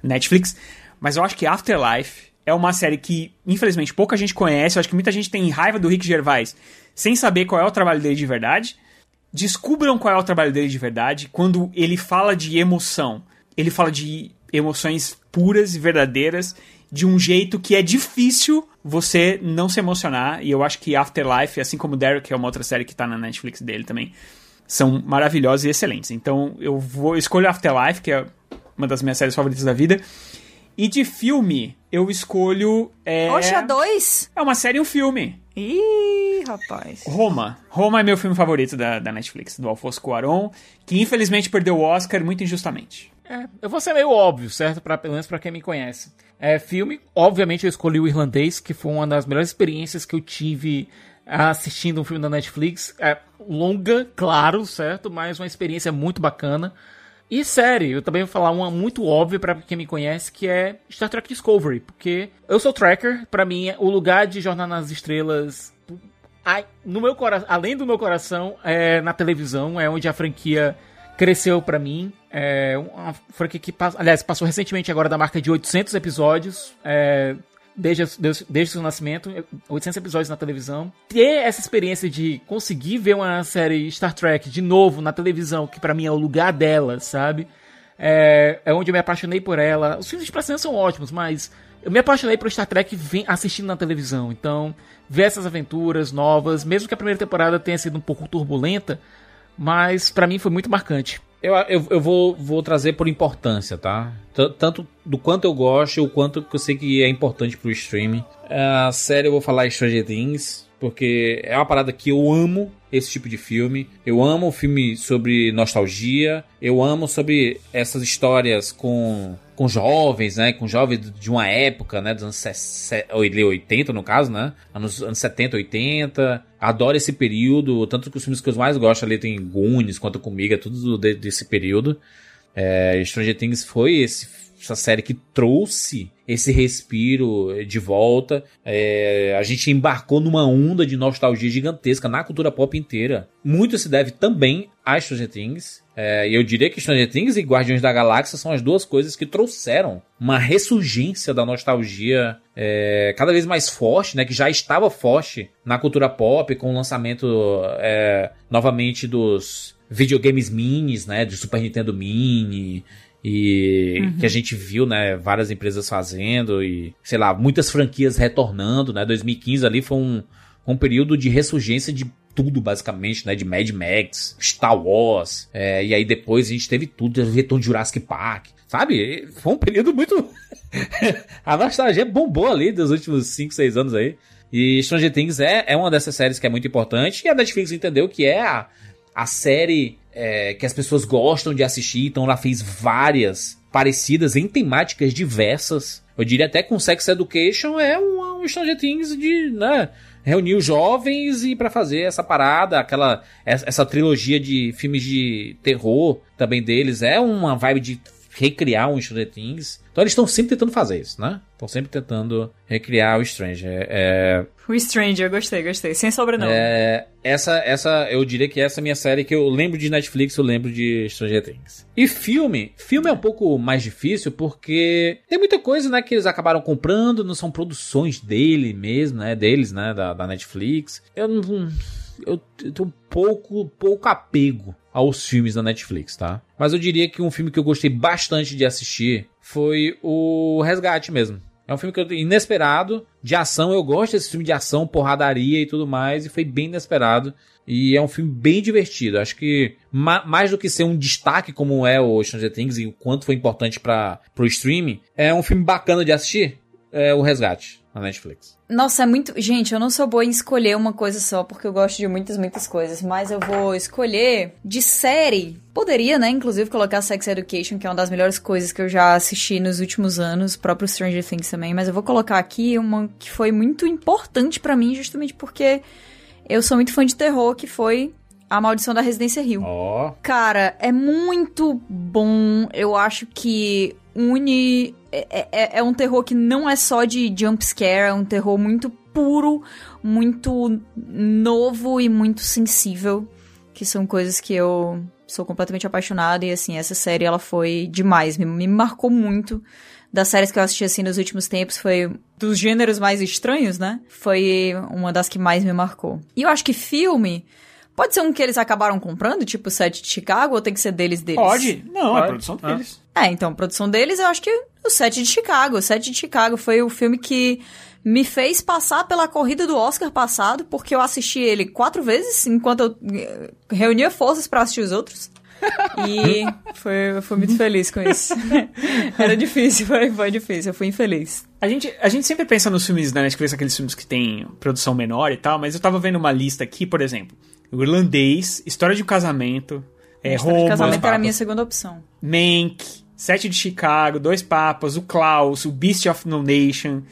[SPEAKER 8] Netflix. Mas eu acho que Afterlife é uma série que, infelizmente, pouca gente conhece. Eu acho que muita gente tem raiva do Rick Gervais sem saber qual é o trabalho dele de verdade descubram qual é o trabalho dele de verdade. Quando ele fala de emoção, ele fala de emoções puras e verdadeiras de um jeito que é difícil você não se emocionar. E eu acho que Afterlife, assim como Derek, que é uma outra série que tá na Netflix dele também, são maravilhosas e excelentes. Então eu vou escolho Afterlife, que é uma das minhas séries favoritas da vida. E de filme, eu escolho. É,
[SPEAKER 7] Oxa, dois?
[SPEAKER 8] é uma série e um filme.
[SPEAKER 7] Ih, rapaz.
[SPEAKER 8] Roma. Roma é meu filme favorito da, da Netflix, do Alfonso Cuarón, que infelizmente perdeu o Oscar muito injustamente.
[SPEAKER 6] É, eu vou ser meio óbvio, certo? Pra, pelo menos pra quem me conhece. É, filme, obviamente eu escolhi o Irlandês, que foi uma das melhores experiências que eu tive assistindo um filme da Netflix. É longa, claro, certo? Mas uma experiência muito bacana. E série, eu também vou falar uma muito óbvia pra quem me conhece, que é Star Trek Discovery, porque eu sou tracker, pra mim o lugar de Jornada nas Estrelas, no meu coração, além do meu coração, é na televisão, é onde a franquia cresceu pra mim. É uma franquia que, aliás, passou recentemente agora da marca de 800 episódios. É, desde, desde, desde o seu nascimento, 800 episódios na televisão. Ter essa experiência de conseguir ver uma série Star Trek de novo na televisão, que pra mim é o lugar dela, sabe? É, é onde eu me apaixonei por ela. Os filmes de Praça são ótimos, mas Eu me apaixonei por Star Trek assistindo na televisão. Então, ver essas aventuras novas, mesmo que a primeira temporada tenha sido um pouco turbulenta, mas para mim foi muito marcante.
[SPEAKER 5] Eu, eu, eu vou, vou trazer por importância, tá? T tanto do quanto eu gosto, o quanto que eu sei que é importante pro streaming. A série eu vou falar Stranger Things, porque é uma parada que eu amo esse tipo de filme. Eu amo filme sobre nostalgia. Eu amo sobre essas histórias com, com jovens, né? Com jovens de uma época, né? Dos anos 80, no caso, né? Anos, anos 70, 80. Adoro esse período. Tanto que os filmes que eu mais gosto ali tem Goonies, quanto comigo, é tudo desse período. É, Stranger Things foi esse essa série que trouxe esse respiro de volta. É, a gente embarcou numa onda de nostalgia gigantesca na cultura pop inteira. Muito se deve também a Stranger Things. É, e eu diria que Stranger Things e Guardiões da Galáxia são as duas coisas que trouxeram uma ressurgência da nostalgia é, cada vez mais forte, né? Que já estava forte na cultura pop com o lançamento é, novamente dos videogames minis, né? Do Super Nintendo Mini e uhum. que a gente viu, né, várias empresas fazendo e, sei lá, muitas franquias retornando, né? 2015 ali foi um, um período de ressurgência de tudo, basicamente, né? De Mad Max, Star Wars, é, e aí depois a gente teve tudo, retorno de Jurassic Park, sabe? Foi um período muito... a nostalgia bombou ali dos últimos 5, 6 anos aí. E Stranger Things é, é uma dessas séries que é muito importante, e a Netflix entendeu que é a, a série é, que as pessoas gostam de assistir, então ela fez várias parecidas em temáticas diversas. Eu diria até com Sex Education é um, um Stranger Things de, né, reunir os jovens e para fazer essa parada, aquela essa trilogia de filmes de terror também deles. É uma vibe de recriar um Stranger Things. Então eles estão sempre tentando fazer isso, né? Estão sempre tentando recriar o Stranger. É...
[SPEAKER 7] O Stranger, gostei, gostei. Sem sobrenome.
[SPEAKER 5] É... Essa, essa, eu diria que essa é a minha série que eu lembro de Netflix, eu lembro de Stranger Things. E filme? Filme é um pouco mais difícil porque tem muita coisa, né, que eles acabaram comprando, não são produções dele mesmo, né, deles, né, da, da Netflix. Eu não eu tenho pouco, pouco apego aos filmes da Netflix, tá? Mas eu diria que um filme que eu gostei bastante de assistir foi o Resgate mesmo. É um filme que eu, inesperado, de ação. Eu gosto desse filme de ação, porradaria e tudo mais, e foi bem inesperado. E é um filme bem divertido. Acho que ma mais do que ser um destaque como é o Stranger Things e o quanto foi importante para o streaming, é um filme bacana de assistir. É o Resgate na Netflix.
[SPEAKER 7] Nossa, é muito. Gente, eu não sou boa em escolher uma coisa só, porque eu gosto de muitas, muitas coisas. Mas eu vou escolher de série. Poderia, né? Inclusive, colocar Sex Education, que é uma das melhores coisas que eu já assisti nos últimos anos. Próprio Stranger Things também. Mas eu vou colocar aqui uma que foi muito importante para mim, justamente porque eu sou muito fã de terror, que foi a Maldição da Residência Rio.
[SPEAKER 5] Oh.
[SPEAKER 7] Cara, é muito bom. Eu acho que une. É, é, é, um terror que não é só de jump scare, é um terror muito puro, muito novo e muito sensível. Que são coisas que eu sou completamente apaixonada. E assim, essa série ela foi demais. Me, me marcou muito. Das séries que eu assisti assim nos últimos tempos, foi dos gêneros mais estranhos, né? Foi uma das que mais me marcou. E eu acho que filme Pode ser um que eles acabaram comprando, tipo o set de Chicago, ou tem que ser deles deles?
[SPEAKER 8] Pode. Não, Pode. é produção deles.
[SPEAKER 7] É, então, produção deles, eu acho que o set de Chicago. O set de Chicago foi o filme que me fez passar pela corrida do Oscar passado, porque eu assisti ele quatro vezes, enquanto eu eh, reunia forças para assistir os outros. E foi, fui muito feliz com isso. Era difícil, foi, foi difícil, eu fui infeliz.
[SPEAKER 8] A gente, a gente sempre pensa nos filmes da Netflix, aqueles filmes que tem produção menor e tal, mas eu tava vendo uma lista aqui, por exemplo. O Irlandês, História de um Casamento, é, História Roma...
[SPEAKER 7] de Casamento era a minha segunda opção.
[SPEAKER 8] Mank, Sete de Chicago, Dois Papas, o Klaus, o Beast of No Nation...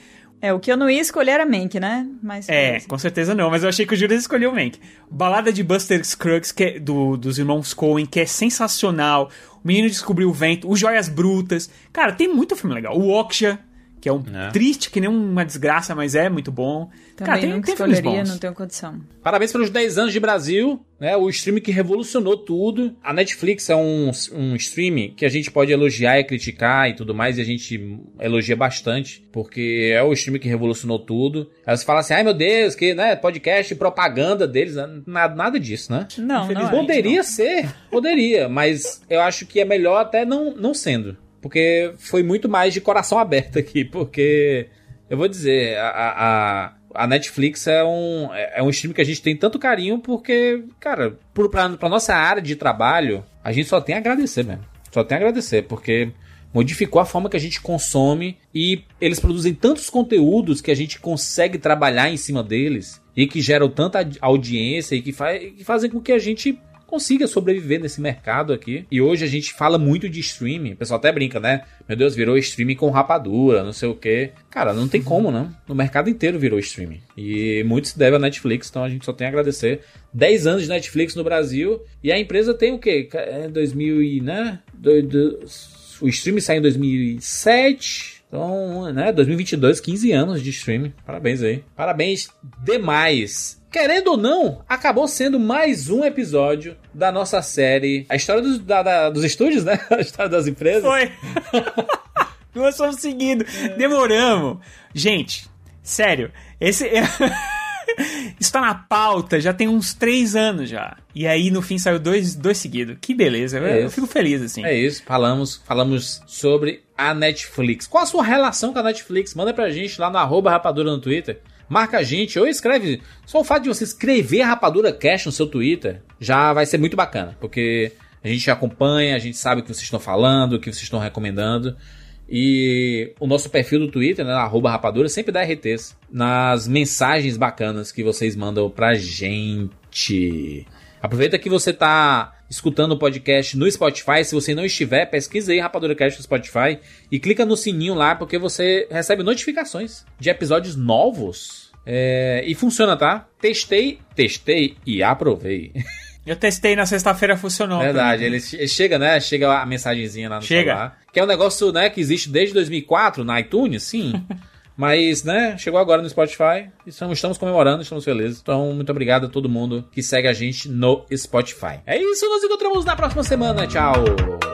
[SPEAKER 7] É, o que eu não ia escolher era Mank, né?
[SPEAKER 8] Mas, é, com certeza não, mas eu achei que o Juras escolheu o Mank. Balada de Buster Scruggs, que é do, dos irmãos Coen, que é sensacional. O Menino Descobriu o Vento, o Joias Brutas. Cara, tem muito filme legal. O Oksha, que é um é. triste, que nem uma desgraça, mas é muito bom.
[SPEAKER 7] Também Cara, tem, nunca tem escolheria, não tenho condição.
[SPEAKER 5] Parabéns pelos 10 anos de Brasil, né? O stream que revolucionou tudo. A Netflix é um, um stream que a gente pode elogiar e criticar e tudo mais, e a gente elogia bastante, porque é o stream que revolucionou tudo. Aí você fala assim, ai meu Deus, que, né, podcast propaganda deles, né? nada, nada disso, né?
[SPEAKER 7] Não, não
[SPEAKER 5] Poderia não. ser, poderia, mas eu acho que é melhor até não, não sendo. Porque foi muito mais de coração aberto aqui, porque eu vou dizer, a, a, a Netflix é um, é um stream que a gente tem tanto carinho, porque, cara, por, pra, pra nossa área de trabalho, a gente só tem a agradecer mesmo. Só tem a agradecer, porque modificou a forma que a gente consome e eles produzem tantos conteúdos que a gente consegue trabalhar em cima deles e que geram tanta audiência e que, que fazem com que a gente consiga sobreviver nesse mercado aqui. E hoje a gente fala muito de streaming. O pessoal até brinca, né? Meu Deus, virou streaming com rapadura, não sei o quê. Cara, não tem como, não. No mercado inteiro virou streaming. E muito se deve à Netflix, então a gente só tem a agradecer. 10 anos de Netflix no Brasil. E a empresa tem o quê? É 2000 e, né? Do, do, o streaming saiu em 2007. Então, né, 2022, 15 anos de streaming. Parabéns aí. Parabéns demais. Querendo ou não, acabou sendo mais um episódio da nossa série. A história dos, da, da, dos estúdios, né? A história das empresas.
[SPEAKER 8] Foi. Nós fomos seguindo. Demoramos. Gente, sério, esse. Isso tá na pauta já tem uns três anos já. E aí, no fim, saiu dois, dois seguidos. Que beleza. É eu, eu fico feliz, assim.
[SPEAKER 5] É isso. Falamos, falamos sobre a Netflix. Qual a sua relação com a Netflix? Manda pra gente lá no arroba rapadura no Twitter. Marca a gente ou escreve. Só o fato de você escrever Rapadura Cash no seu Twitter já vai ser muito bacana. Porque a gente acompanha, a gente sabe o que vocês estão falando, o que vocês estão recomendando. E o nosso perfil do Twitter, né, arroba rapadura, sempre dá RTs nas mensagens bacanas que vocês mandam pra gente. Aproveita que você tá escutando o podcast no Spotify. Se você não estiver, pesquisa aí Rapadura Cast no Spotify e clica no sininho lá, porque você recebe notificações de episódios novos. É, e funciona, tá? Testei, testei e aprovei.
[SPEAKER 8] Eu testei na sexta-feira, funcionou.
[SPEAKER 5] Verdade, ele, ele, chega, né? Chega a mensagenzinha lá no chega. celular. Que é um negócio, né, que existe desde 2004 na iTunes, sim. Mas, né, chegou agora no Spotify estamos, estamos comemorando, estamos felizes. Então, muito obrigado a todo mundo que segue a gente no Spotify. É isso, nos encontramos na próxima semana. Tchau!